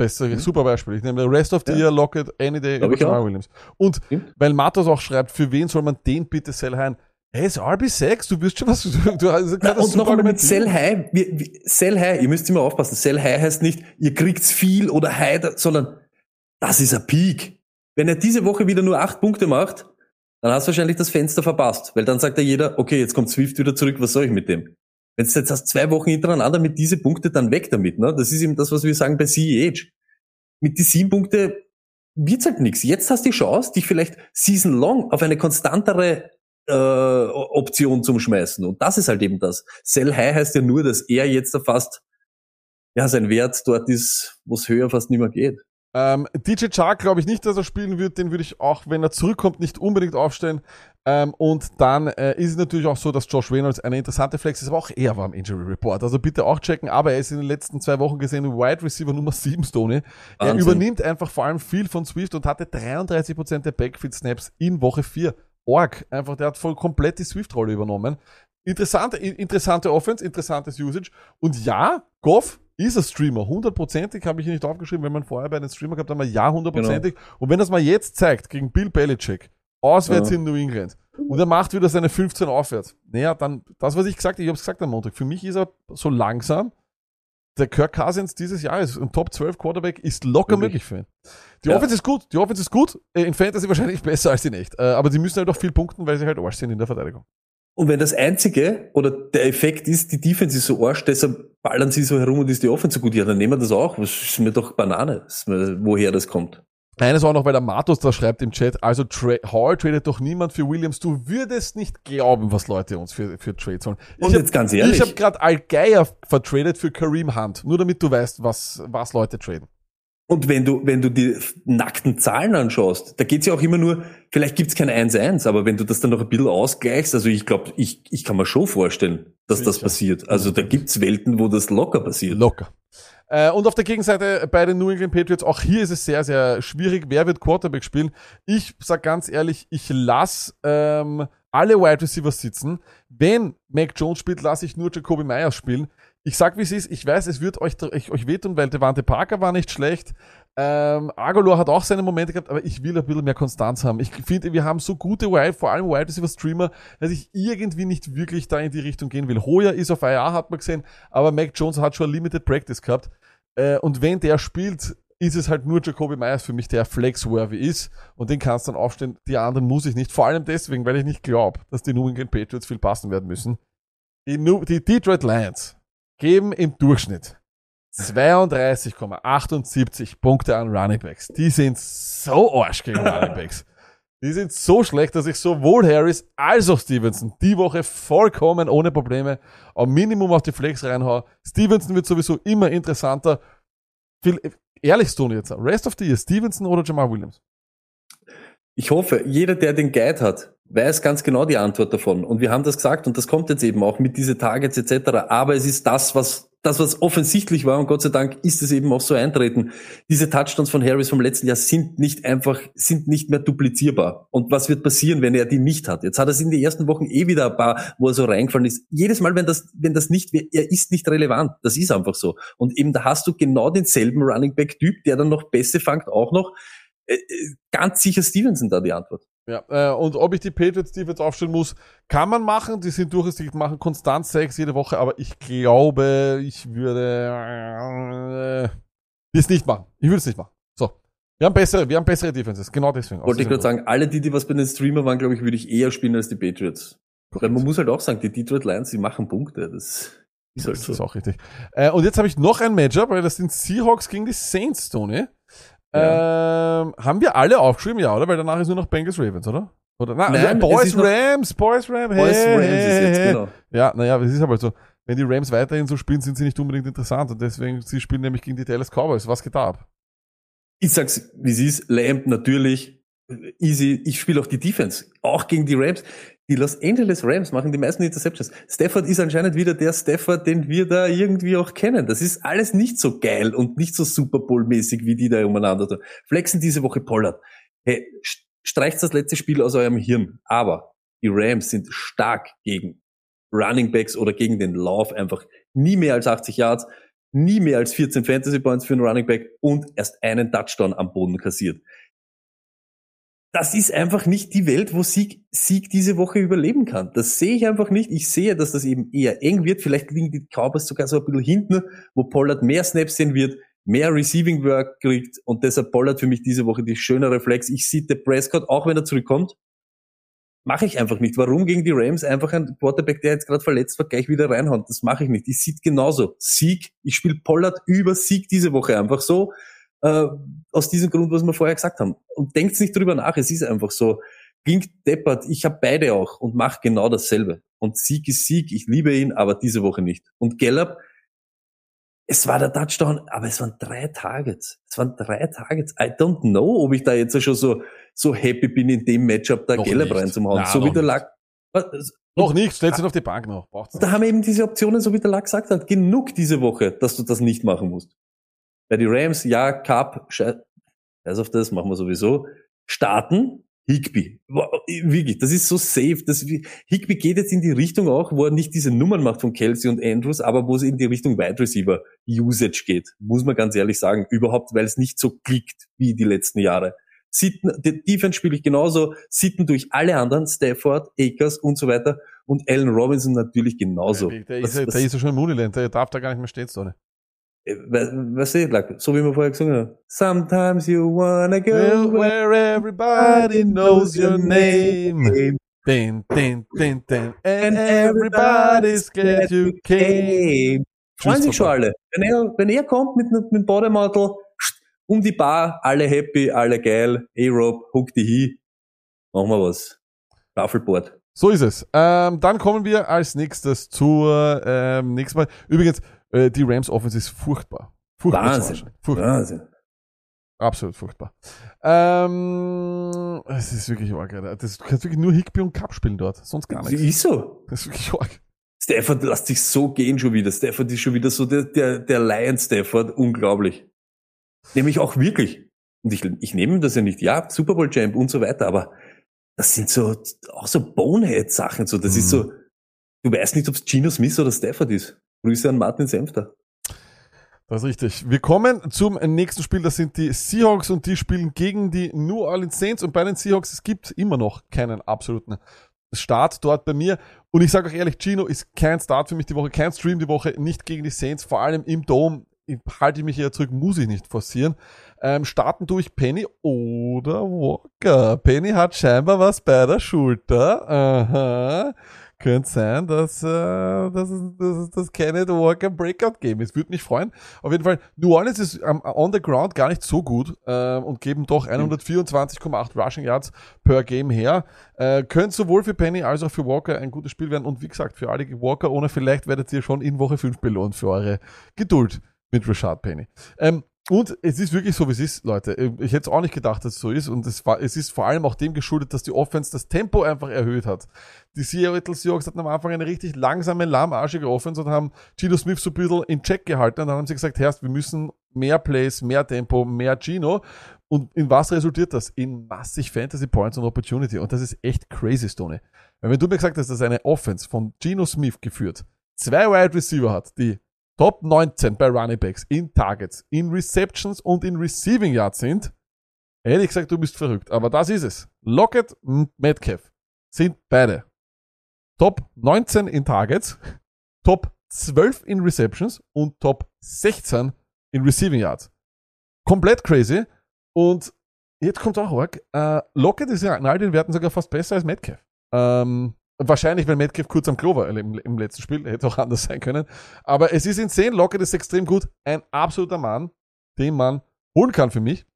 Beste, super Beispiel. Ich nehme Rest of the Ja. Year, Lockett, Any Day über. Jamal Williams. Und Stimmt. weil Matos auch schreibt, für wen soll man den bitte sell high? Hey, ist RB6, du wirst schon was, du, hast Na, das und noch einmal mit. Sell High. Wir, Sell High, ihr müsst immer aufpassen. Sell High heißt nicht, ihr kriegt's viel oder High, sondern das ist ein Peak. Wenn er diese Woche wieder nur acht Punkte macht, dann hast du wahrscheinlich das Fenster verpasst. Weil dann sagt ja jeder, okay, jetzt kommt Swift wieder zurück, was soll ich mit dem? Wenn du jetzt hast zwei Wochen hintereinander mit diese Punkte, dann weg damit. Ne? Das ist eben das, was wir sagen bei CEH. Mit die sieben Punkte wird's halt nichts. Jetzt hast du die Chance, dich vielleicht season long auf eine konstantere äh, Option zum Schmeißen. Und das ist halt eben das. Sell High heißt ja nur, dass er jetzt fast, ja, sein Wert dort ist, wo es höher fast nicht mehr geht. Ähm, DJ Chark glaube ich nicht, dass er spielen wird. Den würde ich auch, wenn er zurückkommt, nicht unbedingt aufstellen. Ähm, und dann äh, ist es natürlich auch so, dass Josh Reynolds eine interessante Flex ist, aber auch er war im Injury Report. Also bitte auch checken. Aber er ist in den letzten zwei Wochen gesehen Wide Receiver Nummer 7 Stoney. Er übernimmt einfach vor allem viel von Swift und hatte 33% der Backfield Snaps in Woche 4. Org. Einfach, der hat voll komplett die Swift-Rolle übernommen. Interessante, interessante Offense, interessantes Usage. Und ja, Goff ist ein Streamer. Hundertprozentig habe ich hier nicht aufgeschrieben, wenn man vorher bei den Streamer gehabt hat, man ja, hundertprozentig. Und wenn das mal jetzt zeigt, gegen Bill Belichick, auswärts Ja. in New England, und er macht wieder seine 15 aufwärts, naja, dann, das, was ich gesagt habe, ich habe es gesagt am Montag, für mich ist er so langsam, der Kirk Cousins dieses Jahres, ein Top 12 Quarterback, ist locker Wirklich? möglich für ihn. Die Ja. Offense ist gut, die Offense ist gut, äh, in Fantasy wahrscheinlich besser als in echt, Äh, aber sie müssen halt auch viel punkten, weil sie halt Arsch sind in der Verteidigung. Und wenn das Einzige oder der Effekt ist, die Defense ist so arsch, deshalb ballern sie so herum und ist die Offense so gut, ja, dann nehmen wir das auch. Das ist mir doch Banane, ist woher das kommt. Eines auch noch, weil der Matos da schreibt im Chat, also Tra Hall tradet doch niemand für Williams. Du würdest nicht glauben, was Leute uns für, für Trades holen. Und ich hab- jetzt ganz ehrlich. Ich habe gerade Al Geier vertradet für Kareem Hunt. Nur damit du weißt, was, was Leute traden. Und wenn du, wenn du die nackten Zahlen anschaust, da geht's ja auch immer nur, vielleicht gibt's kein 1-1, aber wenn du das dann noch ein bisschen ausgleichst, also ich glaube, ich, ich kann mir schon vorstellen, dass das Sicher. passiert. Also da gibt's Welten, wo das locker passiert. Locker. Äh, und auf der Gegenseite bei den New England Patriots, auch hier ist es sehr, sehr schwierig. Wer wird Quarterback spielen? Ich sag ganz ehrlich, ich lass ähm, alle Wide Receivers sitzen. Wenn Mac Jones spielt, lasse ich nur Jacoby Myers spielen. Ich sag, wie es ist. Ich weiß, es wird euch, euch, euch wehtun, weil Devante Parker war nicht schlecht. Ähm, Agolor hat auch seine Momente gehabt, aber ich will ein bisschen mehr Konstanz haben. Ich finde, wir haben so gute Wide, vor allem Wide Receiver Streamer, dass ich irgendwie nicht wirklich da in die Richtung gehen will. Hoyer ist auf IR, hat man gesehen, aber Mac Jones hat schon Limited Practice gehabt. Äh, und wenn der spielt, ist es halt nur Jacoby Myers für mich, der flex-worthy ist. Und den kannst du dann aufstellen. Die anderen muss ich nicht. Vor allem deswegen, weil ich nicht glaube, dass die New England Patriots viel passen werden müssen. Die, New, die Detroit Lions geben im Durchschnitt 32,78 Punkte an Running Backs. Die sind so arsch gegen Running Backs. Die sind so schlecht, dass ich sowohl Harris als auch Stevenson die Woche vollkommen ohne Probleme am Minimum auf die Flex reinhaue. Stevenson wird sowieso immer interessanter. Viel, ehrlich, Tony jetzt, Rest of the Year, Stevenson oder Jamal Williams? Ich hoffe, jeder, der den Guide hat, weiß ganz genau die Antwort davon. Und wir haben das gesagt und das kommt jetzt eben auch mit diese Targets etc. Aber es ist das, was das, was offensichtlich war, und Gott sei Dank ist es eben auch so eintreten. Diese Touchdowns von Harris vom letzten Jahr sind nicht einfach, sind nicht mehr duplizierbar. Und was wird passieren, wenn er die nicht hat? Jetzt hat er es in den ersten Wochen eh wieder ein paar, wo er so reingefallen ist. Jedes Mal, wenn das, wenn das nicht, er ist nicht relevant. Das ist einfach so. Und eben da hast du genau denselben Running Back Typ, der dann noch Pässe fangt auch noch. Äh, äh, Ganz sicher Stevenson da die Antwort. Ja, äh, und ob ich die Patriots Defense aufstellen muss, kann man machen. Die sind durchaus, die machen konstant Sex jede Woche, aber ich glaube, ich würde äh, es nicht machen. Ich würde es nicht machen. So. Wir haben bessere, wir haben bessere Defenses. Genau deswegen. Wollte ich gerade sagen, alle die, die was bei den Streamer waren, glaube ich, würde ich eher spielen als die Patriots. Weil man muss halt auch sagen, die Detroit Lions, die machen Punkte. Das ist halt Das so. ist auch richtig. Äh, und jetzt habe ich noch ein Matchup, weil das sind Seahawks gegen die Saints, Tony. Ähm, haben wir alle aufgeschrieben, ja, oder? Weil danach ist nur noch Bengals Ravens, oder? Oder na, Nein, es Boys Rams, Boys Rams, hey, Boys Rams ist jetzt, genau. Ja, naja, es ist aber so. Wenn die Rams weiterhin so spielen, sind sie nicht unbedingt interessant. Und deswegen, sie spielen nämlich gegen die Dallas Cowboys. Was geht da ab? Ich sag's, wie es ist. Lamb natürlich. Easy. Ich spiele auch die Defense. Auch gegen die Rams. Die Los Angeles Rams machen die meisten Interceptions. Stafford ist anscheinend wieder der Stafford, den wir da irgendwie auch kennen. Das ist alles nicht so geil und nicht so Super Bowl-mäßig, wie die da umeinander tun. Flexen diese Woche Pollard. Hey, st- streicht das letzte Spiel aus eurem Hirn. Aber die Rams sind stark gegen Running Backs oder gegen den Lauf einfach nie mehr als 80 Yards, nie mehr als 14 Fantasy Points für einen Running Back und erst einen Touchdown am Boden kassiert. Das ist einfach nicht die Welt, wo Sieg, Sieg diese Woche überleben kann. Das sehe ich einfach nicht. Ich sehe, dass das eben eher eng wird. Vielleicht liegen die Cowboys sogar so ein bisschen hinten, wo Pollard mehr Snaps sehen wird, mehr Receiving Work kriegt und deshalb Pollard für mich diese Woche die schönere Flex. Ich sehe der Prescott, auch wenn er zurückkommt, mache ich einfach nicht. Warum gegen die Rams einfach ein Quarterback, der jetzt gerade verletzt war, gleich wieder reinhauen? Das mache ich nicht. Ich sehe genauso. Sieg, ich spiele Pollard über Sieg diese Woche einfach so. Äh, aus diesem Grund, was wir vorher gesagt haben. Und denkt nicht drüber nach, es ist einfach so. Klingt deppert, ich habe beide auch und mache genau dasselbe. Und Sieg ist Sieg, ich liebe ihn, aber diese Woche nicht. Und Gallup, es war der Touchdown, aber es waren drei Targets. Es waren drei Targets. I don't know, ob ich da jetzt schon so, so happy bin, in dem Matchup da Noch Gallup nicht. Na, so wie noch der nicht. Lack. Noch nicht, stellt ihn auf die Bank noch. Braucht's Da haben wir eben diese Optionen, so wie der Lack gesagt hat, genug diese Woche, dass du das nicht machen musst. Bei die Rams, ja, Cup, scheiß auf das, machen wir sowieso. Starten, Higby. Wirklich, das ist so safe. Das, Higby geht jetzt in die Richtung auch, wo er nicht diese Nummern macht von Kelsey und Andrews, aber wo es in die Richtung Wide Receiver Usage geht. Muss man ganz ehrlich sagen. Überhaupt, weil es nicht so klickt wie die letzten Jahre. Sitten, die Defense spiele ich genauso, Sitten durch alle anderen, Stafford, Akers und so weiter und Allen Robinson natürlich genauso. Der, der, Was- ist, was- der ist ja schon im Uniland, der darf da gar nicht mehr stehen, Tony. Äh, we- Weißt du, like, so wie wir vorher gesungen haben. Sometimes you wanna go Well, where everybody knows your name. Din, din, din, din. And everybody's glad you came. Freuen sich schon alle. Wenn er, wenn er kommt mit, mit dem Bademantel, um die Bar, alle happy, alle geil, A-Rob, hook die hin, machen wir was. Staffelboard. So ist es. Ähm, dann kommen wir als nächstes zur ähm, nächsten Mal. Übrigens, äh, die Rams Offense ist furchtbar. Furchtbar. Wahnsinn. Furchtbar. Wahnsinn. Absolut furchtbar. Ähm, es ist wirklich arg. Alter. Das, du kannst wirklich nur Higby und Cup spielen dort. Sonst gar nichts. ist so. Das ist wirklich arg. Stafford lässt sich so gehen schon wieder. Stafford ist schon wieder so der, der, der Lion Stafford. Unglaublich. Nämlich auch wirklich. Und ich, ich nehme das ja nicht. Ja, Super Bowl Champ und so weiter, aber das sind so, auch so Bonehead-Sachen. So, das Mhm. ist so, du weißt nicht, ob es Gino Smith oder Stafford ist. Grüße an Martin Senfter. Das ist richtig. Wir kommen zum nächsten Spiel. Das sind die Seahawks und die spielen gegen die New Orleans Saints. Und bei den Seahawks, es gibt immer noch keinen absoluten Start dort bei mir. Und ich sage auch ehrlich, Gino ist kein Start für mich die Woche, kein Stream die Woche, nicht gegen die Saints, vor allem im Dome. Halte ich mich eher zurück, muss ich nicht forcieren. Ähm, starten tue ich Penny oder Walker. Penny hat scheinbar was bei der Schulter. Aha. Könnte sein, dass, äh, dass, dass es das Kenneth Walker Breakout Game ist. Würde mich freuen. Auf jeden Fall, New Orleans ist ähm, on the ground gar nicht so gut ähm, und geben doch 124,8 Rushing Yards per Game her. Äh, könnte sowohl für Penny als auch für Walker ein gutes Spiel werden. Und wie gesagt, für alle Walker ohne vielleicht werdet ihr schon in Woche 5 belohnt für eure Geduld mit Rashad Penny. Ähm, und es ist wirklich so, wie es ist, Leute. Ich hätte es auch nicht gedacht, dass es so ist. Und es, war, es ist vor allem auch dem geschuldet, dass die Offense das Tempo einfach erhöht hat. Die Seattle Seahawks hatten am Anfang eine richtig langsame, lahmarschige Offense und haben Gino Smith so ein bisschen in Check gehalten. Und dann haben sie gesagt, Herrst, wir müssen mehr Plays, mehr Tempo, mehr Gino. Und in was resultiert das? In massig Fantasy Points und Opportunity. Und das ist echt crazy, Stoney. Weil wenn du mir gesagt hast, dass eine Offense von Gino Smith geführt zwei Wide Receiver hat, die Top 19 bei Running Backs in Targets, in Receptions und in Receiving Yards sind, hätte ich gesagt, du bist verrückt. Aber das ist es. Lockett und Metcalf sind beide Top 19 in Targets, Top 12 in Receptions und Top 16 in Receiving Yards. Komplett crazy. Und jetzt kommt auch arg. Äh, Lockett ist ja in all den Werten sogar fast besser als Metcalf. Ähm, Wahrscheinlich, wenn Metcalf kurz am Klo war im, im, letzten Spiel, hätte auch anders sein können. Aber es ist insane, Lockett ist extrem gut. Ein absoluter Mann, den man holen kann für mich.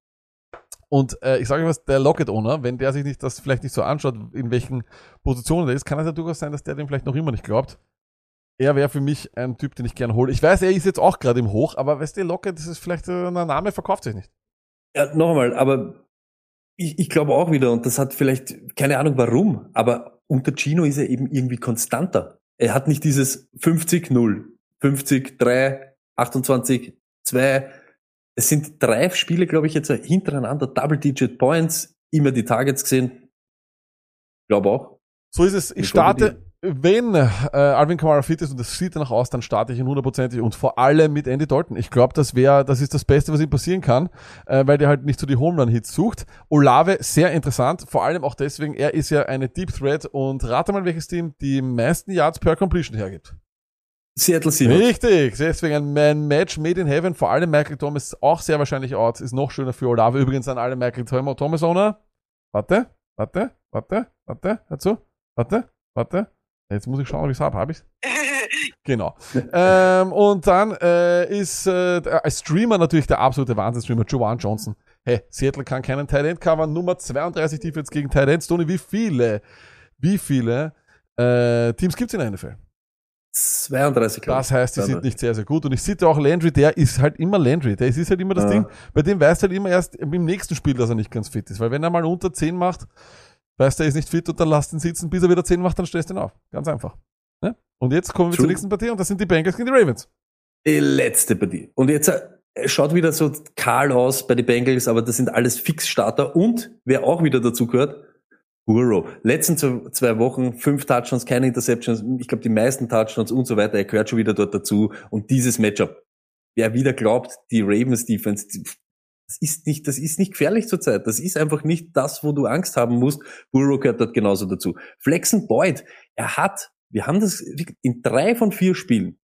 Und äh, ich sage euch was, der Locket-Owner, wenn der sich nicht das vielleicht nicht so anschaut, in welchen Positionen er ist, kann es ja durchaus sein, dass der dem vielleicht noch immer nicht glaubt. Er wäre für mich ein Typ, den ich gerne hole. Ich weiß, er ist jetzt auch gerade im Hoch, aber weißt du, Locket, das ist vielleicht äh, ein Name, verkauft sich nicht. Ja, noch einmal, aber ich, ich glaube auch wieder, und das hat vielleicht, keine Ahnung warum, aber unter Gino ist er eben irgendwie konstanter. Er hat nicht dieses 50, 0, 50, 3, 28, 2. Es sind drei Spiele, glaube ich, jetzt hintereinander, Double-Digit Points, immer die Targets gesehen. Glaube auch. So ist es. Ich, ich starte, wenn äh, Alvin Kamara fit ist und das sieht danach aus, dann starte ich ihn hundertprozentig und vor allem mit Andy Dalton. Ich glaube, das wäre, das ist das Beste, was ihm passieren kann, äh, weil der halt nicht so die Home Run Hits sucht. Olave sehr interessant, vor allem auch deswegen, er ist ja eine Deep Threat und rate mal, welches Team die meisten Yards per Completion hergibt. Seattle Seahawks. Richtig, deswegen ein Match made in heaven, vor allem Michael Thomas auch sehr wahrscheinlich out, ist noch schöner für Olave. Übrigens an alle Michael Thomas Owner. Warte, warte, warte, warte, dazu, warte, warte. Jetzt muss ich schauen, ob ich es habe. Habe ich Genau. ähm, und dann äh, ist äh, als Streamer natürlich der absolute Wahnsinn-Streamer, Joanne Johnson. Hey, Seattle kann keinen Tight End covern. Nummer 32 Defense gegen Tight Ends. Tony, wie viele, wie viele äh, Teams gibt's in der NFL? 32, glaube Das heißt, die sind nicht sehr, sehr gut. Und ich sehe auch Landry, der ist halt immer Landry. Der ist halt immer das ja. Ding. Bei dem weißt du halt immer erst im nächsten Spiel, dass er nicht ganz fit ist. Weil wenn er mal unter 10 macht, weißt du, er ist nicht fit und dann lass ihn sitzen, bis er wieder 10 macht, dann stellst du ihn auf. Ganz einfach. Ne? Und jetzt kommen wir True. zur nächsten Partie und das sind die Bengals gegen die Ravens. Die letzte Partie. Und jetzt äh, schaut wieder so kahl aus bei den Bengals, aber das sind alles Fixstarter und wer auch wieder dazu gehört, Burrow. Letzten zwei Wochen fünf Touchdowns, keine Interceptions, ich glaube die meisten Touchdowns und so weiter, er gehört schon wieder dort dazu und dieses Matchup. Wer wieder glaubt, die Ravens Defense, das ist nicht, das ist nicht gefährlich zurzeit. Das ist einfach nicht das, wo du Angst haben musst. Burrow gehört dort genauso dazu. Flexen Boyd, er hat, wir haben das in drei von vier Spielen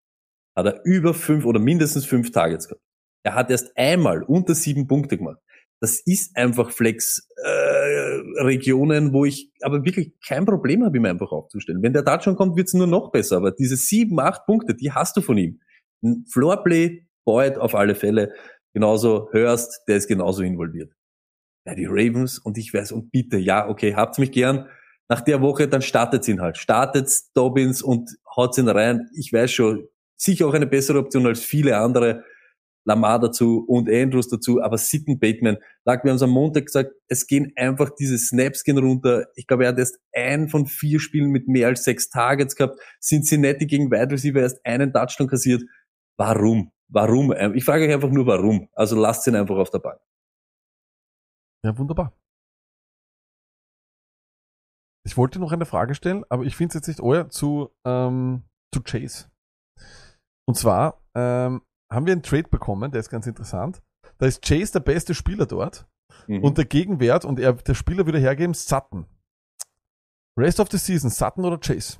hat er über fünf oder mindestens fünf Targets gehabt. Er hat erst einmal unter sieben Punkte gemacht. Das ist einfach Flex-Regionen, äh, wo ich aber wirklich kein Problem habe, ihm einfach aufzustellen. Wenn der Touchdown kommt, wird es nur noch besser. Aber diese sieben, acht Punkte, die hast du von ihm. Floorplay, Boyd auf alle Fälle genauso hörst, der ist genauso involviert. Ja, die Ravens und ich weiß, und bitte, ja, okay, habt's mich gern. Nach der Woche, dann startet's ihn halt. Startet's Dobbins und haut's ihn rein. Ich weiß schon, sicher auch eine bessere Option als viele andere. Lamar dazu und Andrews dazu, aber Sitten Bateman, lag, wir es am Montag gesagt, es gehen einfach diese Snaps gehen runter. Ich glaube, er hat erst ein von vier Spielen mit mehr als sechs Targets gehabt. Cincinnati gegen Wide Receiver erst einen Touchdown kassiert. Warum? Warum? Ähm, ich frage euch einfach nur warum. Also lasst ihn einfach auf der Bank. Ja, wunderbar. Ich wollte noch eine Frage stellen, aber ich finde es jetzt nicht euer zu, ähm, zu Chase. Und zwar ähm, haben wir einen Trade bekommen, der ist ganz interessant. Da ist Chase der beste Spieler dort mhm. und der Gegenwert und er, der Spieler würde hergeben Sutton. Rest of the Season, Sutton oder Chase?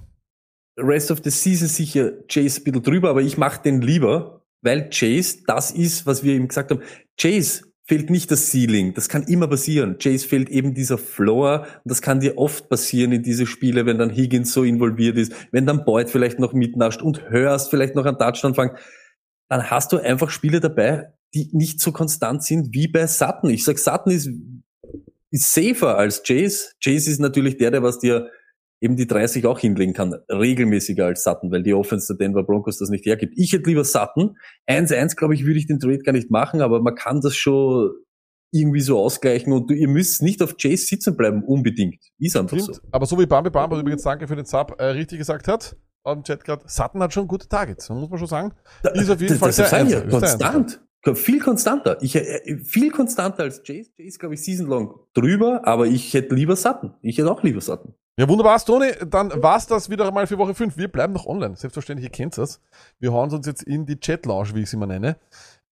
Rest of the Season sicher Chase ein bisschen drüber, aber ich mache den lieber, weil Chase, das ist, was wir ihm gesagt haben, Chase fehlt nicht das Ceiling. Das kann immer passieren. Chase fehlt eben dieser Floor. Und das kann dir oft passieren in diese Spiele, wenn dann Higgins so involviert ist, wenn dann Boyd vielleicht noch mitnascht und hörst vielleicht noch einen Touchdown fangen. Dann hast du einfach Spiele dabei, die nicht so konstant sind wie bei Sutton. Ich sag, Sutton ist, ist safer als Chase. Chase ist natürlich der, der was dir eben die 30 auch hinlegen kann, regelmäßiger als Sutton, weil die Offense der Denver Broncos das nicht hergibt. Ich hätte lieber Sutton. 1-1, glaube ich, würde ich den Trade gar nicht machen, aber man kann das schon irgendwie so ausgleichen und du, ihr müsst nicht auf Chase sitzen bleiben, unbedingt. Ist einfach so. Stimmt. Aber so wie Bambi Bamba übrigens danke für den Sub äh, richtig gesagt hat, dem Chat gerade, Sutton hat schon gute Targets, muss man schon sagen. Ist auf jeden Fall das sehr ja, sehr einsam. Konstant. Viel konstanter. Ich, äh, viel konstanter als Chase. Chase, glaube ich, season long drüber, aber ich hätte lieber Sutton. Ich hätte auch lieber Sutton. Ja, wunderbar, Toni. Dann war's das wieder mal für Woche 5. Wir bleiben noch online. Selbstverständlich, ihr kennt das. Wir hauen uns jetzt in die Chat-Lounge, wie ich sie immer nenne.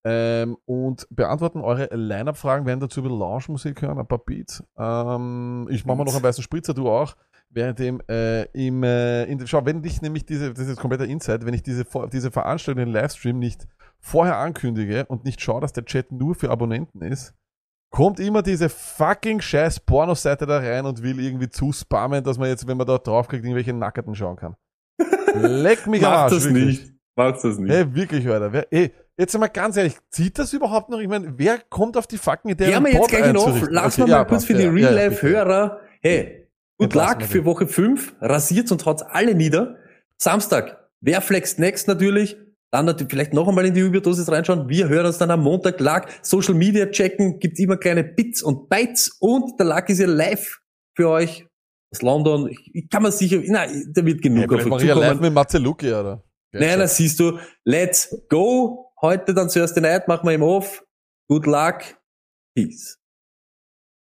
Ähm, und beantworten eure Line-Up-Fragen, werden dazu wieder Lounge-Musik hören, ein paar Beats. Ähm, ich mache mal noch einen weißen Spritzer, du auch. Währenddem äh, im, äh, in, schau, wenn ich nämlich diese, das ist jetzt kompletter Insight, wenn ich diese, diese Veranstaltung, den Livestream nicht vorher ankündige und nicht schaue, dass der Chat nur für Abonnenten ist, kommt immer diese fucking scheiß Pornoseite da rein und will irgendwie zu spammen, dass man jetzt, wenn man da draufklickt, irgendwelche Nackerten schauen kann. Leck mich am Macht Arsch, das wirklich. nicht. Macht das nicht. Hey, wirklich, Alter. Wer, ey, jetzt einmal ganz ehrlich, zieht das überhaupt noch? Ich meine, wer kommt auf die fucking Idee, einen wir jetzt gleich noch. Lass Okay, mal ja, mal kurz für die ja, ja, ja. Real-Life-Hörer. Hey, gut Entlassen Luck für. Woche 5. Rasiert und haut's alle nieder. Samstag. Wer flext next natürlich? Dann natürlich vielleicht noch einmal in die Überdosis reinschauen. Wir hören uns dann am Montag. Luck, Social Media checken. Gibt's immer kleine Bits und Bytes. Und der Luck ist ja live für euch aus London. Ich, kann man sicher, nein, da wird genug vielleicht auf euch ja live zukommen. mit Matze Luki, oder? Nein, das siehst du. Let's go. Heute dann Thursday Night machen wir im Off. Good luck. Peace.